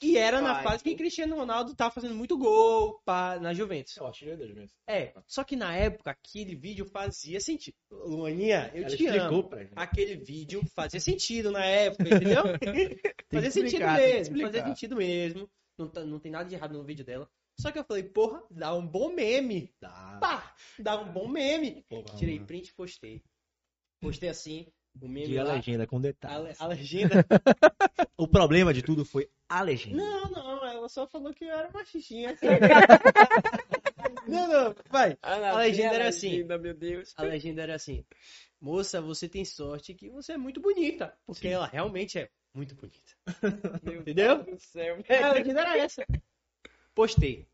E era na fase que Cristiano Ronaldo tava fazendo muito gol pra, na Juventus. Eu acho que é dois meses. É, só que na época aquele vídeo fazia sentido. Luaninha, eu Ela te explicou amo. pra gente. Aquele vídeo fazia sentido na época, entendeu? fazia sentido mesmo, fazia sentido mesmo. Não, tá- não tem nada de errado no vídeo dela. Só que eu falei, porra, dá um bom meme. Dá. Pá, dá um bom meme. Porra, Tirei print e postei. Postei assim, o meme Diga a lá, legenda com a, detalhes. le- a legenda. O problema de tudo foi a legenda. Não, não, ela só falou que eu era machistinha. não, não, vai. A legenda era assim. legenda, Meu Deus. A legenda era assim: Moça, você tem sorte que você é muito bonita. Porque ela realmente é muito bonita. Meu Entendeu? Deus do céu. A legenda era essa. Postei.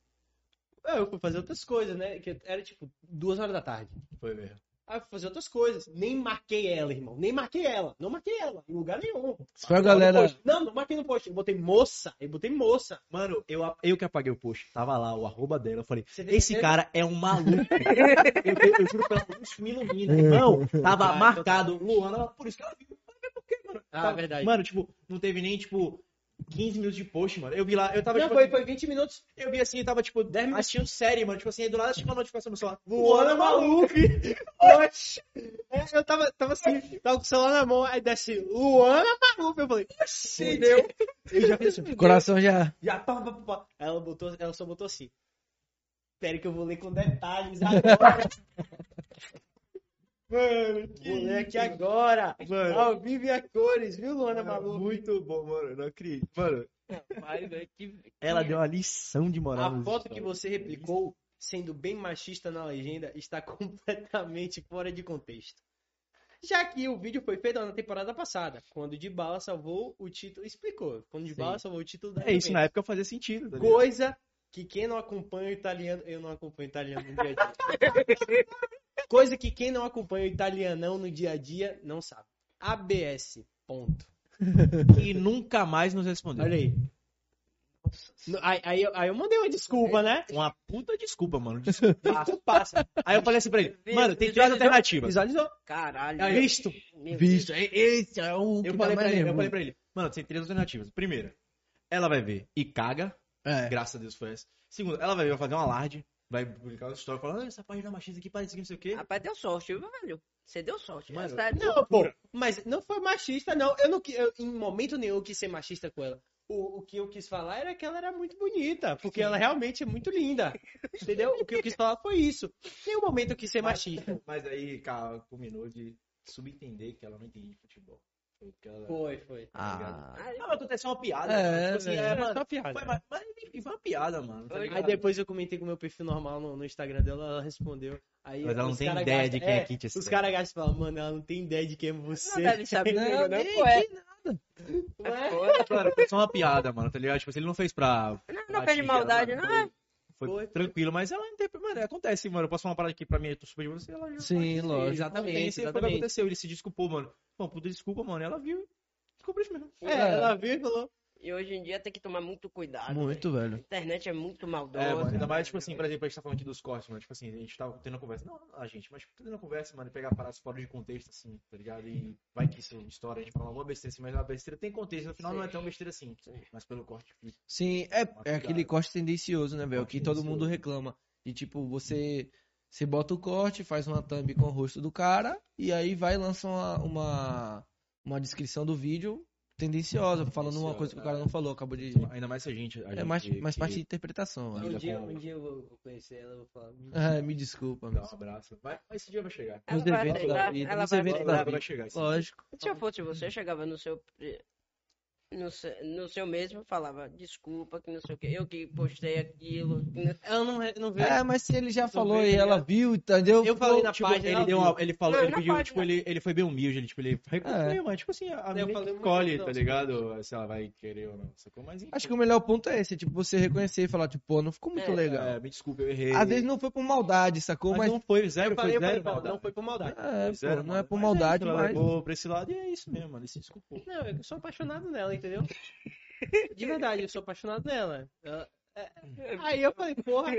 Eu fui fazer outras coisas, né? Que era tipo duas horas da tarde. Foi mesmo. Aí eu fui fazer outras coisas. Nem marquei ela, irmão. Nem marquei ela. Não marquei ela. Em lugar nenhum. For a Não, galera. Não, não marquei no post. Eu botei moça. Eu botei moça. Mano, eu, eu que apaguei o post. Tava lá o arroba dela. Eu falei, esse cara é um maluco. eu, eu, eu juro pela luz me ilumina. Irmão, tava Ah, marcado. Luana, por isso que ela viu. Por quê, mano? Ah, Tava- verdade. Mano, tipo, não teve nem, tipo, 15 minutos de post, mano. Eu vi lá, eu tava, Não, tipo, foi, assim, foi 20 minutos. eu vi assim, eu tava, tipo, 10 minutos. assistindo série, mano. Tipo assim, aí do nada tinha uma notificação no celular. Luana Maluf. Oxi. É, eu tava, tava assim, tava com o celular na mão, aí desce Luana Maluf. Eu falei, oxi, deu. Eu já fiz assim, O coração já. já pá, pá, pá, pá. Aí ela, botou, ela só botou assim. Espere que eu vou ler com detalhes agora. Mano, ler aqui agora. Mano. Ao vivo e a cores, viu, Luana Maluf? Muito bom, mano. Eu não acredito. Mano, Mas é que. ela deu uma lição de moral. A foto que você replicou, sendo bem machista na legenda, está completamente fora de contexto. Já que o vídeo foi feito na temporada passada, quando de bala salvou o título, explicou, quando de bala salvou o título da É isso, na época fazia sentido. tá? Coisa que quem não acompanha o italiano, eu não acompanho o italiano no dia a dia. Coisa que quem não acompanha o italianão no dia a dia não sabe. ABS. Ponto. E nunca mais nos respondeu. Olha aí. Aí, aí, eu- aí eu mandei uma desculpa, né? Uma puta desculpa, mano. Desculpa. Passa, passa. Aí eu falei assim pra ele, mano, tem três alternativas. Visualizou? Caralho. Aí, visto. Visto. Esse é o. que Eu falei, pra ele, eu falei pra ele, mano, tem três alternativas. Primeira, ela vai ver e caga. É. Graças a Deus foi essa. Segunda, ela vai ver, vai fazer um alarde. Vai publicar uma história falando, "Ah, essa página machista aqui parece que não sei o quê. Rapaz, deu sorte, viu, velho? Você deu sorte. Mano, Essa- Não, pô, mas não foi machista, não. Eu não eu, em momento nenhum eu quis ser machista com ela. O, o que eu quis falar era que ela era muito bonita, porque ela realmente é muito linda. Entendeu? O que eu quis falar foi isso. Em nenhum momento eu quis ser machista. Mas aí, cara, culminou de subentender que ela não entende de Foi Foi, foi. Ah, Ah, Não, mas aconteceu uma piada. É, mano. Tipo assim, é, mano, só piada. Foi, mas, mas, foi uma piada, mano. tá Aí depois eu comentei com o meu perfil normal no, no Instagram dela, ela respondeu. Aí Mas ela não tem ideia gasta- de quem é, é, Kit Os caras gastam e falam, mano, ela não tem ideia de quem é Não você. deve saber Não, comigo, não, nem pô. É, Não é? foi. Claro, foi só uma piada, mano, tá ligado? Tipo assim, ele não fez pra. Não, não fez de maldade, não mano. Foi, Foi. tranquilo, mas ela não tem. Mano, acontece, mano. Eu posso falar uma parada aqui pra mim, eu tô super de você, ela já. sim, lógico. Exatamente, Tem, esse foi o que exatamente. aconteceu. Ele se desculpou, mano. Bom, puta desculpa, mano. Ela viu. Descobriu isso mesmo. É, ela viu e falou. E hoje em dia tem que tomar muito cuidado. Muito, A velho. internet é muito maldosa. É, mano, ainda mais, tipo assim, por exemplo, a gente tá falando aqui dos cortes, mano. Tipo assim, a gente tava tendo uma conversa. Não, a gente, mas tipo, tendo uma conversa, mano, e pegar paradas fora de contexto, assim, tá ligado? E vai que isso história, a gente fala uma besteira assim, mas a besteira tem contexto, no final não é tão besteira assim. Mas pelo corte fica. Sim, é, é cuidado. aquele corte tendencioso, né, velho? Corte Que todo mundo reclama. E tipo, você, você bota o corte, faz uma thumb com o rosto do cara, e aí vai e lança uma, uma, uma descrição do vídeo tendenciosa, falando uma coisa que o é. cara não falou, acabou de. Ainda mais se a gente. A É gente mais, mais que parte de interpretação. Ainda Um dia, com- um dia eu vou conhecer ela, eu vou falar. "Hum, Ah, me desculpa, Dá meu. um abraço. Vai, mas esse dia vai chegar. Ela Nos vai eventos da vida, ela nos vai eventos aceitar. da Vai vida. chegar. esse dia. Lógico. Se eu fosse você, eu chegava no seu. No seu, no seu mesmo, falava, desculpa, que não sei o que, eu que postei aquilo. que não- Ela não, não vê. É, mas se ele já falou e ela viu, entendeu? Eu falei na Tipo, página, ele deu uma, ele falou, Não, ele pediu, página. tipo, ele, ele foi bem humilde, ele, tipo, ele reconheceu, mano, tipo assim, a Eu menina escolhe, não, tá ligado? Se ela vai querer ou não, sacou? Mas enfim. Acho que o melhor ponto é esse, tipo, você reconhecer e falar, tipo, pô, não ficou muito É, legal. É, me desculpa, eu errei. Às vezes não foi por maldade, sacou? mas, Mas, não foi zero, Eu falei, foi zero falei, não, maldade. não foi por maldade. é, Foi zero pô, não é por maldade. Mas é mas... Ela levou pra esse lado e é isso mesmo, mano, ele se desculpou. Não, eu sou apaixonado nela, entendeu? De verdade, eu sou apaixonado nela. Ela- é- Aí eu falei, porra,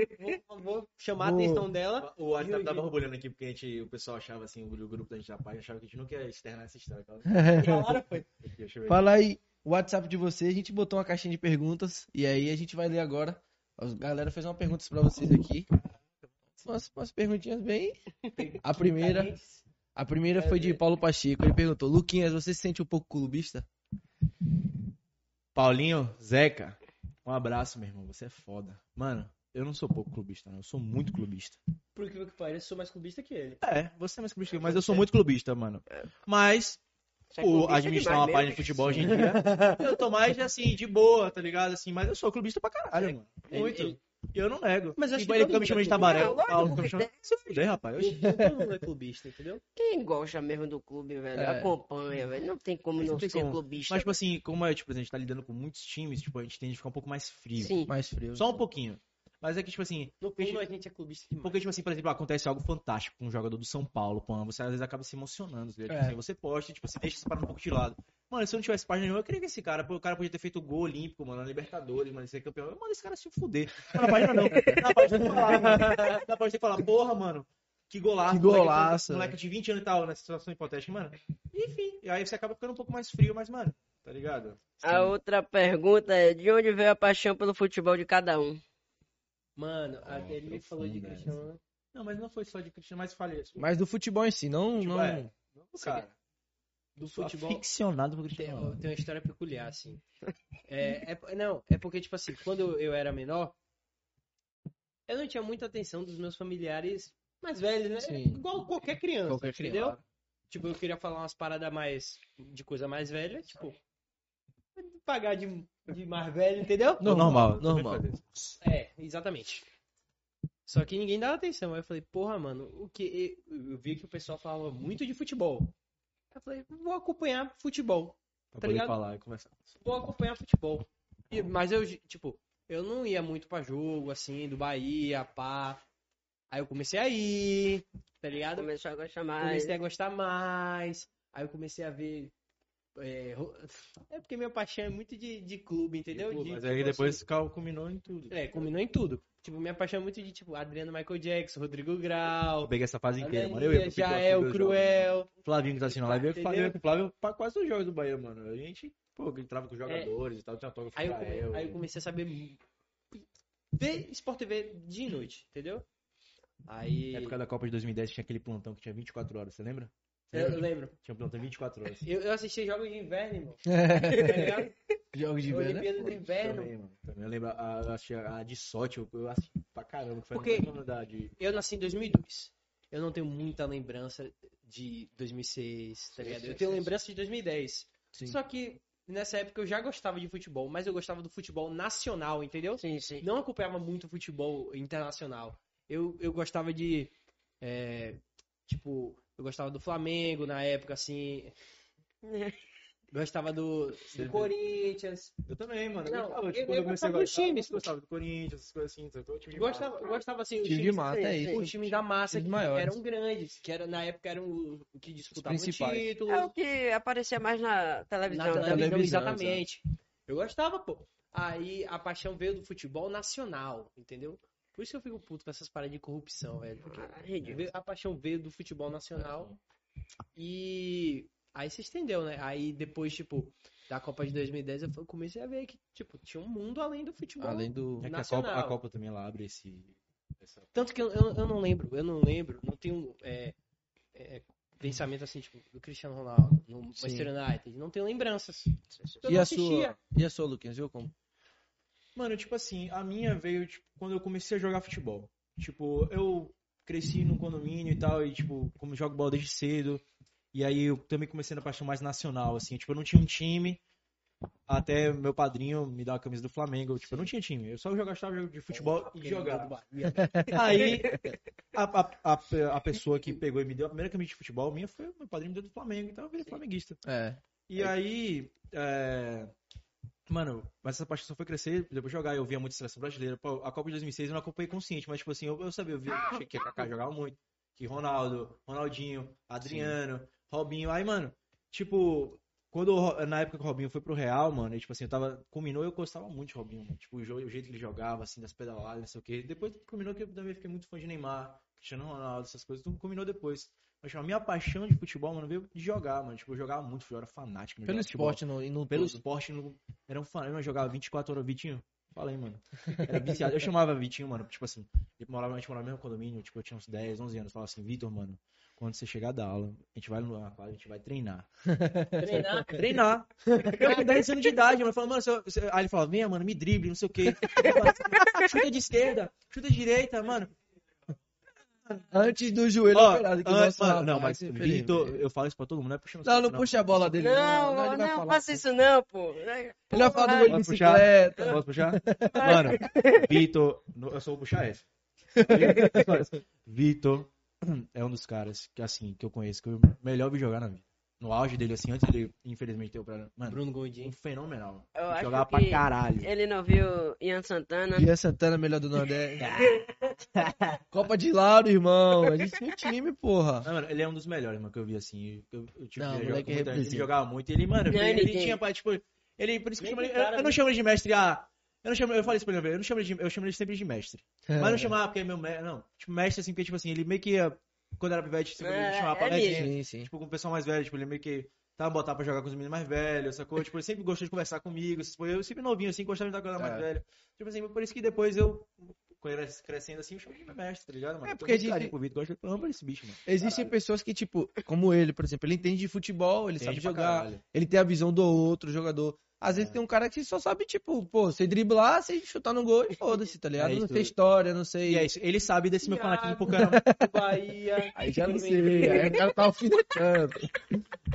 vou, vou chamar a Vou- atenção dela. O WhatsApp tava borbulhando aqui porque a gente, o pessoal achava assim, o grupo da gente da página achava que a gente não quer externar essa história. A hora foi. Fala aí, o WhatsApp de você, a gente botou uma caixinha de perguntas e aí a gente vai ler agora. A galera fez uma pergunta pra vocês aqui. Umas, umas perguntinhas bem. A primeira, a primeira foi de Paulo Pacheco. Ele perguntou: Luquinhas, você se sente um pouco clubista? Paulinho, Zeca, um abraço, meu irmão. Você é foda. Mano, eu não sou pouco clubista, não. Eu sou muito clubista. Por que que parece, eu sou mais clubista que ele. É, você é mais clubista, mas eu sou muito clubista, mano. Mas, é por clubista administrar uma página de futebol hoje em dia, eu tô mais, assim, de boa, tá ligado? Assim, mas eu sou clubista pra caralho, mano. Muito. Ele- E eu não nego. Mas eu acho que ele fica me chamando é de clubista. Paulo fica me chamando... Se fuder, rapaz. Todo mundo é clubista, entendeu? Quem gosta mesmo do clube, velho, É. acompanha, velho. Não tem como não não tem ser como. clubista. Mas, tipo assim, como é, tipo, a gente tá lidando com muitos times, tipo, a gente tende a ficar um pouco mais frio. Sim. Mais frio. Só um pouquinho. Mas é que, tipo assim, No fundo, a gente é clubista demais. porque, tipo assim, por exemplo, acontece algo fantástico com um jogador do São Paulo, pô, você às vezes acaba se emocionando, tá? Tipo É. assim, você posta, tipo, você deixa essa parada um pouco de lado. Mano, se eu não tivesse página nenhuma, eu queria que esse cara, o cara podia ter feito gol olímpico, mano, na Libertadores, mano, ser campeão. Eu mando esse cara se fuder. Mas na página não. Na página tem que falar, mano. Na página tem que falar, porra, mano, que golaço. Que moleque- golaço, Moleque, de 20 anos e tal, nessa situação hipotética, mano. Enfim, e aí você acaba ficando um pouco mais frio, mas, mano, tá ligado? A outra pergunta é: de onde veio a paixão pelo futebol de cada um? Mano, a- Oh, ele falou de Cristiano, né? Não, mas não foi só de Cristiano, mas falei isso. Mas do futebol em si, não. Tipo, não... é, cara. Do Sou futebol. aficionado por Tem, Cristiano Ronaldo. tem uma história peculiar, assim. É, é- não, é porque, tipo assim, quando eu era menor, eu não tinha muita atenção dos meus familiares mais velhos, né? Sim. Igual qualquer criança, Qualquer entendeu? criança. Tipo, eu queria falar umas paradas mais de coisa mais velha, tipo, pagar de, de mais velho, entendeu? Normal, Normal. normal. É, exatamente. Só que ninguém dava atenção. Aí eu falei, porra, mano, o que. Eu vi que o pessoal falava muito de futebol. Eu falei, vou acompanhar futebol. Pra Tá poder ligado? falar e conversar. Vou acompanhar futebol. E- mas eu, tipo, eu não ia muito pra jogo, assim, do Bahia, pá. Aí eu comecei a ir, tá ligado? Começou a gostar mais. Comecei a gostar mais. Aí eu comecei a ver. É, é porque minha paixão é muito de, de clube, entendeu? De, Mas tipo, aí depois assim, cal- culminou em tudo. é, combinou em tudo. Tipo, minha paixão é muito de, tipo, Adriano Michael Jackson, Rodrigo Grau, Eu peguei essa fase inteira, mano. Eu ia é o Cruel. jogos. Flavinho que tá assistindo a live, eu falei com o Flávio pra quase todos os jogos do Bahia, mano. A gente, pô, entrava com os jogadores e tal, tinha toque Aí eu, aí eu comecei a saber ver Sport TV dia e noite, entendeu? Aí. Na época da Copa de 2010 tinha aquele plantão que tinha 24 horas, você lembra? Eu, lembro. Tinha um plantão 24 horas. Eu, eu assisti jogos de inverno, irmão. Ligado? Jogos de inverno. Olimpíada de Inverno. Também, eu lembro, a, eu assisti a, a de sorte, eu, eu assisti pra caramba, que foi Porque- de... Eu nasci em 2002. Eu não tenho muita lembrança de 2006, tá ligado? Eu tenho lembrança de 2010. Sim. Só que nessa época eu já gostava de futebol, mas eu gostava do futebol nacional, entendeu? Sim, sim. Não acompanhava muito futebol internacional. Eu, eu gostava de. é, tipo, eu gostava do Flamengo na época, assim. Gostava do, do. Corinthians. Eu também, mano. Não, eu gostava, eu- tipo, eu eu comecei a gostava dos gostar, times, eu gostava do Corinthians, essas coisas assim? Todo time de Gostava, massa. eu gostava assim, os Time de times, mata, é isso. os times da massa que maiores. eram grandes, que era, na época eram o que disputavam o principais. título. É o que aparecia mais na televisão. Na né? televisão, televisão, exatamente. Eu gostava, pô. Aí a paixão veio do futebol nacional, entendeu? Por isso que eu fico puto com essas paradas de corrupção, velho. Porque Ah, a paixão veio do futebol nacional e aí se estendeu, né? Aí depois, tipo, da Copa de 2010 eu comecei a ver que, tipo, tinha um mundo além do futebol. Além do. É que a. Copa, a Copa também ela abre esse... essa- Tanto que eu, eu, eu não lembro, eu não lembro, não tenho é, é, pensamento assim, tipo, do Cristiano Ronaldo, no Manchester United, não tenho lembranças. Eu E não a assistia. sua? E a sua, Luquinhas? Viu como? Mano, tipo assim, a minha veio tipo, quando eu comecei a jogar futebol. Tipo, eu cresci no condomínio e tal, e tipo, como jogo bola desde cedo. E aí eu também comecei na paixão mais nacional, assim. Tipo, eu não tinha um time, até meu padrinho me dá a camisa do Flamengo. Tipo, eu não tinha time, eu só jogava de futebol e jogava. Aí, a, a, a, a pessoa que pegou e me deu a primeira camisa de futebol minha foi meu padrinho me deu do Flamengo, então eu virei flamenguista. É. E aí, é, mano, mas essa paixão só foi crescer depois de jogar. Eu via muito seleção brasileira. Pô, a Copa de 2006 eu não acompanhei consciente, mas tipo assim, eu, eu sabia, eu via que a Kaká jogava muito, que Ronaldo, Ronaldinho, Adriano, Robinho. Aí, mano, tipo, quando na época que o Robinho foi pro Real, mano, e, tipo assim, eu tava combinou, eu gostava muito de Robinho, mano. Tipo, o, jo- o jeito que ele jogava assim, das pedaladas, não sei o quê. Depois combinou que eu também fiquei muito fã de Neymar, Cristiano Ronaldo, essas coisas, tudo combinou depois. Mas tipo, a minha paixão de futebol, mano, veio de jogar, mano. Tipo, eu jogava muito, eu era fanático. Pelo esporte no, e no Pelo todo. esporte, no... era um fã. Eu jogava 24 horas, Vitinho. Falei, mano. Era viciado. Eu chamava Vitinho, mano, tipo assim, ele morava, a gente morava no mesmo condomínio, tipo, eu tinha uns 10, 11 anos. Falava assim, Vitor, mano, quando você chegar da aula, a gente vai no quadra, a gente vai treinar. Treinar. Treinar. Eu com 10 anos de idade, mano. Falando, mano, aí ele falava, venha, mano, me drible, não sei o quê. Eu falava assim, chuta de esquerda, chuta de direita, mano. Antes do joelho Ó, operado. Que antes- mano, não, mas. Vitor, eu falo isso pra todo mundo, não é puxando Não, saco, não puxa a bola dele. Não, ele não, vai falar. faça isso não, pô. Ele vai falar do gol de Posso puxar? bicicleta. Posso puxar? Mano, Vitor, eu só vou puxar essa. Vitor é um dos caras que, assim, que eu conheço, que eu melhor vi jogar na vida. No auge dele, assim, antes dele, infelizmente, ter o pra... Mano, Bruno um Gondim. fenomenal. mano. Eu acho jogava que pra caralho. Ele não viu Ian Santana. Ian Santana, melhor do Nordeste. Copa de Lauro, irmão. A gente tem time, porra. Não, mano, ele é um dos melhores, mano, que eu vi, assim. Eu, eu tive Não, ele, joga muita- ele jogava muito. Ele, mano, Não, ele, ele ele tinha, tipo... Ele, por isso que eu, chamo ele, cara, eu, eu não né? chamo ele de mestre, ah... Eu não chamo, eu falei isso pra ele, eu não chamo ele de, eu chamo ele sempre de mestre. É. Mas não chamava porque é meu mestre, não. Tipo, mestre assim, porque, tipo assim, ele meio que ia, quando era pivete, tipo, ele É, chamava pra é Sim, sim. tipo, com o pessoal mais velho, tipo, ele meio que tava botar pra jogar com os meninos mais velhos, essa coisa, tipo, ele sempre gostou de conversar comigo, tipo, eu sempre novinho, assim, gostava de estar com a galera mais É. velha. Tipo assim, por isso que depois eu, crescendo assim, eu chamei de mestre, tá ligado, mano? É, porque a gente- carinho Vitor, esse bicho, mano. Existem pessoas que, tipo, como ele, por exemplo, ele entende de futebol, ele sabe Entende pra jogar, caralho. ele tem a visão do outro jogador. Às vezes É. tem um cara que só sabe, tipo, pô, você driblar, você chutar no gol e foda-se, tá ligado? É não sei história, não sei. E é isso, ele sabe desse meu fanatismo pro caramba. Bahia. Aí já não sei, aí o cara tá alfinetando.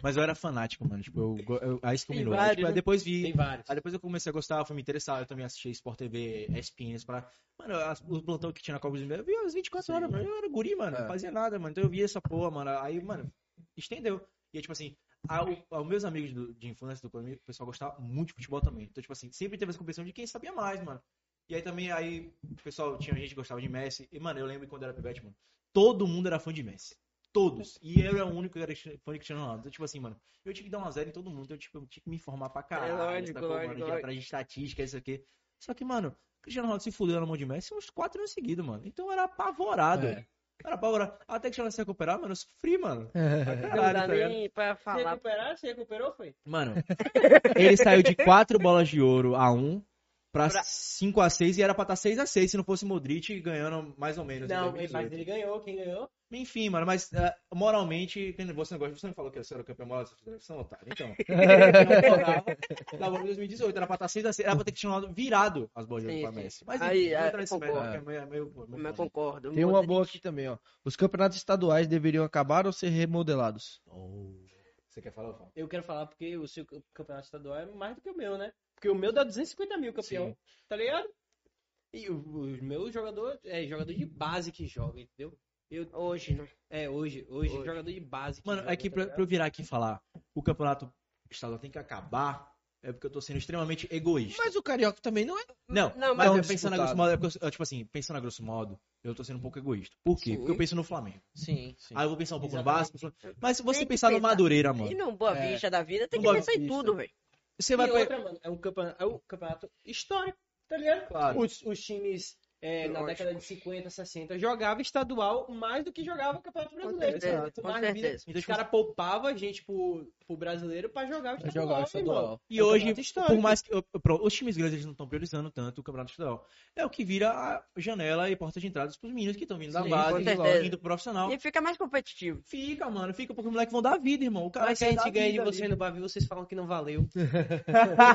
Mas eu era fanático, mano, tipo, eu, eu, aí isso Tem combinou. Aí, vários, tipo, aí né? depois vi, Tem vários. Aí depois eu comecei a gostar, fui me interessar, eu também assisti Sport TV, ESPN, para Mano, as- o plantão que tinha na Copa dos Meia, eu via as 24 horas, mano. Eu era guri, mano, não É. fazia nada, mano. Então eu via essa porra, mano. Aí, mano, estendeu. E aí, tipo assim, a- o- aos meus amigos do- de infância do condomínio, o pessoal gostava muito de futebol também. Então, tipo assim, sempre teve essa competição de quem sabia mais, mano. E aí também, aí, o pessoal, tinha gente que gostava de Messi. E, mano, eu lembro quando eu era pivete, mano, todo mundo era fã de Messi. Todos. E eu era o único que era fã de Cristiano Ronaldo. Então, tipo assim, mano, eu tinha que dar uma zero em todo mundo. Então, tipo, eu tinha que me informar pra caralho. lógico, sacou, lógico, mano, ir lógico. atrás de estatística, isso aqui. Só que, mano, Cristiano Ronaldo se fudeu na mão de Messi uns quatro anos seguidos, mano. Então eu era apavorado. É. Era apavorado. Até que Cristiano se recuperar, mano, eu sofri, mano. Pra Não dá tá ligado? nem pra Se falar. recuperar? Se recuperou, foi? Mano, ele saiu de quatro bolas de ouro a um pra Pra- 5x6 e era pra estar 6x6 se não fosse Modric ganhando mais ou menos. Não, 2018. mas ele ganhou, quem ganhou? Enfim, mano, mas é, moralmente, você não gosta, você não falou que você era o campeão moral da federação, otário. Então, na de 2018, era pra estar 6x6, era pra ter que chamado virado as de Sim, pra. Messi. Mas Aí, é, concordo. mérito, que é meio- meio- meio- Mas eu concordo. Tem uma boa aqui também, ó. Os campeonatos estaduais deveriam acabar ou ser remodelados? Oh, Você quer falar, Fábio? Eu quero falar porque o seu campeonato estadual é mais do que o meu, né? Porque o meu dá 250 mil campeão, Sim. tá ligado? E o, o meu jogador é jogador de base que joga, entendeu? Eu, Hoje, né? é, hoje, hoje, Hoje. jogador de base que Mano, joga, é que tá pra, pra eu virar aqui e falar, o campeonato estadual tem que acabar, é porque eu tô sendo extremamente egoísta. Mas o Carioca também não é. Não, Não, mas mas- eu pensando a grosso modo, é porque eu, tipo assim, pensando a grosso modo, eu tô sendo um pouco egoísta. Por quê? Sim. Porque eu penso no Flamengo. Sim, sim. Aí eu vou pensar um pouco Exatamente. no Vasco. Mas se você que pensar no pensar. Madureira, E mano, no Boa É. Vista da vida tem que pensar em Vista. tudo, velho. Você vai e pra- outra, mano, é um campeonato, é um campeonato histórico, tá ligado? Claro. Os, os times é, na Lógico. década de 50, 60 jogavam estadual mais do que jogava o Campeonato Brasileiro. certeza, Muito com mais vida. certeza. Os caras poupavam a gente pro, pro brasileiro pra jogar o estadual. jogar o estadual. E É hoje, por mais que pro- os times grandes eles não estão priorizando tanto o campeonato estadual, é o que vira a janela e porta de entrada pros meninos que estão vindo da Sim, base, com que certeza. estão indo pro profissional. E fica mais competitivo. Fica, mano, fica porque os moleques vão dar vida, irmão. O cara Mas se a gente ganha de vida você ali. no Bavi, vocês falam que não valeu.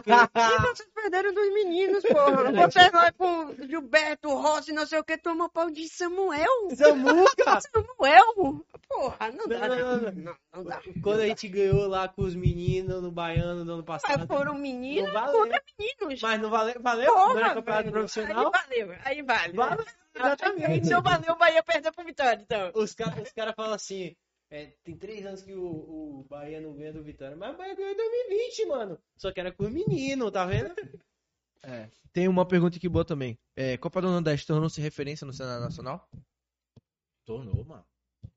E vocês perderam dos meninos, porra. Vocês lá com Gilberto, Rossi, não sei o que, tomam pau de Samuel. Samuca! Samuel? Porra, não dá. Não, Não, não, não, não dá. Quando a gente ganhou lá com os meninos no Baiano no ano Mas passado. foram meninos Não valeu. contra meninos. Mas não valeu? Valeu? Porra, não era campeonato profissional? Aí valeu, aí vale. Vale, exatamente. Se eu valeu, o Bahia perdeu pro Vitória, então. Os caras os cara falam assim: é, tem três anos que o, o Bahia não ganha do Vitória, mas o Bahia ganhou em 2020, mano. Só que era com o menino, tá vendo? É. Tem uma pergunta aqui boa também. É, Copa do Nordeste tornou-se referência no cenário nacional? Tornou, mano.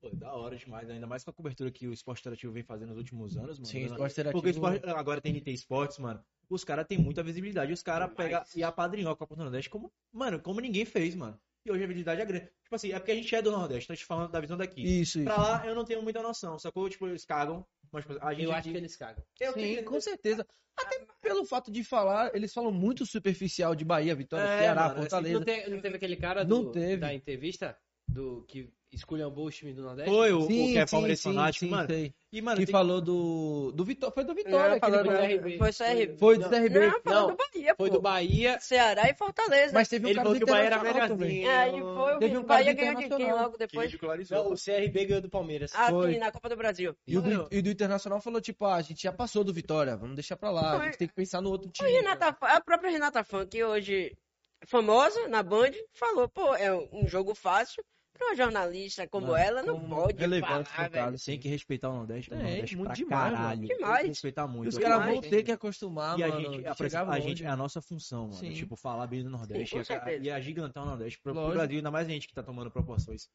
Pô, da hora demais, ainda mais com a cobertura que o esporte interativo vem fazendo nos últimos anos, mano. Sim, esporte interativo. Porque esporte- agora tem NT Esportes, mano. Os caras têm muita visibilidade. Os caras pegam e apadrinhou a Copa do Nordeste como, mano, como ninguém fez, mano. E hoje a visibilidade é grande. Tipo assim, é porque a gente é do Nordeste, tô te falando da visão daqui. Isso, isso. Pra lá eu não tenho muita noção, sacou? Tipo, eles cagam, mas tipo, a gente Eu acho que eles cagam. Sim, com certeza. Até pelo fato de falar, eles falam muito superficial de Bahia, Vitória, É, Ceará, mano, Fortaleza. Não, te- não teve aquele cara Não do, teve. da entrevista do que esculhambou o time do Nordeste? Foi o, Sim, o que é Palmeiras fanático, sim, mano. sei. E, mano, que tem- falou do, do Vitória. Foi do Vitória. que falando ele do falou. CRB. Foi CRB. Foi do Não, CRB. Não, falou Não, do Bahia, Foi pô. do Bahia. Ceará e Fortaleza. Mas teve um Ele cara falou do que o Bahia era melhorzinho. Aí foi Teve o um cara Bahia do ganhou de quem logo depois? Não, o CRB ganhou do Palmeiras. Ah, Foi. sim, na Copa do Brasil. E o, do, e do Internacional falou, tipo, ah, a gente já passou do Vitória, vamos deixar pra lá, a gente tem que pensar no outro time. Renata, a própria Renata Fã, que hoje é famosa na Band, falou, pô, é um jogo fácil pra uma jornalista como Mano, ela, não como pode relevante falar, velho. assim. Tem que respeitar o Nordeste, o É, Nordeste muito pra demais, caralho. mano. Tem Demais. que respeitar muito. Os caras vão ter que acostumar, E a mano, gente, a, chegar a longe. gente, é a nossa função, mano. Sim. Tipo, falar bem do Nordeste Sim, com e, a, e agigantar o Nordeste pro, pro. Brasil, ainda mais a gente que tá tomando proporções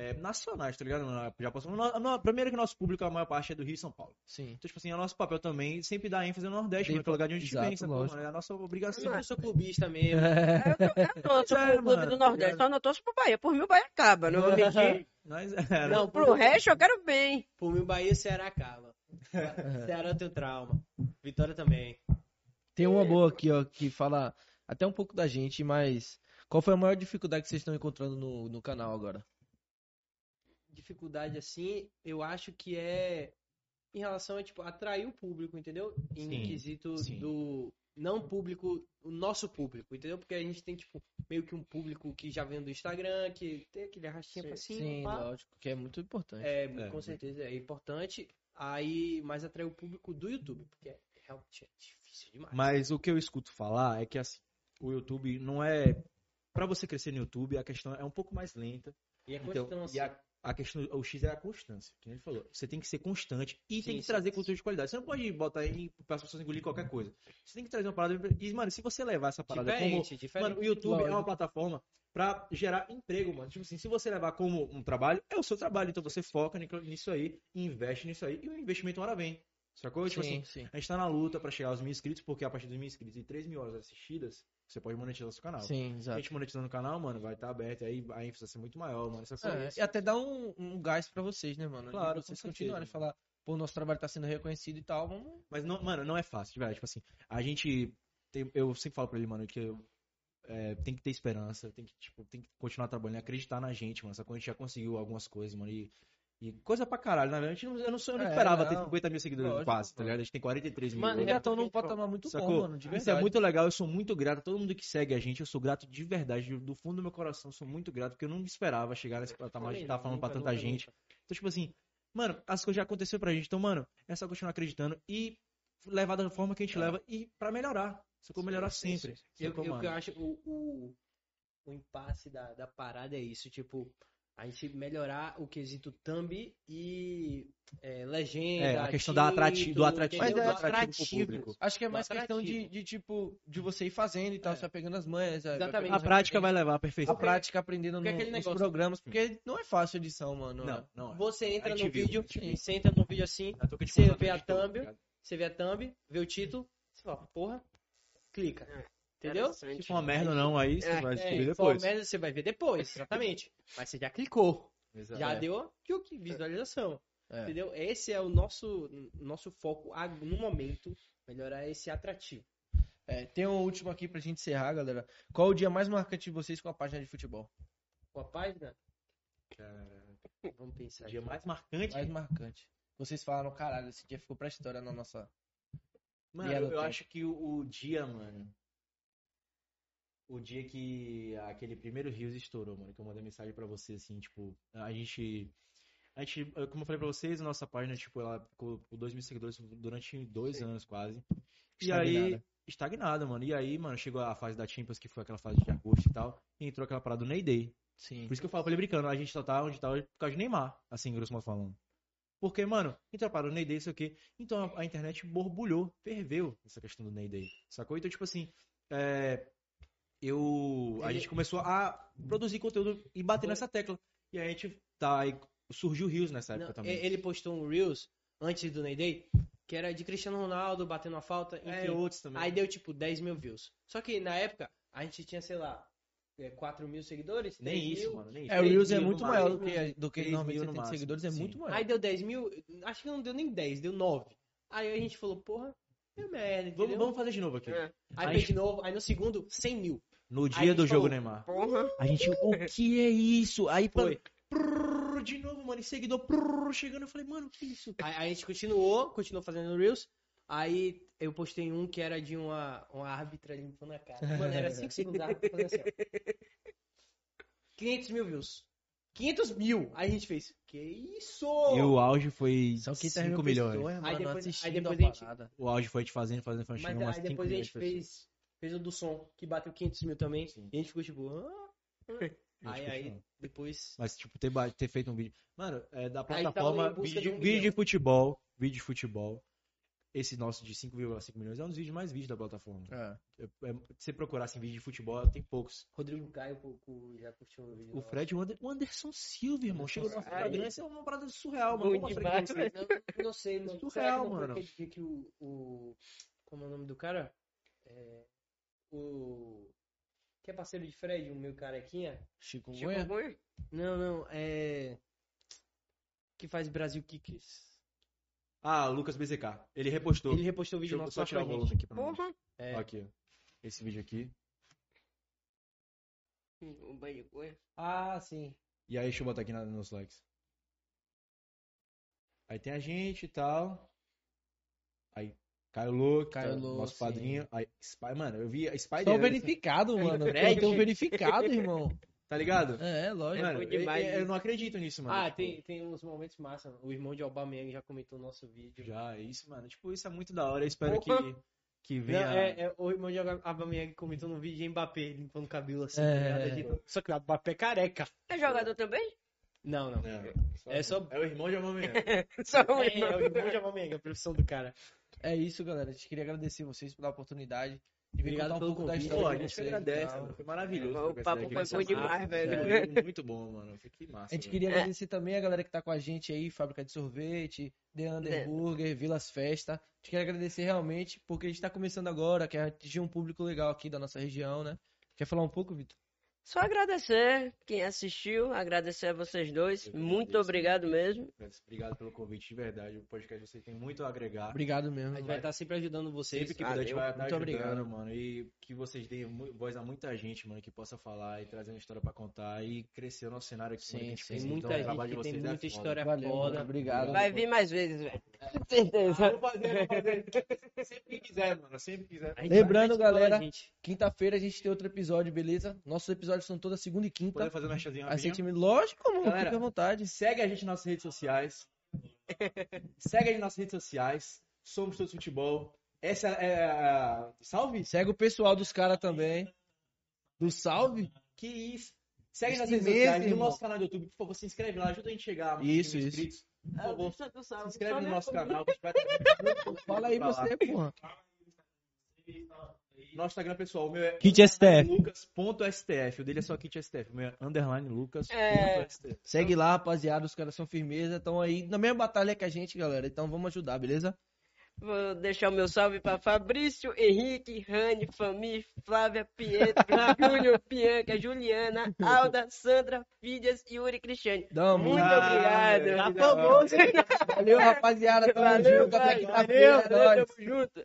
é, nacionais, tá ligado? Já passou, no, no- primeiro que nosso público, a maior parte é do Rio e São Paulo. Sim. Então, tipo assim, é nosso papel também sempre dar ênfase no Nordeste, Sim, mano, que é o lugar de onde a gente exato, vem, sacou, lógico. mano? É a nossa obrigação. Eu sou clubista mesmo. Eu torço É, pro Clube mano, do Nordeste, ligado? só não torço pro Bahia. Por mim o Bahia acaba, não vou mentir. Nós, é, Não, Pro resto eu quero bem. Por mim, Bahia e Ceará acaba. Ceará tem trauma. Vitória também. Tem uma boa aqui, ó, que fala até um pouco da gente, mas qual foi a maior dificuldade que vocês estão encontrando no, no canal agora? Dificuldade assim, eu acho que é em relação a tipo atrair o público, entendeu? Em Sim, quesito sim. do não público, o nosso público, entendeu? Porque a gente tem tipo meio que um público que já vem do Instagram, que tem aquele arrastinho pra cima, Sim, pá. lógico, que é muito importante. É, É, com certeza é importante. Aí, mas atrair o público do YouTube, porque é realmente é difícil demais. Mas o que eu escuto falar é que assim, o YouTube não é. Pra você crescer no YouTube, a questão é um pouco mais lenta. E a Então, constância. e a, a questão, o X é a constância, que ele falou. Você tem que ser constante e Sim, tem que sim. trazer conteúdo de qualidade. Você não pode botar aí para as pessoas engolir qualquer coisa. Você tem que trazer uma parada. E, mano, se você levar essa parada como. Diferente, diferente. Mano, o YouTube é uma plataforma pra gerar emprego, mano. Tipo assim, se você levar como um trabalho, é o seu trabalho. Então você foca ni- nisso aí, investe nisso aí, e o investimento uma hora vem. Sacou? Tipo assim, sim, sim. a gente tá na luta pra chegar aos mil inscritos, porque a partir dos mil inscritos e 3 mil horas assistidas, você pode monetizar o seu canal. Sim, A exato. gente monetizando o canal, mano, vai estar aberto, aí a ênfase vai ser muito maior, mano. Essas É, e até dá um, um gás pra vocês, né, mano? Claro, vocês continuarem a falar, pô, nosso trabalho tá sendo reconhecido e tal, vamos... Mas, não, mano, não é fácil, de verdade. Tipo assim, a gente tem- eu sempre falo pra ele, mano, que eu, é, tem que ter esperança, tem que, tipo, tem que continuar trabalhando, acreditar na gente, mano. Sacou? A gente já conseguiu algumas coisas, mano. E, e coisa pra caralho, na verdade. Eu não, sou- eu não É, esperava ter não. 50 mil seguidores Lógico, quase, tá ligado? A gente tem 43 mil. Mano. Já é estão num patamar muito Sacou? bom, mano, de Isso é verdade. muito legal, eu sou muito grato a todo mundo que segue a gente, eu sou grato de verdade, do fundo do meu coração, eu sou muito grato, porque eu não esperava chegar nesse patamar de estar não, falando pra nunca, tanta nunca, gente. nunca. Então, tipo assim, mano, as coisas já aconteceram pra gente, então, mano, é só continuar acreditando e levar da forma que a gente leva e pra melhorar. Sacou? Melhorar sempre. Eu, Sacou, eu, que eu acho o, o, o impasse da, da parada é isso, tipo, a gente melhorar o quesito thumb e é, legenda. É, a questão da atrati- do título, atrativo, entendeu? do Do atrativo pro público. Acho que é mais questão de, de, tipo, de você ir fazendo e tal, É. você vai pegando as manhas. vai Exatamente. A prática vai levar à perfeição. A prática aprendendo Porque no, aquele nos negócio- programas, porque não é fácil a edição, mano. Não, não. é. Você entra A no viu, vídeo, a você entra no vídeo assim, a Você vê a tá thumb, você vê a thumb, vê o título, você fala, porra, clica. Entendeu? Se for uma merda ou não, aí você É, vai É, descobrir se for depois. merda, você vai ver depois, exatamente. Mas você já clicou, Exato. já É. deu tchuc, visualização. É. Entendeu? Esse é o nosso, nosso foco no momento, melhorar esse atrativo. É, tem um último aqui pra gente encerrar, galera. Qual o dia mais marcante de vocês com a página de futebol? Com a página, Cara, vamos pensar. o dia aqui. mais marcante. Mais marcante. Vocês falaram, caralho, esse dia ficou pra história na nossa. Mano, eu, eu acho que o, o dia, mano. O dia que aquele primeiro Rios estourou, mano, que eu mandei mensagem pra você, assim, tipo, a gente. A gente, como eu falei pra vocês, a nossa página, tipo, ela ficou com 2 mil seguidores durante dois anos quase. E aí, Estagnada. estagnada, mano. E aí, mano, chegou a fase da Champions, que foi aquela fase de agosto e tal, e entrou aquela parada do Ney Day. Sim. Por isso que eu falo pra ele brincando, a gente só tá onde tá por causa de Neymar, assim, grosso modo falando. Porque, mano, entrou para o Ney Day, isso aqui. Então a, a internet borbulhou, ferveu essa questão do Ney Day. Sacou? Então, tipo assim, é, eu. A gente começou a produzir conteúdo e bater Foi- nessa tecla. E aí a gente tá. Aí surgiu o Rios nessa época Não, também. Ele postou um Reels antes do Ney Day, que era de Cristiano Ronaldo batendo a falta, enfim. É, outros também. Aí deu tipo 10 mil views. Só que na época, a gente tinha, sei lá, é, 4 mil seguidores. Nem 3 isso, mil. mano. Nem isso. É, o Reels é muito maior do que, do que normalmente mil você no tem seguidores, é sim. muito maior. Aí deu 10 mil, acho que não deu nem 10, deu 9. Aí a gente falou, porra, deu merda, Vamos, entendeu? vamos fazer de novo aqui. É. Aí a fez gente- de novo, aí no segundo, 100 mil. No Aí dia do jogo falou, Neymar. Porra. A gente, o que é isso? Aí, Foi. prrr, de novo, mano, e seguidor prrr, chegando. Eu falei, mano, que isso? Aí, aí a gente continuou, continuou fazendo Reels. Aí eu postei um que era de uma, uma árbitra limpando a cara. Mano, era 5 segundos, fazendo assim, ó. 500 mil views. 500 mil! Aí a gente fez, que isso? E o auge foi São 5 5 milhões. pessoas, Aí mano, depois- assistindo aí depois a a gente-. O auge foi a gente fazendo, fazendo, fazendo, Mas chegou umas aí 5 depois a milhões gente fez, fez o do som, que bateu 500 mil também. Sim. E a gente ficou tipo, ah. A gente Aí, aí depois. Mas, tipo, ter, ter feito um vídeo. Mano, é, da tava plataforma, vídeo, de um vídeo de futebol, vídeo de futebol. Esse nosso de 5,5 milhões é um dos vídeos mais vídeos da plataforma. É. É, é, se você procurar assim, vídeo de futebol, tem poucos. Rodrigo Caio cu- já curtiu um vídeo. O. Fred o Ander- o Anderson Silva, irmão. Chegou no nosso. Instagram, isso é uma parada surreal, mano. Bom demais. Não, não sei, mano. Surreal, Será que não mano. aquele dia que o, o. Como é o nome do cara? É, o. Que é parceiro de Fred, o meu carequinha? Chico. Goiânia. Não, não, é. Que faz Brasil Kicks. Ah, o Lucas BZK. Ele repostou. Ele repostou o vídeo nosso só tirar o volume aqui pra. Porra. É, Ó, Aqui. Esse vídeo aqui. O banho de coisa. Ah, sim. E aí, deixa eu botar aqui na- nos likes. Aí tem a gente e tal. Aí, Caio Louco, Caio tá, Louco, nosso sim. padrinho. Aí, Spy, mano, eu vi a Spider. Só verificado, mano. Fred. Tem um verificado, irmão. Tá ligado? É, lógico. Mano, foi eu, demais eu- não acredito nisso, mano. Ah, Tipo, tem, tem uns momentos massa. O irmão de Aubameyang já comentou o nosso vídeo. Já, é isso, mano. Tipo, isso é muito da hora. Eu espero que, que Não, venha. é, é, o irmão de Aubameyang comentou no vídeo de Mbappé, limpando o cabelo assim. É. tá ligado? Só que o Mbappé é careca. É jogador também? Não, não. Não, É só- É o irmão de Amanhã. Só É, irmão. é o irmão de Aubameyang, a profissão do cara. É isso, galera. A gente queria agradecer vocês pela oportunidade. De vir Obrigado um pelo pouco da convite. história Pô, a gente e agradece, mano. Foi maravilhoso. O papo foi bom demais, vocês. velho. Muito bom, mano. Foi que massa. A gente velho. queria agradecer também a galera que tá com a gente aí, Fábrica de Sorvete, The Under É. Burger, Vilas Festa. A gente quer agradecer realmente, porque a gente tá começando agora, quer atingir um público legal aqui da nossa região, né? Quer falar um pouco, Vitor? Só agradecer quem assistiu, agradecer a vocês dois. Eu Muito agradeço. obrigado mesmo. Obrigado pelo convite, de verdade. O podcast você tem muito a agregar. Obrigado mesmo. A gente vai estar sempre ajudando vocês. Sempre que puder, a gente Valeu, vai estar muito ajudando, obrigado. mano. E que vocês deem voz a muita gente, mano, que possa falar e trazer uma história pra contar e crescer o nosso cenário aqui. Sim, sim. Tem muita Então, o gente trabalho de que tem é muita foda. história Valeu, foda. mano. Obrigado. Vai vir mais vezes, velho. Com certeza. Vou fazer, vou fazer. Sempre que quiser, mano. Sempre que quiser. Lembrando, galera. Quinta-feira a gente tem outro episódio, beleza? Nossos episódios são toda segunda e quinta. Poder fazer uma rapidinho? mil. Lógico, mano. Galera, Fica à vontade. Segue a gente nas nossas redes sociais. Segue a gente nas nossas redes sociais. Somos Todos Futebol. Essa é a... Salve? Segue o pessoal dos caras também. Do Salve. Que isso. Segue Isso nas redes mesmo, sociais. No irmão. nosso canal do YouTube. Por favor, se inscreve lá. Ajuda a gente a chegar a Isso, isso. inscritos. Por favor, Ah, se inscreve no nosso canal. Fala aí você, porra. Nosso Instagram pessoal, o meu é lucas.stf. O dele é só kit STF. O meu é underline lucas.stf. É. Segue lá, rapaziada. Os caras são firmeza. Estão aí na mesma batalha que a gente, galera. Então vamos ajudar, beleza? Vou deixar o meu salve para Fabrício, Henrique, Rani, Fami, Flávia, Pietro, Júnior, Bianca, Juliana, Alda, Sandra, Fidias e Yuri Cristiane. Dá Muito Ah, obrigado. da hora. Valeu, rapaziada. Tamo Valeu, junto. Até quinta-feira. Valeu, é tamo junto.